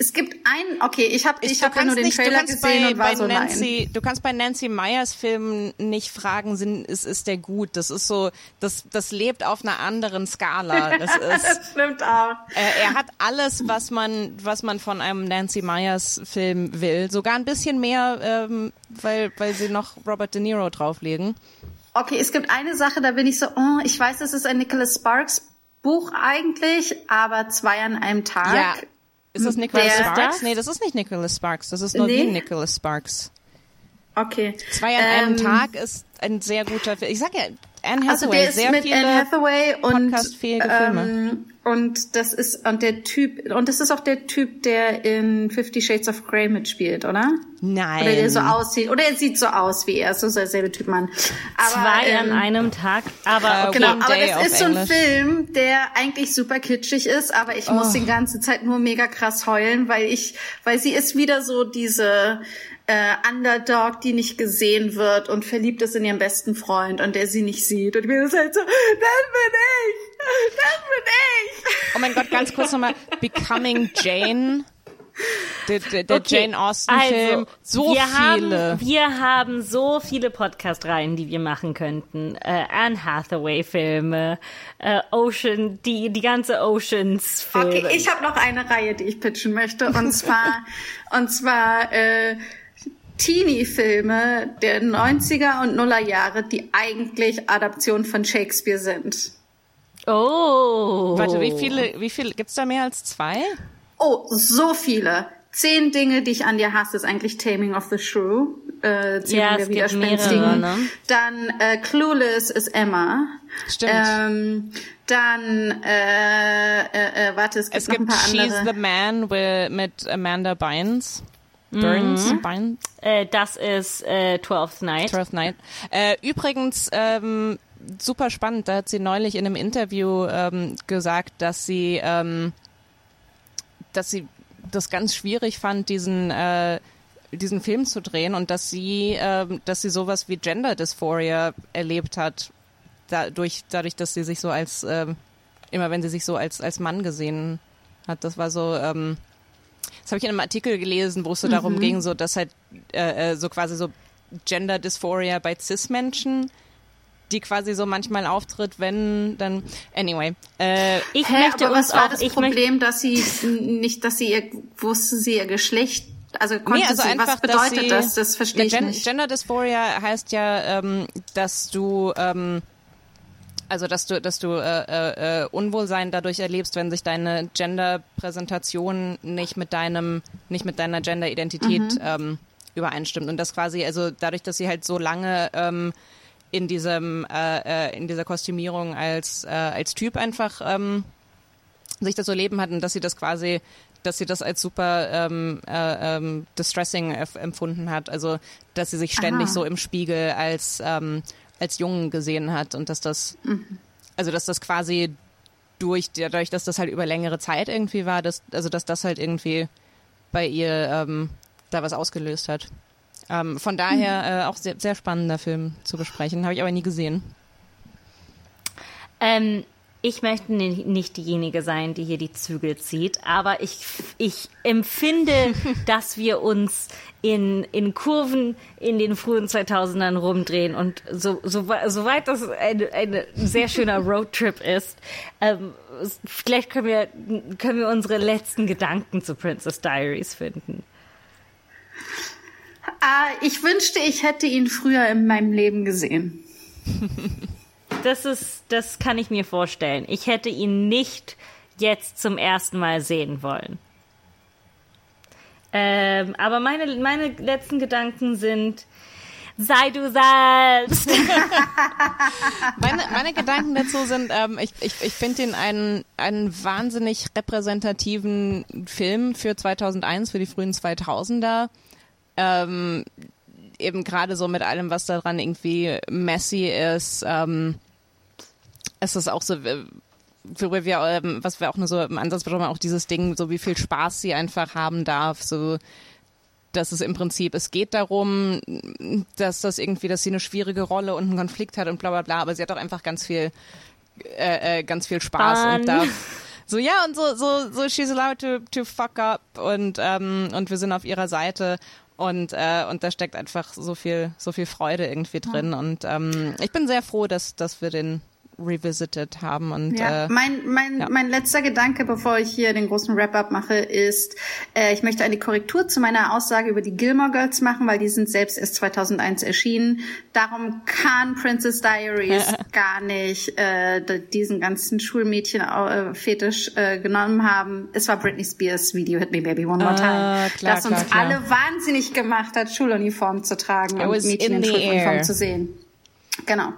es gibt einen, okay, ich habe ich hab ja nur den nicht, du Trailer kannst gesehen bei, und war so nein. Nancy, du kannst bei Nancy Meyers Filmen nicht fragen, sind, ist, ist der gut? Das ist so, das, das lebt auf einer anderen Skala. Das ist, Das stimmt auch. äh, er hat alles, was man, was man von einem Nancy Meyers Film will. Sogar ein bisschen mehr, ähm, weil, weil sie noch Robert De Niro drauflegen. Okay, es gibt eine Sache, da bin ich so, oh, ich weiß, das ist ein Nicholas Sparks Buch eigentlich, aber zwei an einem Tag. Ja. Ist das Nicholas Wer ist Sparks? das? Nee, das ist nicht Nicholas Sparks. Das ist nur Nee? wie Nicholas Sparks. Okay. Zwei an einem Ähm, Tag ist ein sehr guter Film. Ich sag ja, Anne Also Hathaway, der ist sehr mit viele Anne Hathaway und ähm, und das ist und der Typ und das ist auch der Typ, der in Fifty Shades of Grey mitspielt, oder? Nein. Oder der so aussieht, oder er sieht so aus wie er, so ist derselbe Typ Mann. Aber, Zwei ähm, an einem Tag, aber okay. Genau, One aber Day das ist so ein. Film, der eigentlich super kitschig ist, aber ich muss Oh. die ganze Zeit nur mega krass heulen, weil ich, weil sie ist wieder so diese äh, Underdog, die nicht gesehen wird und verliebt ist in ihren besten Freund und der sie nicht sieht. Und mir ist halt so, das bin ich! Das bin ich! Oh mein Gott, ganz kurz nochmal. Becoming Jane. Der, der, der Okay, Jane Austen-Film. so wir viele. Haben, wir haben so viele Podcast-Reihen, die wir machen könnten. Äh, Anne Hathaway-Filme, äh, Ocean, die, die ganze Oceans-Filme. Okay, ich habe noch eine Reihe, die ich pitchen möchte und zwar, und zwar, äh, Teenie-Filme der 90er und Nuller Jahre, die eigentlich Adaption von Shakespeare sind. oh. Warte, wie viele, wie viele, gibt's da mehr als zwei? Oh, so viele. Zehn Dinge, die ich an dir hasse, ist eigentlich Taming of the Shrew. Äh, Zählung Ja, der es gibt mehrere, ne? Dann äh, Clueless ist Emma. Stimmt. Ähm, dann, äh, äh, äh, warte, es gibt Es noch ein gibt paar She's andere. the Man wi- mit Amanda Bynes. Burns, Bynes, Äh, das ist äh, Twelfth Night. Twelfth Night. Äh, übrigens, ähm, super spannend, da hat sie neulich in einem Interview ähm, gesagt, dass sie, ähm, dass sie das ganz schwierig fand, diesen äh, diesen Film zu drehen und dass sie, ähm, dass sie sowas wie Gender Dysphoria erlebt hat, dadurch, dadurch, dass sie sich so als ähm, immer wenn sie sich so als, als Mann gesehen hat. Das war so, ähm, das habe ich in einem Artikel gelesen, wo es so darum ging, so dass halt äh, äh, so quasi so Gender Dysphoria bei Cis-Menschen, die quasi so manchmal auftritt, wenn dann anyway. Äh, Ich Hä, möchte aber was war das Problem, dass sie nicht, dass sie ihr, wusste sie ihr Geschlecht, also konnte Nee, also sie, einfach, was bedeutet sie, das? Das verstehe ich Gen nicht. Gender Dysphoria heißt ja, ähm, dass du, ähm, also dass du, dass du äh, äh, äh, Unwohlsein dadurch erlebst, wenn sich deine Gender-Präsentation nicht mit deinem, nicht mit deiner Gender-Identität Mhm. ähm, übereinstimmt und das quasi, also dadurch, dass sie halt so lange ähm, in diesem, äh, äh, in dieser Kostümierung als äh, als Typ einfach ähm, sich das so leben hat und dass sie das quasi, dass sie das als super ähm, äh, ähm, distressing empfunden hat. Also dass sie sich ständig Aha. so im Spiegel als ähm, als Jungen gesehen hat und dass das, also dass das quasi durch dadurch, dass das halt über längere Zeit irgendwie war, dass also dass das halt irgendwie bei ihr ähm, da was ausgelöst hat. Ähm, von daher äh, auch sehr, sehr spannender Film zu besprechen, habe ich aber nie gesehen. Ähm, ich möchte ni- nicht diejenige sein, die hier die Zügel zieht, aber ich, ich empfinde, dass wir uns in, in Kurven in den frühen 2000ern rumdrehen und so, so, soweit das ein, ein sehr schöner Roadtrip ist, ähm, vielleicht können wir, können wir unsere letzten Gedanken zu Princess Diaries finden. Ah, ich wünschte, ich hätte ihn früher in meinem Leben gesehen. Das ist, das kann ich mir vorstellen. Ich hätte ihn nicht jetzt zum ersten Mal sehen wollen. Ähm, aber meine, meine letzten Gedanken sind, sei du selbst. Meine, meine Gedanken dazu sind, ähm, ich, ich, ich finde den einen, einen wahnsinnig repräsentativen Film für 2001, für die frühen 2000er. Ähm, eben gerade so mit allem, was daran irgendwie messy ist. Ähm, es ist auch so, äh, worüber wir, ähm, was wir auch nur so im Ansatz haben, auch dieses Ding, so wie viel Spaß sie einfach haben darf, so dass es im Prinzip, es geht darum, dass das irgendwie, dass sie eine schwierige Rolle und einen Konflikt hat und bla bla bla, aber sie hat auch einfach ganz viel, äh, äh, ganz viel Spaß Fun. und darf so ja und so so so she's allowed to to fuck up und ähm, und wir sind auf ihrer Seite und äh, und da steckt einfach so viel so viel Freude irgendwie drin und ähm, ich bin sehr froh, dass dass wir den revisited haben und Ja, äh, mein, mein, ja. mein letzter Gedanke, bevor ich hier den großen Wrap-up mache, ist, äh, ich möchte eine Korrektur zu meiner Aussage über die Gilmore Girls machen, weil die sind selbst erst 2001 erschienen. Darum kann Princess Diaries gar nicht äh, diesen ganzen Schulmädchen-Fetisch äh, genommen haben. Es war Britney Spears Video Hit Me Baby One More Ah, Time, klar, das uns klar, klar. alle wahnsinnig gemacht hat, Schuluniform zu tragen und Mädchen in in, Schuluniform air. zu sehen. Genau.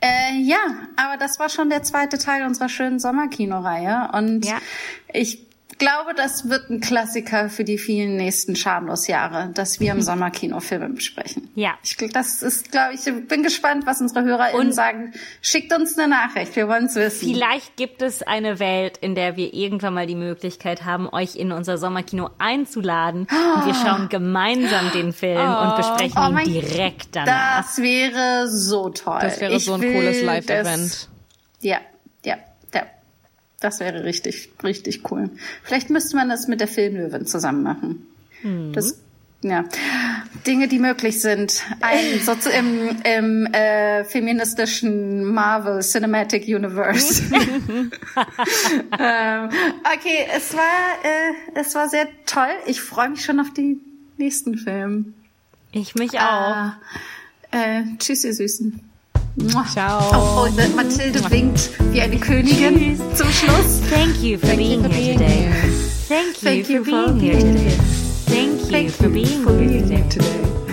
Äh, ja, aber das war schon der zweite Teil unserer schönen Sommerkinoreihe. Und Ja. ich glaube, das wird ein Klassiker für die vielen nächsten Schamlos-Jahre, dass wir im Sommerkino Filme besprechen. Ja. Ich, das ist, glaube ich, ich bin gespannt, was unsere HörerInnen Und- sagen. Schickt uns eine Nachricht, wir wollen es wissen. Vielleicht gibt es eine Welt, in der wir irgendwann mal die Möglichkeit haben, euch in unser Sommerkino einzuladen und wir schauen gemeinsam den Film und besprechen Oh ihn mein- direkt danach. Das wäre so toll. das wäre Ich so ein cooles Live-Event. Ja. Das wäre richtig, richtig cool. Vielleicht müsste man das mit der Filmlöwin zusammen machen. Das, ja. Dinge, die möglich sind. Ein, so zu, im, im äh, feministischen Marvel Cinematic Universe. ähm, okay, es war, äh, es war sehr toll. Ich freue mich schon auf die nächsten Filme. Ich mich auch. Ah, äh, tschüss, ihr Süßen. Ciao. Oh, oh, Mathilde winkt wie eine Königin zum Schluss. Thank you for being for here being today. here. Thank you Thank for you for being here today. Thank you Thank for being for here today. here today.